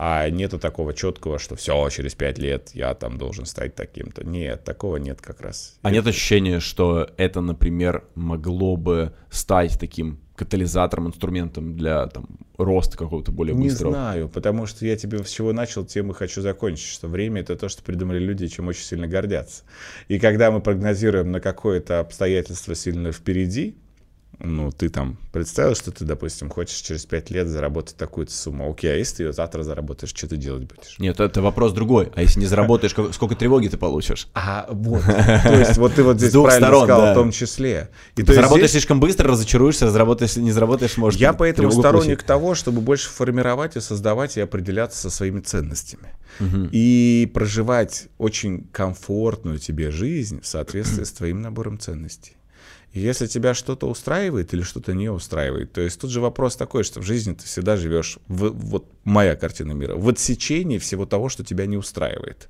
А нету такого четкого, что все, через пять лет я там должен стать таким-то. Нет, такого нет как раз. А нет ощущения, что это, например, могло бы стать таким катализатором, инструментом для там, роста какого-то более Не быстрого? знаю, потому что я тебе с чего начал, тем и хочу закончить, что время это то, что придумали люди, чем очень сильно гордятся. И когда мы прогнозируем на какое-то обстоятельство сильно впереди, ну, ты там представил, что ты, допустим, хочешь через пять лет заработать такую-то сумму. Окей, а если ты ее завтра заработаешь, что ты делать будешь? Нет, это вопрос другой. А если не заработаешь, сколько тревоги ты получишь? А вот, то есть вот ты вот здесь правильно сторон, сказал да. в том числе. И есть заработаешь здесь- слишком быстро, разочаруешься, разработаешь, не заработаешь, может Я поэтому сторонник плюсик. того, чтобы больше формировать и создавать и определяться со своими ценностями. И проживать очень комфортную тебе жизнь в соответствии с твоим набором ценностей. Если тебя что-то устраивает или что-то не устраивает, то есть тут же вопрос такой, что в жизни ты всегда живешь, в, вот моя картина мира, в отсечении всего того, что тебя не устраивает.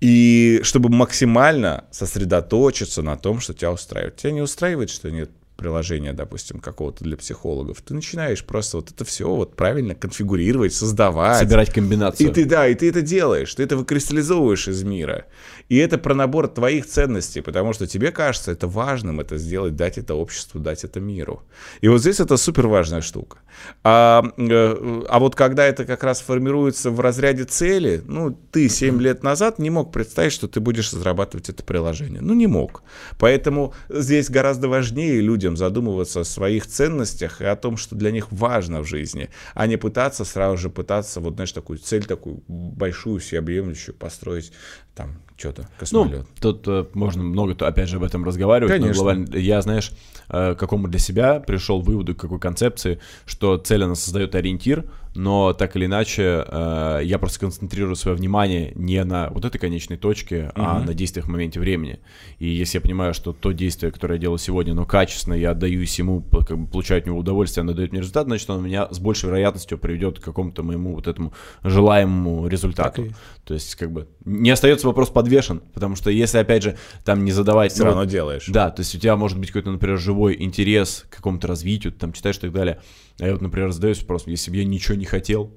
И чтобы максимально сосредоточиться на том, что тебя устраивает. Тебя не устраивает, что нет приложения, допустим, какого-то для психологов, ты начинаешь просто вот это все вот правильно конфигурировать, создавать. Собирать комбинацию. И ты, да, и ты это делаешь, ты это выкристаллизовываешь из мира. И это про набор твоих ценностей, потому что тебе кажется это важным это сделать, дать это обществу, дать это миру. И вот здесь это супер важная штука. А, э, а вот когда это как раз формируется в разряде цели, ну, ты 7 лет назад не мог представить, что ты будешь разрабатывать это приложение. Ну, не мог. Поэтому здесь гораздо важнее людям задумываться о своих ценностях и о том, что для них важно в жизни, а не пытаться сразу же пытаться вот, знаешь, такую цель такую большую, всеобъемлющую построить там что-то, космолет. Ну, тут э, можно много, опять же, об этом разговаривать. Конечно. глобально, я, знаешь, э, к какому для себя пришел выводу, к какой концепции, что цель, она создает ориентир, но так или иначе э, я просто концентрирую свое внимание не на вот этой конечной точке, угу. а на действиях в моменте времени. И если я понимаю, что то действие, которое я делаю сегодня, но качественно, я отдаюсь ему, как бы получаю от него удовольствие, оно дает мне результат, значит, он меня с большей вероятностью приведет к какому-то моему вот этому желаемому результату. Так То есть, как бы, не остается вопрос подвешен, потому что если, опять же, там не задавать... Все ну, равно делаешь. Да, то есть у тебя может быть какой-то, например, живой интерес к какому-то развитию, ты там читаешь и так далее, а я вот, например, задаюсь вопросом, если бы я ничего не хотел,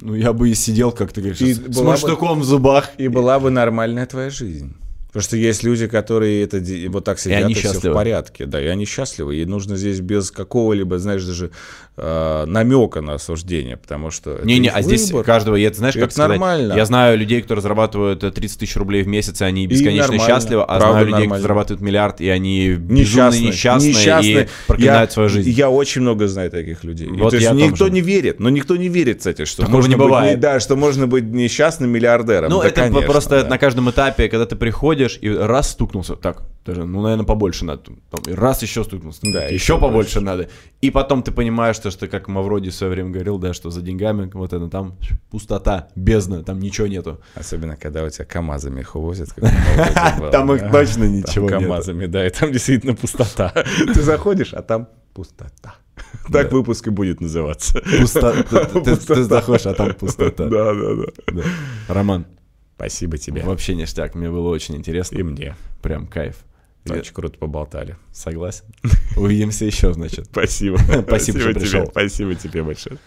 ну я бы и сидел, как ты говоришь, и с маштуком бы... в зубах. И была бы нормальная твоя жизнь. Потому что есть люди, которые это вот так сидят, и, они и все в порядке, да, и они счастливы. И нужно здесь без какого-либо, знаешь, даже э, намека на осуждение, потому что... Не-не, а выбор. здесь каждого, я, знаешь, как это сказать, нормально. Я знаю людей, которые зарабатывают 30 тысяч рублей в месяц, и они бесконечно и счастливы, а знаю людей, которые зарабатывают миллиард, и они несчастны, несчастны, несчастны и проклинают я, свою жизнь. Я очень много знаю таких людей. Вот То есть никто не верит, но никто не верит, кстати, что Такого можно не бывает. Быть, да, что можно быть несчастным миллиардером. Ну, да, это конечно, просто да. на каждом этапе, когда ты приходишь, приходишь и раз стукнулся, так, даже, ну, наверное, побольше надо, там, раз еще стукнулся, да, еще, еще побольше больше. надо. И потом ты понимаешь, что, что как Мавроди в свое время говорил, да, что за деньгами вот это там пустота, бездна, там ничего нету. Особенно, когда у тебя КАМАЗами их увозят. Там их точно ничего нет. КАМАЗами, да, и там действительно пустота. Ты заходишь, а там пустота. Так да. выпуск и будет называться. Пусто... Ты, ты заходишь, а там пустота. Да, да, да. да. Роман, Спасибо тебе. Вообще ништяк, мне было очень интересно. И мне. Прям кайф. Очень Я... круто поболтали. Согласен. Увидимся еще, значит. Спасибо. Спасибо, что пришел. Спасибо тебе большое.